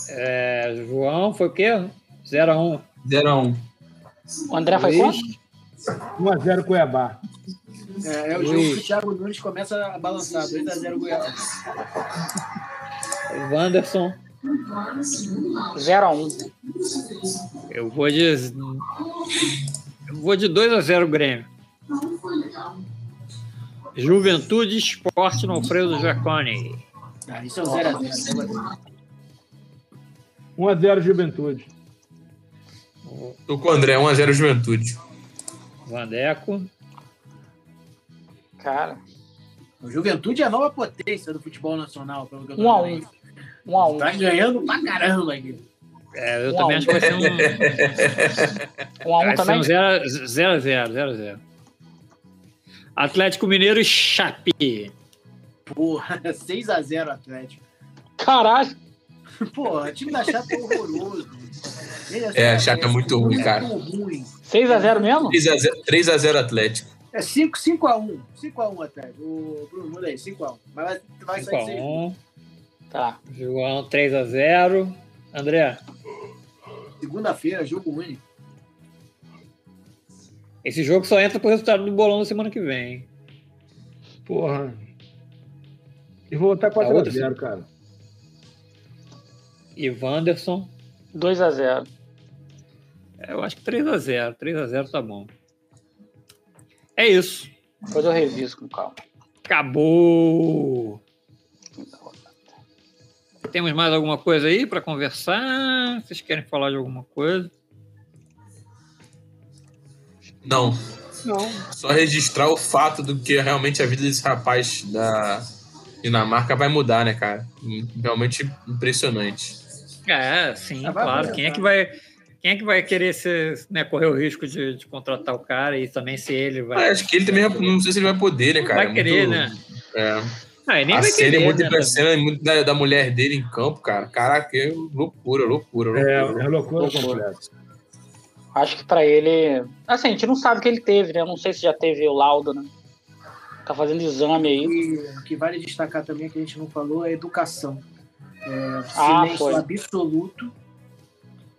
Speaker 1: É, João, foi o quê? 0x1.
Speaker 5: 0x1.
Speaker 2: O André foi quanto?
Speaker 3: 1x0 Cuiabá.
Speaker 4: É, é o jogo que o Thiago Nunes começa a balançar. 2x0 Cuiabá.
Speaker 1: Wanderson.
Speaker 2: 0x1.
Speaker 1: Eu vou de. Eu vou de 2x0 Grêmio. Juventude Esporte no Alfredo Jacone.
Speaker 4: Ah, isso é um 0x0.
Speaker 3: 1x0 Juventude.
Speaker 5: Tô com o André, 1x0 Juventude.
Speaker 1: Vandeco.
Speaker 2: Cara.
Speaker 4: O Juventude é a nova potência do futebol nacional. Pelo que eu
Speaker 2: tô 1x1. 1x1.
Speaker 4: Tá ganhando pra caramba aqui.
Speaker 1: É, eu um também acho que vai ser um.
Speaker 2: 1x1 também?
Speaker 1: 0x0, 0x0. Atlético Mineiro e Chape.
Speaker 4: Porra, 6x0 Atlético.
Speaker 2: Caralho.
Speaker 4: Porra, o time da Chape é horroroso.
Speaker 5: É, a Chape é muito ruim, cara.
Speaker 2: 6x0 mesmo?
Speaker 5: 3x0 Atlético.
Speaker 4: É 5x1. 5x1 Atlético. O Bruno, muda aí, 5x1. Mas vai, vai sair
Speaker 1: 6x1.
Speaker 2: Tá.
Speaker 1: João 3x0. André?
Speaker 4: Segunda-feira, jogo único.
Speaker 1: Esse jogo só entra pro resultado do bolão da semana que vem.
Speaker 3: Porra. E vou botar 4x0, cara.
Speaker 1: E Wanderson?
Speaker 2: 2x0.
Speaker 1: É, eu acho que 3x0. 3x0 tá bom. É isso.
Speaker 2: Depois eu reviso com calma.
Speaker 1: Acabou! Temos mais alguma coisa aí para conversar? Vocês querem falar de alguma coisa?
Speaker 5: Não.
Speaker 4: Não.
Speaker 5: Só registrar o fato do que realmente a vida desse rapaz da Dinamarca vai mudar, né, cara? Realmente impressionante.
Speaker 1: É, sim, claro. Quem é que vai quem é que vai querer ser, né, correr o risco de, de, contratar o cara e também se ele vai.
Speaker 5: Ah, acho que ele também não sei se ele vai poder, né, cara?
Speaker 1: Vai querer, muito, né?
Speaker 5: É.
Speaker 1: Ah, nem
Speaker 5: a
Speaker 1: vai
Speaker 5: cena
Speaker 1: querer,
Speaker 5: é muito
Speaker 1: né,
Speaker 5: impressionante, muito da, da, mulher dele em campo, cara. Caraca, é loucura, loucura, loucura.
Speaker 3: É, é loucura, loucura.
Speaker 2: Acho que para ele. Assim, a gente não sabe o que ele teve, né? Eu não sei se já teve o laudo, né? Tá fazendo exame aí.
Speaker 4: E o que vale destacar também, que a gente não falou, é a educação. É, ah, silêncio foi. absoluto.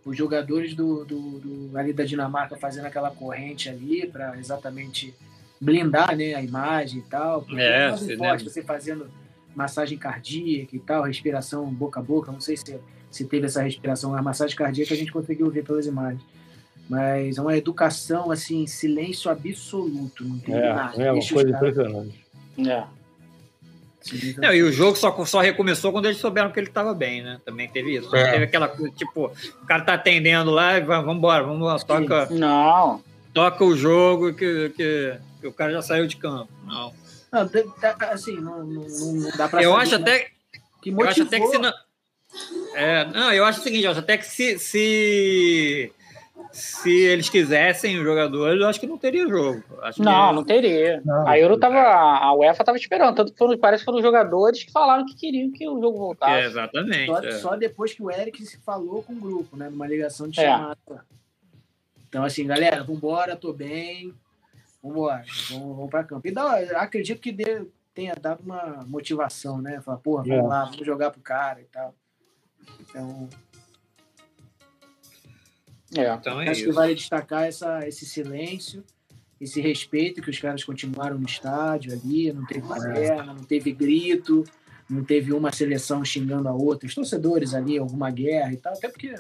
Speaker 4: Os jogadores do, do, do, ali da Dinamarca fazendo aquela corrente ali para exatamente blindar né, a imagem e tal.
Speaker 1: É,
Speaker 4: é forte, você fazendo massagem cardíaca e tal, respiração boca a boca. Não sei se, se teve essa respiração, a massagem cardíaca a gente conseguiu ver pelas imagens. Mas é uma educação, assim, silêncio absoluto. Não tem
Speaker 3: é,
Speaker 4: nada.
Speaker 3: É uma coisa impressionante.
Speaker 2: É.
Speaker 1: Não, e o jogo só, só recomeçou quando eles souberam que ele estava bem, né? Também teve isso. É. Teve aquela coisa, tipo, o cara tá atendendo lá e vamos embora, vamos embora, toca.
Speaker 2: Não.
Speaker 1: Toca o jogo que, que, que o cara já saiu de campo. Não.
Speaker 4: Não, assim, não, não, não dá pra
Speaker 1: Eu acho até.
Speaker 4: Que motivou,
Speaker 1: eu acho até que se não. É, não, eu acho o seguinte, até que se, se, se eles quisessem os jogadores, eu acho que não teria jogo. Acho
Speaker 2: não, que... não teria. Não. A Euro tava. A UEFA tava esperando, tanto que foram, parece que foram os jogadores que falaram que queriam que o jogo voltasse. É,
Speaker 1: exatamente.
Speaker 4: Só, é. só, depois que o Eric se falou com o grupo, né? Numa ligação de é. chamada. Então, assim, galera, vambora, tô bem. Vambora, vamos, vamos pra campo. E dá, acredito que dê, tenha dado uma motivação, né? Falar, porra, vamos é. lá, vamos jogar pro cara e tal. Então. É, então é acho isso. que vale destacar essa, esse silêncio, esse respeito que os caras continuaram no estádio ali, não teve baderna, não teve grito, não teve uma seleção xingando a outra, os torcedores ali, alguma guerra e tal, até porque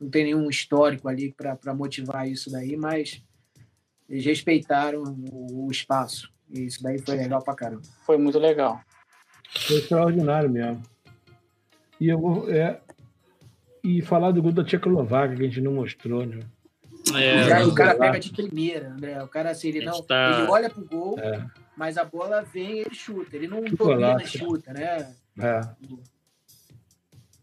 Speaker 4: não tem nenhum histórico ali para motivar isso daí, mas eles respeitaram o, o espaço. E isso daí foi legal pra caramba.
Speaker 2: Foi muito legal.
Speaker 3: Foi extraordinário mesmo. E eu vou. É, e falar do gol da Tchecoslováquia, que a gente não mostrou, né?
Speaker 4: É, o cara pega de primeira, André. O cara, assim, ele não. Tá... Ele olha pro gol, é. mas a bola vem e ele chuta. Ele não domina e chuta, né? É.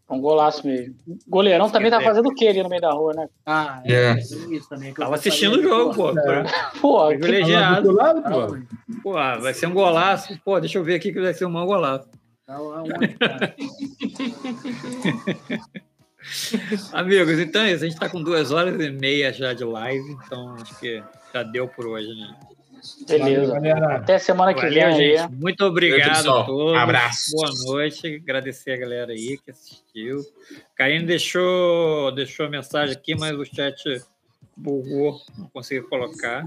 Speaker 2: Um golaço mesmo. Goleirão também tá fazendo o que ali no meio da rua, né?
Speaker 4: Ah, é, é. isso também.
Speaker 1: Tava assistindo o jogo, pô. É. Pô, privilegiado. Lado, pô. pô, vai ser um golaço. Pô, deixa eu ver aqui que vai ser um mau golaço. Tá onde, cara? Amigos, então é isso. A gente está com duas horas e meia já de live, então acho que já deu por hoje, né?
Speaker 2: Beleza. Valeu, Até semana que Valeu, vem. Gente.
Speaker 1: Muito obrigado a todos. Um abraço. Boa noite. Agradecer a galera aí que assistiu. Karine deixou, deixou a mensagem aqui, mas o chat bugou, não consegui colocar.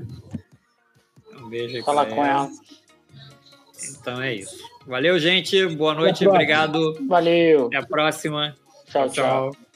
Speaker 1: Um beijo aí.
Speaker 2: Fala com ela.
Speaker 1: Então é isso. Valeu, gente. Boa noite. Obrigado.
Speaker 2: Valeu.
Speaker 1: Até a próxima.
Speaker 2: tchau. tchau. tchau.